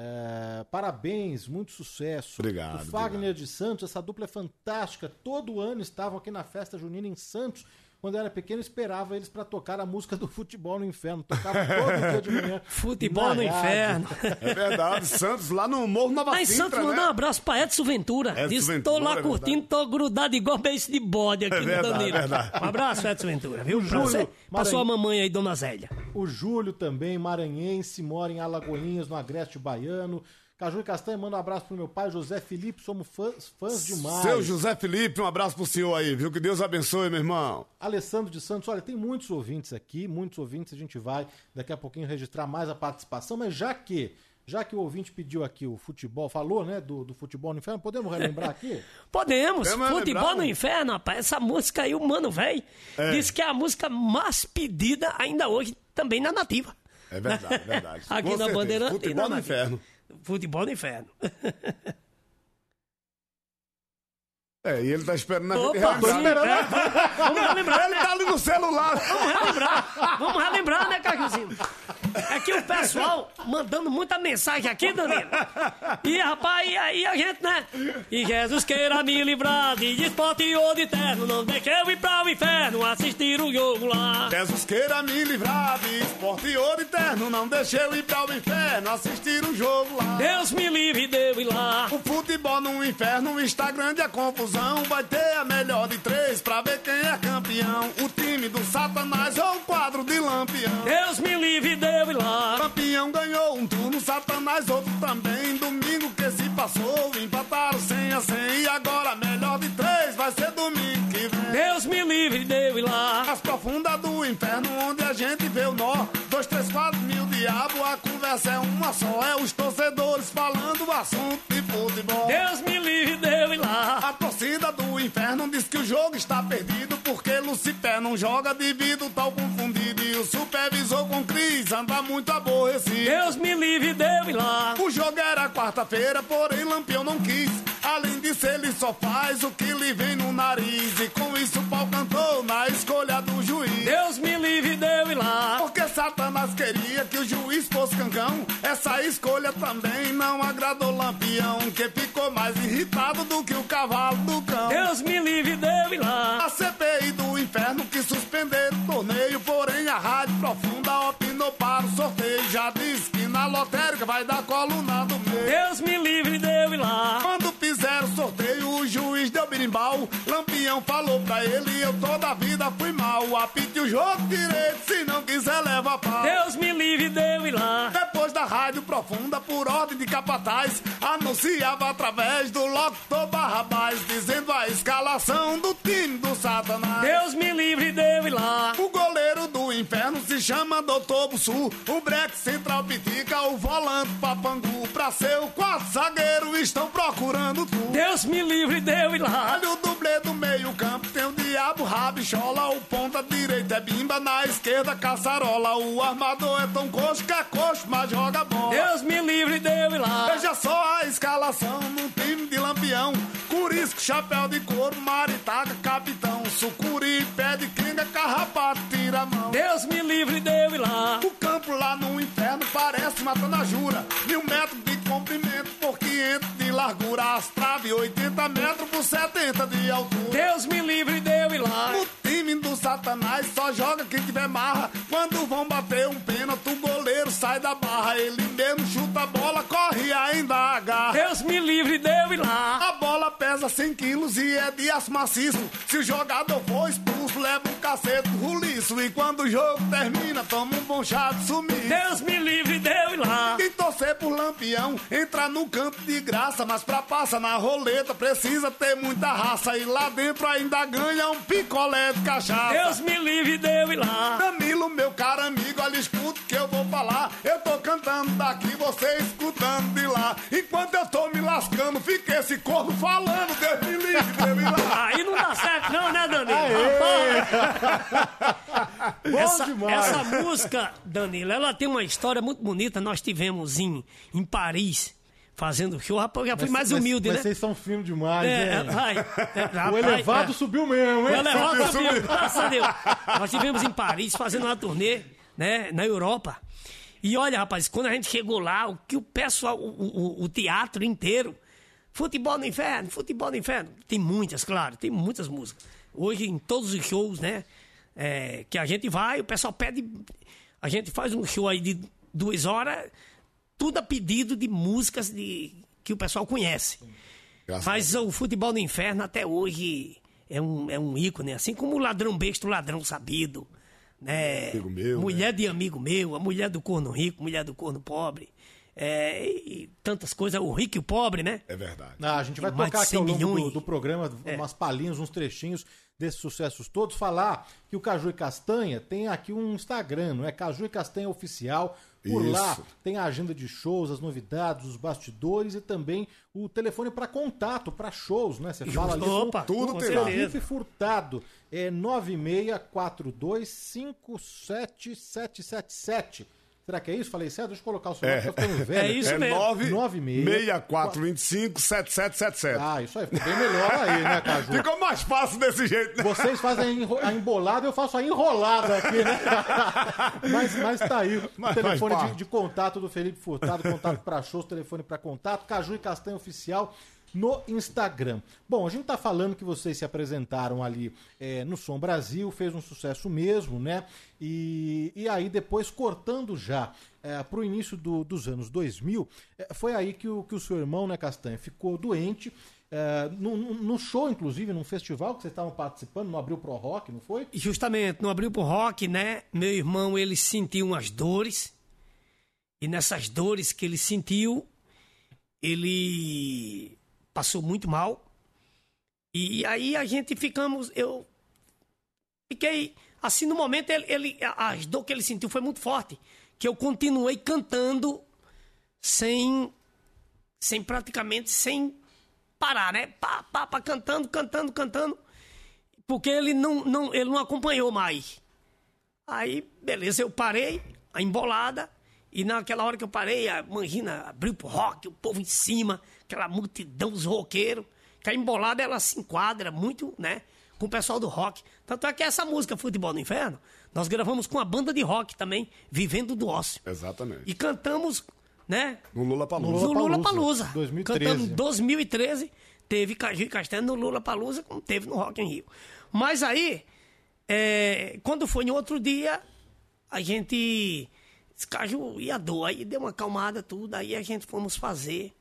É, parabéns, muito sucesso. Obrigado, O Fagner de Santos, essa dupla é fantástica. Todo ano estavam aqui na festa junina em Santos. Quando eu era pequeno, eu esperava eles para tocar a música do Futebol no Inferno. Tocava todo dia de manhã. *laughs* Futebol no rádio. inferno. É verdade, Santos lá no Morro Nova em Sintra, Santos, né? mandar um abraço pra Edson Ventura. Edson Diz, Ventura, tô lá é curtindo, tô grudado igual beijo de bode aqui É no verdade, Danilo. é. Um abraço, Edson Ventura, viu? Pra, Júlio você, pra sua mamãe aí, Dona Zélia. O Júlio também, maranhense, mora em Alagoinhas, no Agreste Baiano. Caju e Castanha, manda um abraço pro meu pai, José Felipe, somos fãs, fãs demais. Seu José Felipe, um abraço pro senhor aí, viu? Que Deus abençoe, meu irmão. Alessandro de Santos, olha, tem muitos ouvintes aqui, muitos ouvintes, a gente vai daqui a pouquinho registrar mais a participação, mas já que, já que o ouvinte pediu aqui o futebol, falou, né, do, do futebol no inferno, podemos relembrar aqui? *laughs* Podemos, Podemos Futebol lembrar, no? Inferno, rapaz. Essa música aí, o Mano Véi, É. disse que é a música mais pedida ainda hoje, também na Nativa. É verdade, é verdade. *laughs* Aqui Com na certeza. Bandeirante. e Futebol na no Nativa. inferno. Futebol no Inferno. *laughs* É, e ele tá esperando a gente Opa, relembrar. sim, é. Vamos relembrar. Ele tá ali no celular. Vamos relembrar. Vamos relembrar, né, Cajuzinho? É que o pessoal mandando muita mensagem aqui, Danilo. E, rapaz, e aí a gente, né? E Jesus queira me livrar de esporte ou de terno. Não deixe eu ir pra o inferno assistir o jogo lá. Jesus queira me livrar de esporte ouro eterno. Não deixe eu ir para o inferno assistir o jogo lá. Deus me livre de eu ir lá. O futebol no inferno está grande a confusão. Vai ter a melhor de três pra ver quem é campeão. O time do Satanás ou o quadro de Lampião. Deus me livre de eu ir lá. Lampião ganhou um turno, Satanás outro também. Domingo que se passou, empataram 100 a 100. E agora a melhor de três vai ser domingo. Deus me livre de eu ir lá. As profundas do inferno, onde a gente vê o nó. Dois, três, quatro mil diabo, a conversa é uma só. É os torcedores falando o assunto de futebol. Deus me livre de eu ir lá. A torcida do inferno diz que o jogo está perdido porque Lucifer não joga devido tal confundido. E o supervisor com Cris anda muito aborrecido. Deus me livre de eu ir lá. O jogo era quarta-feira, porém Lampião não quis. Além disso, ele só faz o que lhe vem no nariz. E com isso o pau cantou na escolha do juiz. Deus me livre de eu ir lá. Porque Satanás queria que o juiz fosse cancão. Essa escolha também não agradou Lampião, que ficou mais irritado do que o cavalo do cão. Deus me livre de eu ir lá. A CPI do inferno que suspenderam o torneio, porém a Rádio Profunda opinou para o sorteio. Já disse que na lotérica vai dar coluna do meio. Deus me livre de eu ir lá. Quando sorteio, juiz deu birimbau. Lampião falou pra ele: Eu toda a vida fui mal. Apite o jogo direito, se não quiser, leva pau. Deus me livre de eu ir lá. Depois da Rádio Profunda, por ordem de capataz, anunciava através do locutor Barrabás, dizendo a escalação do time do Satanás. Deus me livre de eu ir lá. O goleiro do inferno se chama Doutor Bussu. O breque central pitica, o volante papangu. Pra ser o quarto zagueiro, estão procurando tu. Deus me livre de eu ir lá. Olha o dublê do meio campo, tem o diabo rabichola. O ponta direita é bimba, na esquerda caçarola. O armador é tão coxo que é coxo, mas joga bola. Deus me livre de eu ir lá. Veja só a escalação no time de Lampião. Curisco, chapéu de couro, maritaca, capitão. Sucuri, pé de quenga, carrapato, tira a mão. Deus me livre de eu ir lá. O campo lá no inferno parece matando a jura. As traves 80 metros por 70 de altura. Deus me livre de eu ir lá. O time do Satanás só joga quem tiver marra. Quando vão bater um pênalti, o goleiro sai da barra. Ele mesmo chuta a bola, corre e ainda agarra. Deus me livre de eu ir lá. Pesa 100 quilos e é de aço maciço. Se o jogador for expulso, leva um cacete roliço. E quando o jogo termina, toma um bom chá de sumiço. Deus me livre de eu ir lá. E torcer por lampião, entrar no campo de graça. Mas pra passar na roleta, precisa ter muita raça. E lá dentro ainda ganha um picolé de cachaça. Deus me livre de eu ir lá. Danilo, meu caro amigo, olha, escuta o que eu vou falar. Eu tô cantando daqui, você escutando de lá. Enquanto eu tô me lascando, fica esse corno falando. Deus me livre, Deus me livre. Aí não dá certo não, né, Danilo? Rapaz, Bom essa, demais. essa música, Danilo, ela tem uma história muito bonita. Nós tivemos em, em Paris fazendo show. Rapaz, eu já fui mais humilde, mas né? vocês são finos demais, É, né? vai. É, O elevado é. subiu mesmo, O hein? elevado subiu, graças a Deus. Nós tivemos em Paris fazendo uma turnê, né, na Europa. E olha, rapaz, quando a gente chegou lá, o que o pessoal, o, o- o teatro inteiro, futebol no inferno, futebol no inferno. Tem muitas, claro, tem muitas músicas. Hoje, em todos os shows, né, É, que a gente vai, o pessoal pede. A gente faz um show aí de duas horas, tudo a pedido de músicas de, que o pessoal conhece. Graças Mas o futebol do inferno até hoje é um, é um ícone, assim como o ladrão besta, o ladrão sabido. Né? Amigo meu, mulher de amigo meu, a mulher do corno rico, mulher do corno pobre. É, e tantas coisas, o rico e o pobre, né? É verdade. Ah, a gente vai de tocar aqui 100 ao longo do, milhões. do programa É. umas palhinhas, uns trechinhos desses sucessos todos. Falar que o Caju e Castanha tem aqui um Instagram, não é? Caju e Castanha Oficial. Por Isso. lá tem a agenda de shows, as novidades, os bastidores e também o telefone para contato, para shows, né? Você fala ali Opa, tudo o tem lá. Felipe Furtado. É 96425777. Será que é isso? Falei certo? Deixa eu colocar o celular, É, tô ficando velho. É isso é mesmo. 9 96 6425 7777. Ah, isso aí, ficou bem melhor aí, né, Caju? Ficou mais fácil desse jeito, né? Vocês fazem a enro- a embolada, eu faço a enrolada aqui, né? *laughs* mas, mas tá aí o Mas telefone de, de contato do Felipe Furtado, contato para shows, telefone para contato, Caju e Castanho Oficial no Instagram. Bom, a gente tá falando que vocês se apresentaram ali é, no Som Brasil, fez um sucesso mesmo, né? E, e aí depois, cortando já é, pro início do- dos anos 2000, é, foi aí que o, que o seu irmão, né, Castanho, ficou doente, é, no, no- show, inclusive, num festival que vocês estavam participando, no Abril Pro Rock, não foi? Justamente, no Abril pro Rock, né? Meu irmão, ele sentiu umas dores. E nessas dores que ele sentiu, ele passou muito mal. E aí a gente ficamos, eu fiquei assim no momento ele, ele as dor que ele sentiu foi muito forte, que eu continuei cantando sem sem praticamente sem parar, né? Pá, pá, pá, cantando, cantando, cantando, porque ele não, não ele não acompanhou mais. Aí, beleza, eu parei, a embolada, e naquela hora que eu parei, a Mangina abriu pro rock, o povo em cima, aquela multidão dos roqueiros, que a embolada ela se enquadra muito, né, com o pessoal do rock. Tanto é que essa música Futebol no Inferno, nós gravamos com a banda de rock também, Vivendo do Ócio. Exatamente. E cantamos, né, No Lula Palusa. no Lula Palusa. 2013. Cantamos em 2013, teve Caju e Castanho no Lula Palusa, como teve no Rock in Rio. Mas aí, é, quando foi no outro dia, a gente. esse Caju ia dor, aí deu uma acalmada, tudo, aí a gente fomos fazer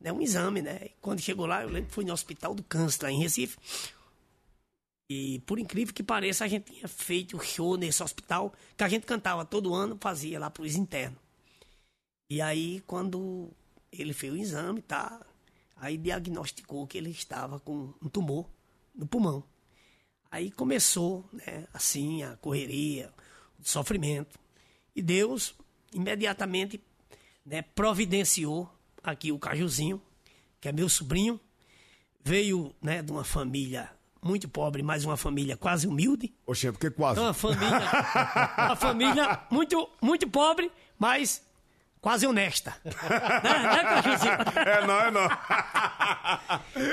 né, um exame, né? Quando chegou lá, eu lembro que fui no Hospital do Câncer, lá em Recife. E por incrível que pareça, a gente tinha feito show nesse hospital, que a gente cantava todo ano, fazia lá pros internos. E aí, quando ele fez o exame, tá? Aí diagnosticou que ele estava com um tumor no pulmão. Aí começou, né, assim, a correria, o sofrimento. E Deus imediatamente né, providenciou aqui o Cajuzinho, que é meu sobrinho. Veio né, de uma família muito pobre, mas uma família quase humilde. Oxê, porque quase. Então, uma família, uma família muito, muito pobre, mas quase honesta. *laughs* né, né, Cajuzinho? É não, é não.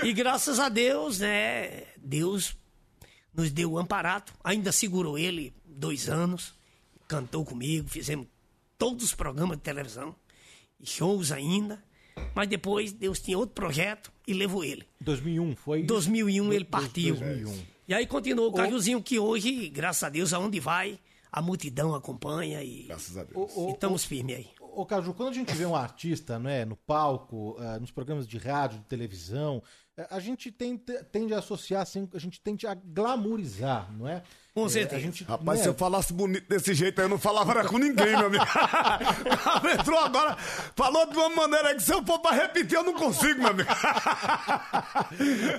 E graças a Deus, né? Deus nos deu o amparato. Ainda segurou ele dois anos. Cantou comigo, fizemos todos os programas de televisão. e Shows ainda. Mas depois Deus tinha outro projeto e levou ele. 2001 foi? Em 2001 ele partiu. 2001. E aí continuou o Cajuzinho que hoje, graças a Deus, aonde vai, a multidão acompanha e, Graças a Deus. Ô, ô, e estamos firmes aí. Ô, Caju, quando a gente vê um artista né, no palco, eh, nos programas de rádio, de televisão, eh, a gente tende, tende a associar, assim, a gente tende a glamourizar, não é? Com Eh, certeza. a gente, Rapaz, né, se eu falasse bonito desse jeito aí, eu não falava com ninguém, meu amigo. *laughs* Entrou agora, falou de uma maneira que se eu for pra repetir, eu não consigo, meu amigo.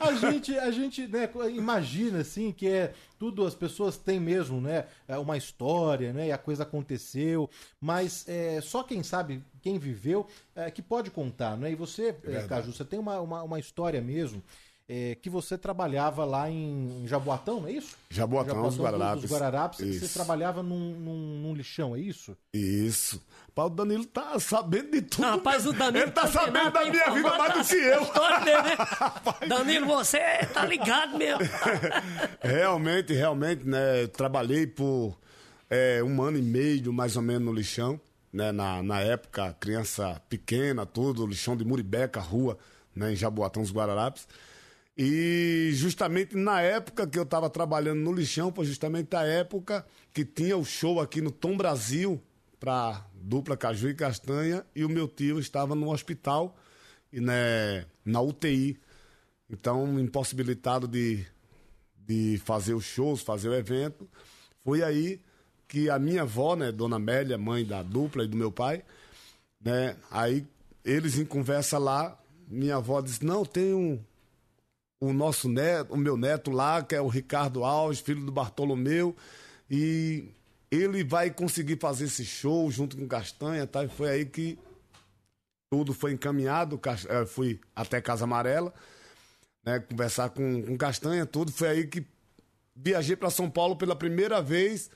a gente, a gente né, imagina assim que é tudo as pessoas têm mesmo, né, é uma história, né, e a coisa aconteceu, mas é, só quem sabe, quem viveu, é, que pode contar, né? E você, é. Caju, você tem uma, uma, uma história mesmo. É, que você trabalhava lá em Jaboatão, não é isso? Jaboatão, os do- Guararapes. Dos Guararapes, que você trabalhava num, num, num lixão, é isso? Isso. Pá, o Danilo tá sabendo de tudo. Não, rapaz, o Danilo Ele tá tá sabendo da minha vida mais do que eu. dele, né? *laughs* Danilo, você tá ligado mesmo. *laughs* Realmente, realmente, né? eu Trabalhei por é, um ano e meio, mais ou menos, no lixão. Né, na, na época, criança pequena, tudo, lixão de Muribeca, rua, né, em Jaboatão, os Guararapes. E justamente na época que eu estava trabalhando no lixão, foi justamente a época que tinha o show aqui no Tom Brasil para dupla Caju e Castanha e o meu tio estava no hospital e né, na UTI. Então, impossibilitado de, de fazer os shows, fazer o evento. Foi aí que a minha avó, né, Dona Amélia, mãe da dupla e do meu pai, né, aí eles em conversa lá, minha avó disse: "Não, tem um o nosso neto, o meu neto lá, que é o Ricardo Alves, filho do Bartolomeu, e ele vai conseguir fazer esse show junto com Castanha, tá? E foi aí que tudo foi encaminhado, eh, fui até Casa Amarela, né, conversar com, com Castanha, tudo. Foi aí que viajei para São Paulo pela primeira vez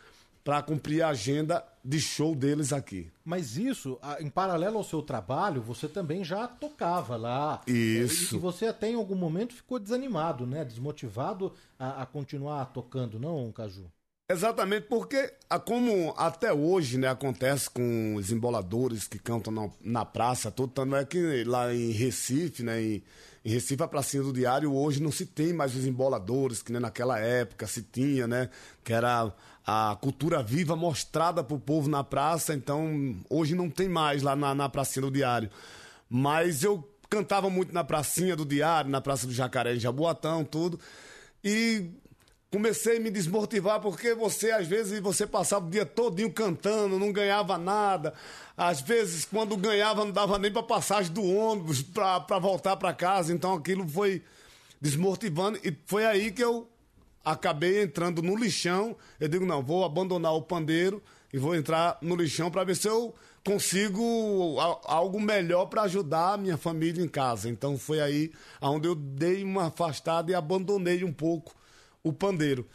para cumprir a agenda de show deles aqui. Mas isso, em paralelo ao seu trabalho, você também já tocava lá. Isso. E, você até em algum momento ficou desanimado, né? Desmotivado a, a continuar tocando, não, Caju? Exatamente, porque como até hoje né, acontece com os emboladores que cantam na, na praça, tudo, tanto é que lá em Recife, né, em, em Recife, a pracinha do diário, hoje não se tem mais os emboladores, que naquela época se tinha, né? Que era a cultura viva mostrada pro povo na praça, então hoje não tem mais lá na, na pracinha do diário. Mas eu cantava muito na pracinha do diário, na Praça do Jacaré em Jaboatão, tudo. E comecei a me desmotivar porque você, às vezes, você passava o dia todinho cantando, não ganhava nada. Às vezes, quando ganhava, não dava nem para passagem do ônibus para voltar para casa. Então, aquilo foi desmotivando. E foi aí que eu acabei entrando no lixão. Eu digo, não, vou abandonar o pandeiro e vou entrar no lixão para ver se eu consigo algo melhor para ajudar a minha família em casa. Então foi aí onde eu dei uma afastada e abandonei um pouco o pandeiro.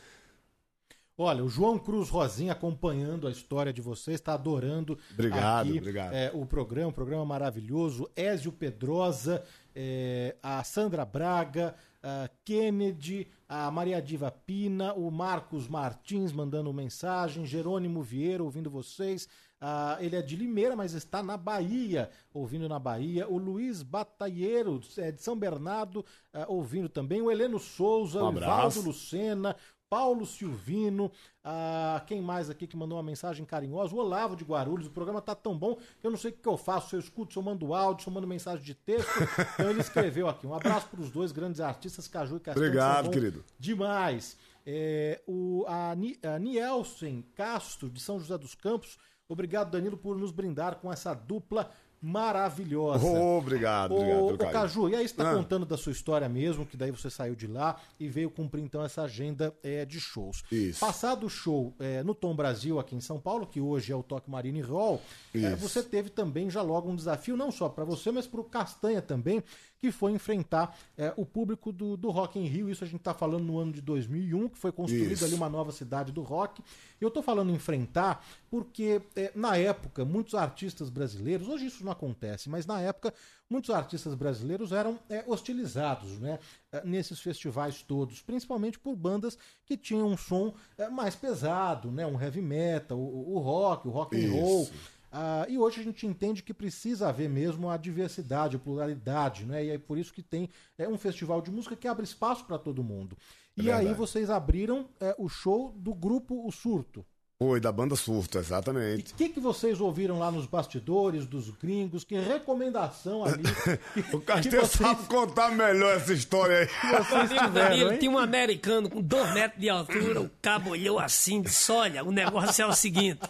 Olha, o João Cruz Rosinha acompanhando a história de vocês, está adorando obrigado, aqui, obrigado. É, o programa, um programa maravilhoso. Ézio Pedrosa, é, a Sandra Braga, a Kennedy, a Maria Diva Pina, o Marcos Martins mandando mensagem, Jerônimo Vieira ouvindo vocês. Uh, ele é de Limeira, mas está na Bahia, ouvindo na Bahia. O Luiz Bataieiro, é, de São Bernardo, uh, ouvindo também. O Heleno Souza, um o Valdo Lucena, Paulo Silvino, ah, quem mais aqui que mandou uma mensagem carinhosa? O Olavo de Guarulhos, o programa tá tão bom que eu não sei o que eu faço, se eu escuto, se eu mando áudio, se eu mando mensagem de texto. então ele escreveu aqui. Um abraço para os dois grandes artistas, Caju e Castanho. Obrigado, querido. Demais. É, o, a, a Nielsen Castro, de São José dos Campos, obrigado, Danilo, por nos brindar com essa dupla maravilhosa. Oh, obrigado, obrigado. Ô, Caju, e aí você está ah. contando da sua história mesmo, que daí você saiu de lá e veio cumprir então essa agenda é, de shows. Isso. Passado o show é, no Tom Brasil aqui em São Paulo, que hoje é o Toque Marine Hall, é, você teve também já logo um desafio, não só para você, mas para o Castanha também, que foi enfrentar é, o público do, do Rock in Rio. Isso a gente está falando no ano de 2001, que foi construída ali uma nova cidade do rock. Eu estou falando enfrentar porque é, na época muitos artistas brasileiros, hoje isso não acontece, mas na época muitos artistas brasileiros eram é, hostilizados né, é, nesses festivais todos, principalmente por bandas que tinham um som é, mais pesado, né, um heavy metal, o, o rock, o rock and roll. Ah, e hoje a gente entende que precisa haver mesmo a diversidade, a pluralidade, né? E é por isso que tem é, um festival de música que abre espaço para todo mundo. É e verdade. aí vocês abriram é, o show do grupo O Surto. Foi, da banda Surto, exatamente. E o que, que vocês ouviram lá nos bastidores dos gringos? Que recomendação ali? *laughs* o Castanho vocês... sabe contar melhor essa história aí. *laughs* vocês tiveram, Tinha um americano com dois metros de altura, o cabo olhou assim, disse, olha, o negócio é o seguinte...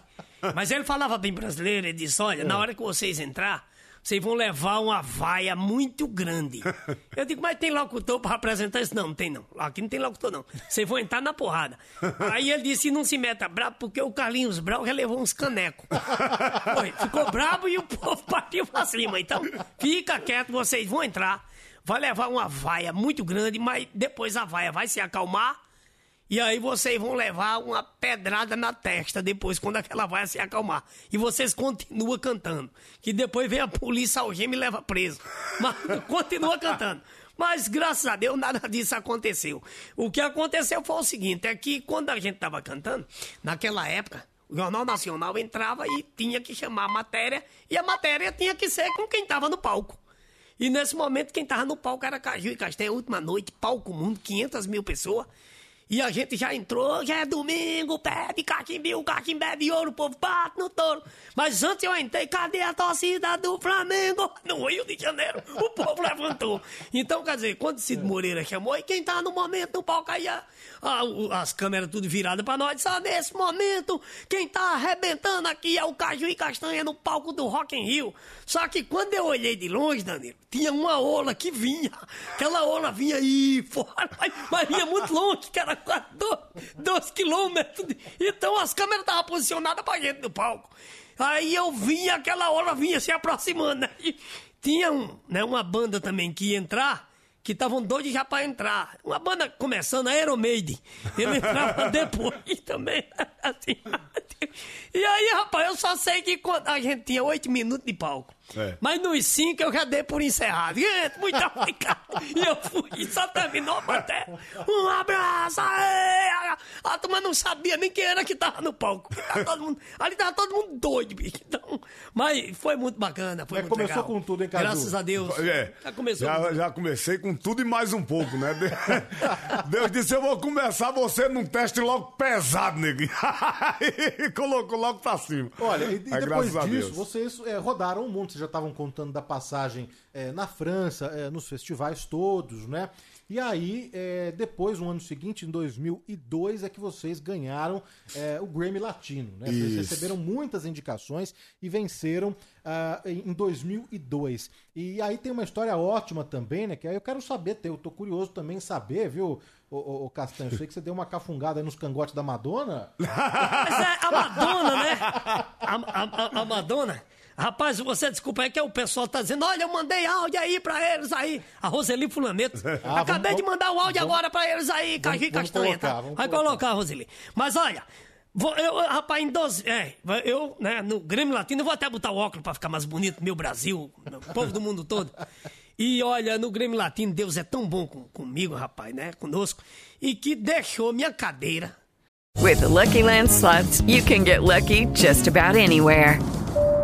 Mas ele falava bem brasileiro, ele disse, olha, na hora que vocês entrar, vocês vão levar uma vaia muito grande. *laughs* Eu digo, mas tem locutor para apresentar isso? Não, não tem não. Aqui não tem locutor não. Vocês vão entrar na porrada. Aí ele disse, não se meta brabo, porque o Carlinhos Brau relevou uns canecos. *laughs* Foi, ficou brabo e o povo partiu pra cima. Então, fica quieto, vocês vão entrar. Vai levar uma vaia muito grande, mas depois a vaia vai se acalmar e aí vocês vão levar uma pedrada na testa depois, quando aquela vai se acalmar. E vocês continuam cantando. Que depois vem a polícia algema e leva preso. Mas *laughs* continua cantando. Mas graças a Deus nada disso aconteceu. O que aconteceu foi o seguinte: é que quando a gente estava cantando, naquela época, o Jornal Nacional entrava e tinha que chamar a matéria, e a matéria tinha que ser com quem estava no palco. E nesse momento, quem tava no palco era Caju e Castanha, última noite, palco mundo, 500 mil pessoas. E a gente já entrou, já é domingo, pé de caquimbil, caquimbé de ouro, o povo bate no touro. Mas antes eu entrei, cadê a torcida do Flamengo? No Rio de Janeiro, o povo levantou. Então, quer dizer, quando Cid Moreira chamou, e quem tá no momento no palco aí, as câmeras tudo viradas pra nós, só nesse momento, quem tá arrebentando aqui é o Caju e Castanha no palco do Rock in Rio. Só que quando eu olhei de longe, Danilo, tinha uma ola que vinha. Aquela ola vinha aí fora, mas, mas vinha muito longe, que era quase dois, quilômetros. de- Então as câmeras estavam posicionadas pra gente no palco. Aí eu vinha, aquela ola vinha se aproximando. Né? E tinha um, né, uma banda também que ia entrar, que estavam doidos já pra entrar. Uma banda começando, a Aero Maiden. Ele entrava *laughs* depois também. *laughs* Assim. E aí, rapaz, eu só sei que quando a gente tinha oito minutos de palco. É. Mas nos cinco eu já dei por encerrado. Gente, muito *laughs* obrigado. E eu fui, e só terminou a matéria. Um abraço! Aê! A turma não sabia nem quem era que tava no palco. Tava mundo- ali tava todo mundo doido, bicho. Então, mas foi muito bacana, foi É, muito começou legal. com tudo, hein, Caju? Graças a Deus. É, Já começou com já, já comecei com tudo e mais um pouco, né? De- *laughs* Deus disse: Eu vou começar você num teste logo pesado, neguinho. *laughs* E Colocou logo pra cima. Olha, e, e depois graças a disso, Deus. vocês é, rodaram o mundo, vocês já estavam contando da passagem é, na França, é, nos festivais todos, né? E aí, é, depois, no ano seguinte, em 2002, é que vocês ganharam é, o Grammy Latino, né? Vocês Isso. receberam muitas indicações e venceram ah, em em 2002. E aí tem uma história ótima também, né? Que aí eu quero saber, eu tô curioso também em saber, viu, ô, ô Castanho? Eu sei que você deu uma cafungada aí nos cangotes da Madonna. *laughs* Mas é a Madonna, né? *laughs* A, a- a- a Madonna. Rapaz, você desculpa aí que o pessoal tá dizendo, olha, eu mandei áudio aí pra eles aí. A Roseli Fulaneto. *laughs* Ah, Acabei vamos- de mandar o áudio vamos- agora pra eles aí, e vamos Castanha, colocar, tá? Vai colocar. colocar, Roseli. Mas olha, vou- eu, rapaz, em 12... É, eu, né, no Grêmio Latino, eu vou até botar o óculos pra ficar mais bonito, meu Brasil, meu povo do mundo todo. E olha, no Grêmio Latino, Deus é tão bom com- comigo, rapaz, né, conosco, e que deixou minha cadeira With the Lucky Land slots, you can get lucky just about anywhere.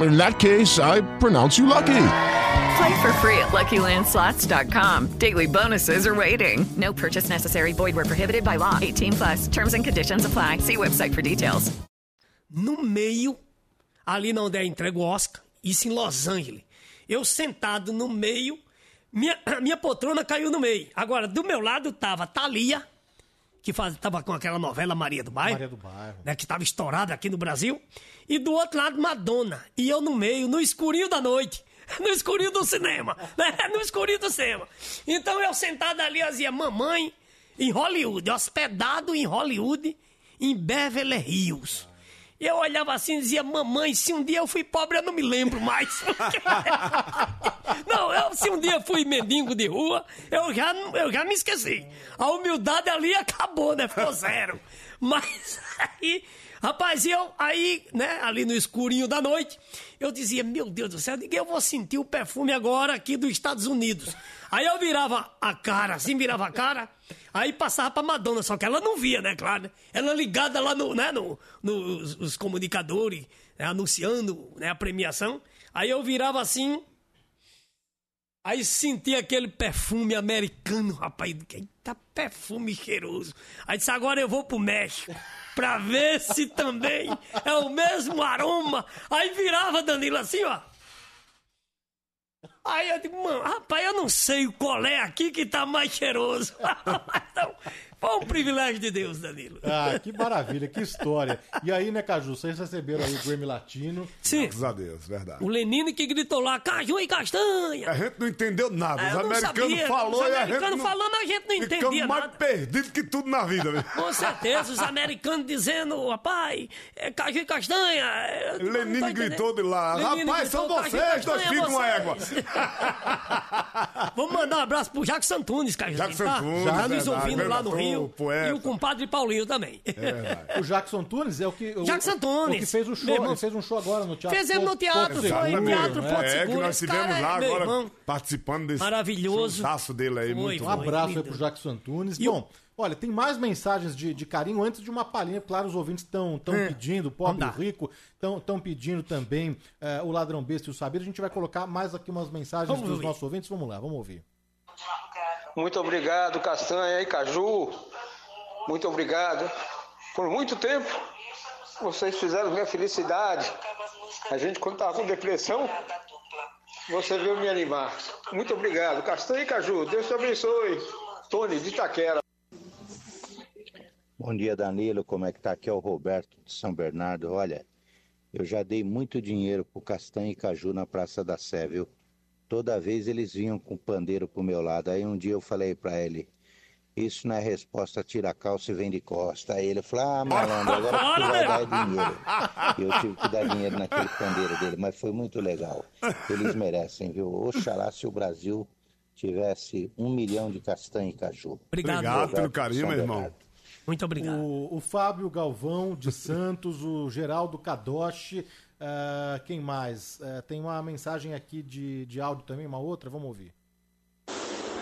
In that case, I pronounce you lucky. Play for free at LuckyLandSlots.com. Daily bonuses are waiting. No purchase necessary. Void where prohibited by law. 18 plus. Terms and conditions apply. See website for details. no meio, ali na onde é entregue o Oscar, isso em Los Angeles. Eu sentado no meio, minha, *clears throat* minha poltrona caiu no meio. Agora, do meu lado tava Thalia, que faz, tava com aquela novela Maria do Bairro. Maria do Bairro. Né, que tava estourada aqui no Brasil. E do outro lado, Madonna. E eu no meio, no escurinho da noite. *laughs* No escurinho do cinema. *laughs* Né? No escurinho do cinema. Então eu sentado ali, eu dizia, mamãe, em Hollywood, hospedado em Hollywood, em Beverly Hills. E eu olhava assim e dizia, mamãe, se um dia eu fui pobre, eu não me lembro mais. *laughs* não, eu, se um dia eu fui mendigo de rua, eu já, eu já me esqueci. A humildade ali acabou, né? Ficou zero. Mas aí, rapaz, eu aí, né, ali no escurinho da noite, eu dizia, meu Deus do céu, eu vou sentir o perfume agora aqui dos Estados Unidos. Aí eu virava a cara, assim, virava a cara, aí passava pra Madonna, só que ela não via, né, claro. né? Ela ligada lá no, né, no, nos os comunicadores, né, anunciando né, a premiação. Aí eu virava assim, Aí senti aquele perfume americano, rapaz. Eita, perfume cheiroso. Aí disse, agora eu vou pro México. Pra ver se também é o mesmo aroma. Aí virava Danilo assim, ó. Aí eu digo, mano, rapaz, eu não sei qual é aqui que tá mais cheiroso. *laughs* Então, Foi um privilégio de Deus, Danilo. Ah, que maravilha, que história. E aí, né, Caju, vocês receberam aí o Grammy Latino. Sim. Graças a Deus, verdade. O Lenine que gritou lá, caju e castanha. A gente não entendeu nada. É, Os americanos falou Os e a gente americanos não... falando, a gente não Ficamos entendia mais nada. perdidos que tudo na vida. Com certeza, os americanos dizendo, rapaz, é caju e castanha. Lenine tá gritou de lá, Lenine rapaz, são gritou, e vocês, dois filhos de uma égua. *laughs* Vamos mandar um abraço pro Jacques Santunes, Caju. Jacques tá? Santunes, Já nos verdade, ouvindo lá no Rio. O poeta. E o compadre Paulinho também. O Jackson Tunes é o que. O, Jackson Tunes. O que fez o show. irmão. Ele fez um show agora no teatro. Fizemos no teatro, Porto foi Seguro, teatro, né? Porto É, que Seguro. nós estivemos é lá agora irmão. participando desse Maravilhoso. showzaço dele aí. Foi, muito Um abraço aí lindo. pro Jackson Tunes. E Bom, olha, tem mais mensagens de, de carinho antes de uma palhinha. Claro, os ouvintes estão tão É. pedindo, o pobre e rico, estão pedindo também eh, o ladrão besta e o sabido. A gente vai colocar mais aqui umas mensagens Vamos dos ouvir. nossos ouvintes. Vamos lá, vamos ouvir. Muito obrigado, Castanha e Caju. Muito obrigado. Por muito tempo, vocês fizeram minha felicidade. A gente, quando estava com depressão, você veio me animar. Muito obrigado, Castanha e Caju. Deus te abençoe. Tony de Itaquera. Bom dia, Danilo. Como é que tá? Aqui é o Roberto de São Bernardo. Olha, eu já dei muito dinheiro pro Castanha e Caju na Praça da Sé, viu? Toda vez eles vinham com o pandeiro pro meu lado. Aí um dia eu falei pra ele, isso não é resposta, tira a calça e vem de costa. Aí ele falou, ah, malandro, agora que tu vai dar é dinheiro. E eu tive que dar dinheiro naquele pandeiro dele, mas foi muito legal. Eles merecem, viu? Oxalá se o Brasil tivesse um milhão de castanha e caju. Obrigado. Obrigado pelo carinho, meu irmão. Muito obrigado. O, o Fábio Galvão de Santos, o Geraldo Kadoshi. Ah, quem mais? Ah, tem uma mensagem aqui de, de áudio também, uma outra, vamos ouvir.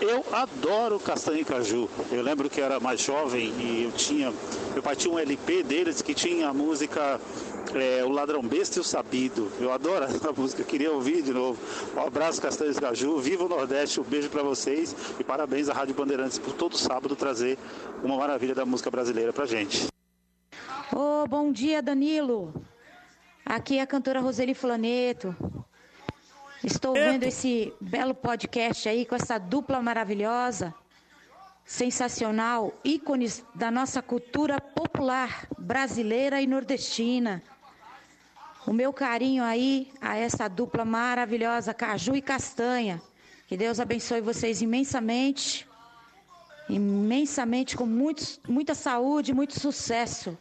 Eu adoro castanha e caju. Eu lembro que eu era mais jovem e eu tinha. Meu pai tinha um LP deles que tinha a música é, O Ladrão Besta e o Sabido. Eu adoro *laughs* essa música, queria ouvir de novo. Um abraço, Castanha e Caju. Viva o Nordeste, um beijo pra vocês e parabéns à Rádio Bandeirantes por todo sábado trazer uma maravilha da música brasileira pra gente. Ô, bom dia, Danilo. Aqui é a cantora Roseli Flaneto. Estou vendo esse belo podcast aí com essa dupla maravilhosa, sensacional, ícones da nossa cultura popular brasileira e nordestina. O meu carinho aí a essa dupla maravilhosa, Caju e Castanha. Que Deus abençoe vocês imensamente, imensamente, com muitos, muita saúde, muito sucesso.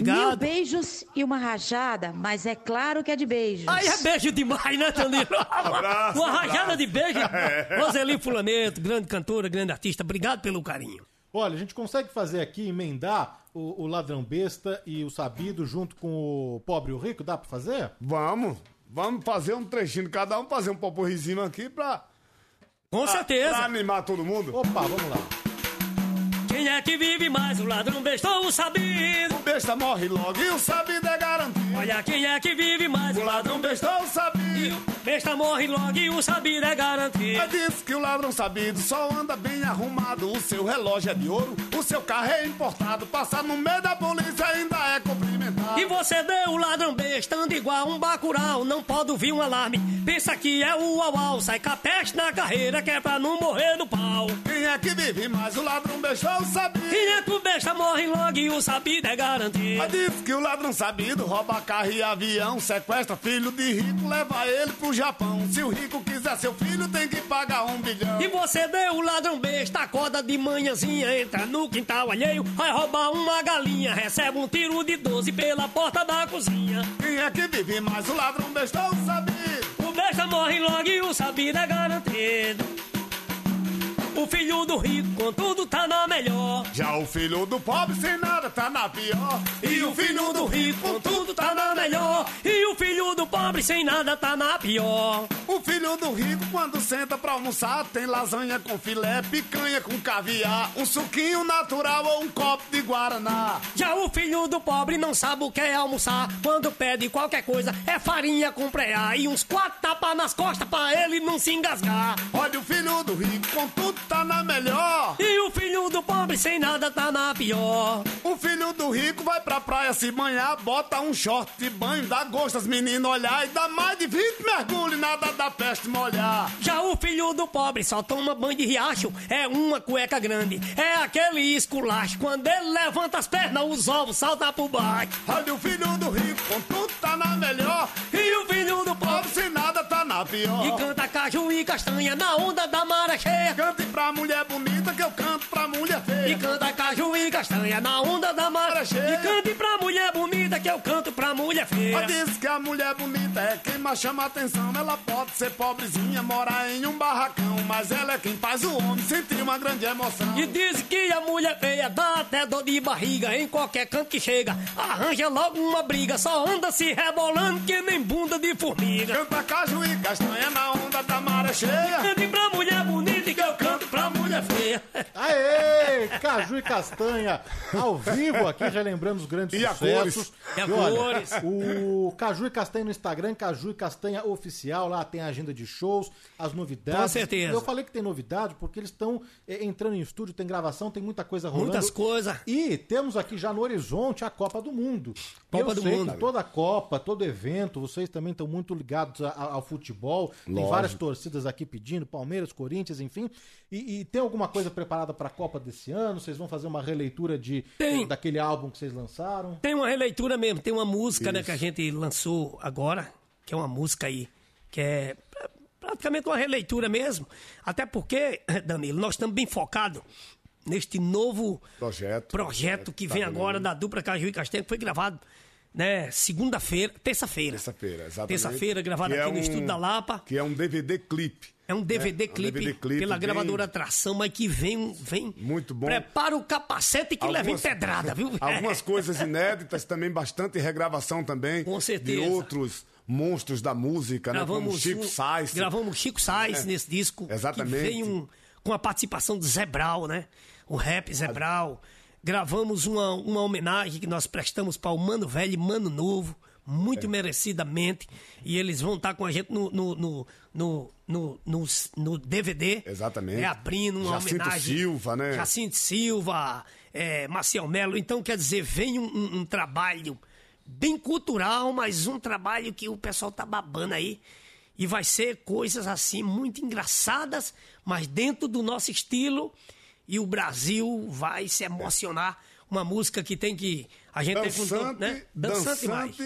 Obrigado. Mil beijos e uma rajada, mas é claro que é de beijos. Aí é beijo demais, né, Danilo? *laughs* Abraço, Uma abraço. rajada de beijo. É. Roseli Fulaneto, grande cantora, grande artista. Obrigado pelo carinho. Olha, a gente consegue fazer aqui, emendar o, o ladrão besta e o sabido junto com o pobre e o rico? Dá pra fazer? Vamos, vamos fazer um trechinho de cada um, fazer um poporrizinho aqui pra. Com pra- certeza. Pra animar todo mundo. Opa, vamos lá. Quem é que vive mais, o ladrão besta ou o sabido? O besta morre logo e o sabido é garantido. Olha quem é que vive mais, O ladrão besta ou sabido. Besta morre logo e o sabido é garantido. É disso que o ladrão sabido só anda bem arrumado. O seu relógio é de ouro, o seu carro é importado. Passar no meio da polícia ainda é cumprimentado. E você deu o ladrão besta, anda igual um bacural, não pode ouvir um alarme. Pensa que é o uau, sai capeste na carreira, que é pra não morrer no pau. Quem é que vive mais? O ladrão besta ou sabido? Quem é que o besta morre logo e o sabido é garantido. É disso que o ladrão sabido rouba carro e avião, sequestra filho de rico, leva ele pro Japão. Se o rico quiser seu filho, tem que pagar um bilhão. E você deu o ladrão besta, acorda de manhãzinha, entra no quintal alheio, vai roubar uma galinha, recebe um tiro de 12 pela porta da cozinha. Quem é que vive mais? O ladrão besta ou sabido? O besta morre logo e o sabido é garantido. O filho do rico, contudo, tá na melhor. Já o filho do pobre sem nada tá na pior. E o filho do rico, contudo, tá na melhor. E o filho do pobre sem nada tá na pior. O filho do rico, quando senta pra almoçar, tem lasanha com filé, picanha com caviar, um suquinho natural ou um copo de guaraná. Já o filho do pobre não sabe o que é almoçar. Quando pede qualquer coisa, é farinha com preá e uns quatro tapas nas costas pra ele não se engasgar. Olha o filho do rico, com tudo tá na melhor. E o filho do pobre sem nada tá na pior. O filho do rico vai pra praia se banhar, bota um short de banho, dá gosto às meninas olhar e dá mais de 20 mergulhos, nada da peste molhar. Já o filho do pobre só toma banho de riacho, é uma cueca grande, é aquele esculacho. Quando ele levanta as pernas, os ovos saltam pro baixo. Olha o filho do rico, com tudo tá na melhor. E o filho do pobre, sem nada na pior. E canta caju e castanha na onda da maré cheia. Cante pra mulher bonita que eu canto pra mulher feia. E canta caju e castanha na onda da maré cheia. E cante pra mulher bonita que eu canto pra mulher feia. Ela diz que a mulher bonita é quem mais chama atenção. Ela pode ser pobrezinha, morar em um barracão. Mas ela é quem faz o homem sentir uma grande emoção. E diz que a mulher feia dá até dor de barriga em qualquer canto que chega. Arranja logo uma briga, só anda se rebolando que nem bunda de formiga. Canta caju e castanha na onda da maré cheia. Cante pra mulher bonita que eu canto pra mulher feia. Aê! Caju e Castanha, ao vivo aqui, já lembrando os grandes E a sucessos. cores. E a olha, cores. O Caju e Castanha no Instagram, Caju e Castanha Oficial, lá tem a agenda de shows, as novidades. Com certeza. Eu falei que tem novidade porque eles estão eh, entrando em estúdio, tem gravação, tem muita coisa rolando. Muitas coisas. E temos aqui já no horizonte a Copa do Mundo. Copa eu do sei Mundo. que toda Copa, todo evento, vocês também estão muito ligados a- a- ao futebol. Tem Lógico. várias torcidas aqui pedindo, Palmeiras, Corinthians, enfim. E, e tem alguma coisa preparada para a Copa desse ano? Vocês vão fazer uma releitura de Tem. daquele álbum que vocês lançaram? Tem uma releitura mesmo, tem uma música né, que a gente lançou agora, que é uma música aí, que é praticamente uma releitura mesmo. Até porque, *coughs* Danilo, nós estamos bem focados neste novo Projeto. projeto que vem Tá agora vendo? da dupla Caju e Castanho, que foi gravado né, segunda-feira, terça-feira. Terça-feira, exatamente. Terça-feira, gravado Que aqui é no um- Estúdio da Lapa. Que é um DVD clipe. É um DVD É, um clipe, DVD clipe pela gravadora Atração, mas que vem, vem. Muito bom. Prepara o capacete que leva em pedrada, viu? *laughs* Algumas coisas inéditas, também bastante regravação também. Com certeza. De outros monstros da música, né? Como Chico um- Sainz. Gravamos Chico Sainz É, nesse disco. exatamente. Que vem um, com a participação do Zé Brau, né? O rap Zé Brau. Gravamos uma, uma homenagem que nós prestamos para o Mano Velho e Mano Novo, É. muito merecidamente. E eles vão estar com a gente no, no, no, no, no, no, no DVD. Exatamente. É, abrindo uma Jacinto homenagem. Silva, né? Jacinto Silva, é, Melo. Então, quer dizer, vem um, um- um trabalho bem cultural, mas um trabalho que o pessoal tá babando aí. E vai ser coisas assim muito engraçadas, mas dentro do nosso estilo. E o Brasil vai se emocionar. Uma música que tem que. A gente tem Dançante, com, né? dançante, demais.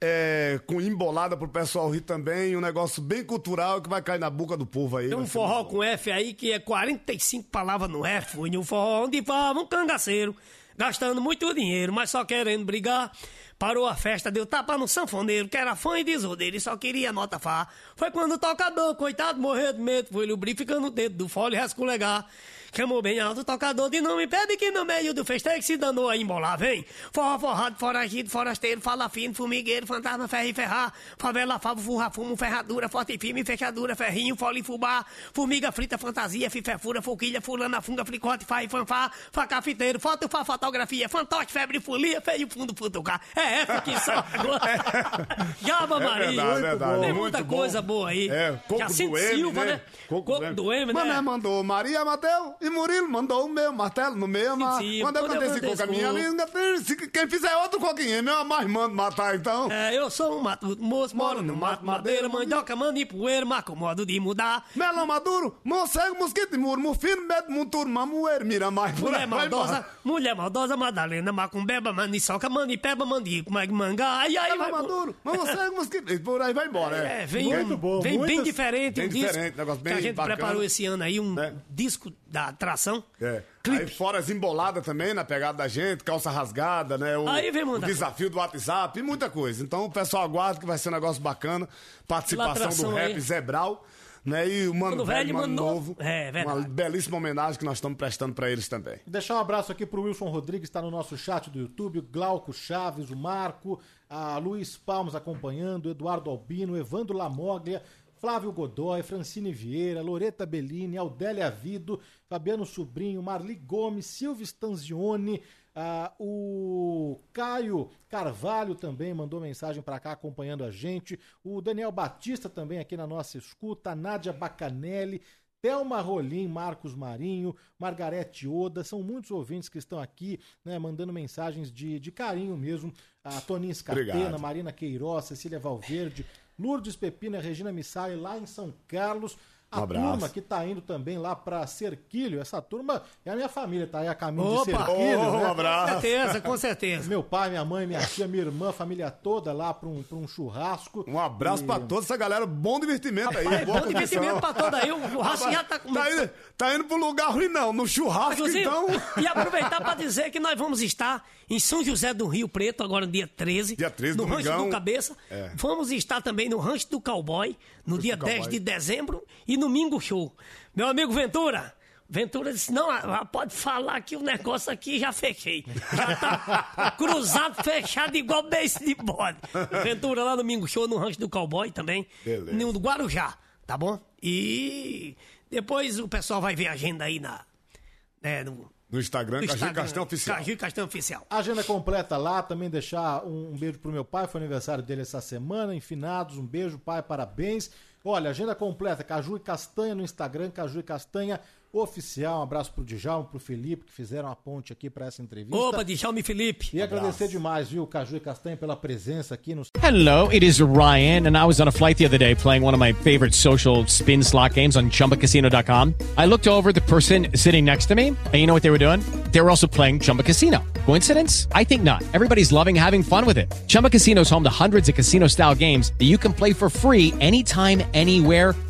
é, com embolada pro pessoal rir também, um negócio bem cultural que vai cair na boca do povo aí. Tem um ser forró muito com F aí que é 45 palavras no F. Foi um forró onde fala um cangaceiro, gastando muito dinheiro, mas só querendo brigar. Parou a festa, deu tapa no sanfoneiro, que era fã e desordeiro e só queria nota Fá. Foi quando o tocador, coitado, morreu de medo, foi lubrificando o dedo do fole e escolegar. Chamou bem alto o tocador de não me pede que no meio do festeiro se danou a embolar, vem. Forró, forrado, foragido, forasteiro, fala fino, formigueiro, fantasma, ferro e ferrar. Favela, favo, furra, fumo, ferradura, forte e firme, fechadura, ferrinho, fole e fubá. Formiga frita, fantasia, fifefura, foquilha, fulana, funga, fricote, faz, fanfá. Faca, fiteiro, foto, fa, fotografia, fantoche, febre, folia, feio, fundo, futucar. É essa que só. *laughs* Java É Maria. verdade, verdade. Tem Muito muita bom. coisa boa aí. É, Coco Jacinto do M, Silva, né? né? Coco, Coco do M, né? Mané mandou Maria Mateu e Murilo mandou o meu martelo no meu. Mas sim, quando eu quando eu cantei esse cantei coco, a minha se quem fizer outro coquinho, meu mais mando matar então. É, eu sou um mato, moço, moro no mato, madeira, mandioca, manda e poeira, marco modo de mudar. Melão maduro, morcego, mosquito e murmo, fino, medo, monturo, mamoeiro, mira mais. Mulher aí maldosa, mulher maldosa, Madalena, macumbeba, maniçoca, manipeba, mandico, mag- mangá, ai, aí vai... Melão maduro, morcego, mosquito, e por aí vai embora. É, vem, Muito bom, vem bem diferente, bem disco diferente, negócio bem que a gente preparou esse ano aí, um Né? disco da atração. É. Aí fora as emboladas também na pegada da gente, calça rasgada, né? O, Aí vem o desafio do WhatsApp e muita coisa. Então o pessoal aguarda que vai ser um negócio bacana. Participação do rap aí. Zebral, né? E o Mano Mano Velho, Velho, Mano Mano Novo. Novo. É, verdade. Uma belíssima homenagem que nós estamos prestando pra eles também. Deixar um abraço aqui pro Wilson Rodrigues, está no nosso chat do YouTube, Glauco Chaves, o Marco, a Luiz Palmas acompanhando, o Eduardo Albino, o Evandro Lamoglia, Flávio Godoy, Francine Vieira, Loreta Bellini, Aldélia Vido, Fabiano Sobrinho, Marli Gomes, Silvio Stanzioni, ah, o Caio Carvalho também mandou mensagem para cá acompanhando a gente, o Daniel Batista também aqui na nossa escuta, a Nádia Bacanelli, Thelma Rolim, Marcos Marinho, Margarete Oda, são muitos ouvintes que estão aqui, né, mandando mensagens de, de carinho mesmo. A Toninha Escatena. Marina Queiroz, Cecília Valverde, Lourdes Pepina, Regina Missai, lá em São Carlos. A Um turma que tá indo também lá pra Cerquilho, essa turma é a minha família, tá aí a caminho de Opa! Cerquilho. Oh, né? um abraço. Com certeza, com certeza. Meu pai, minha mãe, minha tia, minha irmã, família toda lá pra um, pra um churrasco. Um abraço E- pra toda essa galera. Bom divertimento aí. Rapaz, boa bom divertimento pra toda aí. O churrasco já tá Tá começando. indo, tá indo pro lugar ruim, não. No churrasco, Inclusive, então. E aproveitar para dizer que nós vamos estar em São José do Rio Preto, agora no dia 13. Dia 13, No Rancho domingão. do Cabeça. É. Vamos estar também no Rancho do Cowboy, no dia do 10 Cowboy. de dezembro e no Mingo Show. Meu amigo Ventura. Ventura disse, não, ah, pode falar que o negócio aqui já fechei. Já tá *laughs* cruzado, fechado, igual beijo de bode. Ventura lá no Mingo Show, no Rancho do Cowboy também. Beleza. No Guarujá, tá bom? E depois o pessoal vai ver a agenda aí na... né, no, No Instagram, no Caju Instagram, Castanho Oficial. Caju e Castanho Oficial. Agenda completa lá, também deixar um, um beijo pro meu pai, foi aniversário dele essa semana, enfinados, um beijo, pai, parabéns. Olha, agenda completa, Caju e Castanha no Instagram, Caju e Castanha Oficial. Um abraço pro Djalma, pro Felipe, que fizeram a ponte aqui pra essa entrevista. Opa, Djalma e Felipe. E agradecer demais, viu, Caju e Castanha, pela presença aqui no Hello, it is Ryan, and I was on a flight the other day playing one of my favorite social spin slot games on chumbacasino.com. I looked over at the person sitting next to me, and you know what they were doing? They were also playing Chumba Casino. Coincidence? I think not. Everybody's loving having fun with it. Chumba Casino is home to hundreds of casino style games that you can play for free anytime, anywhere,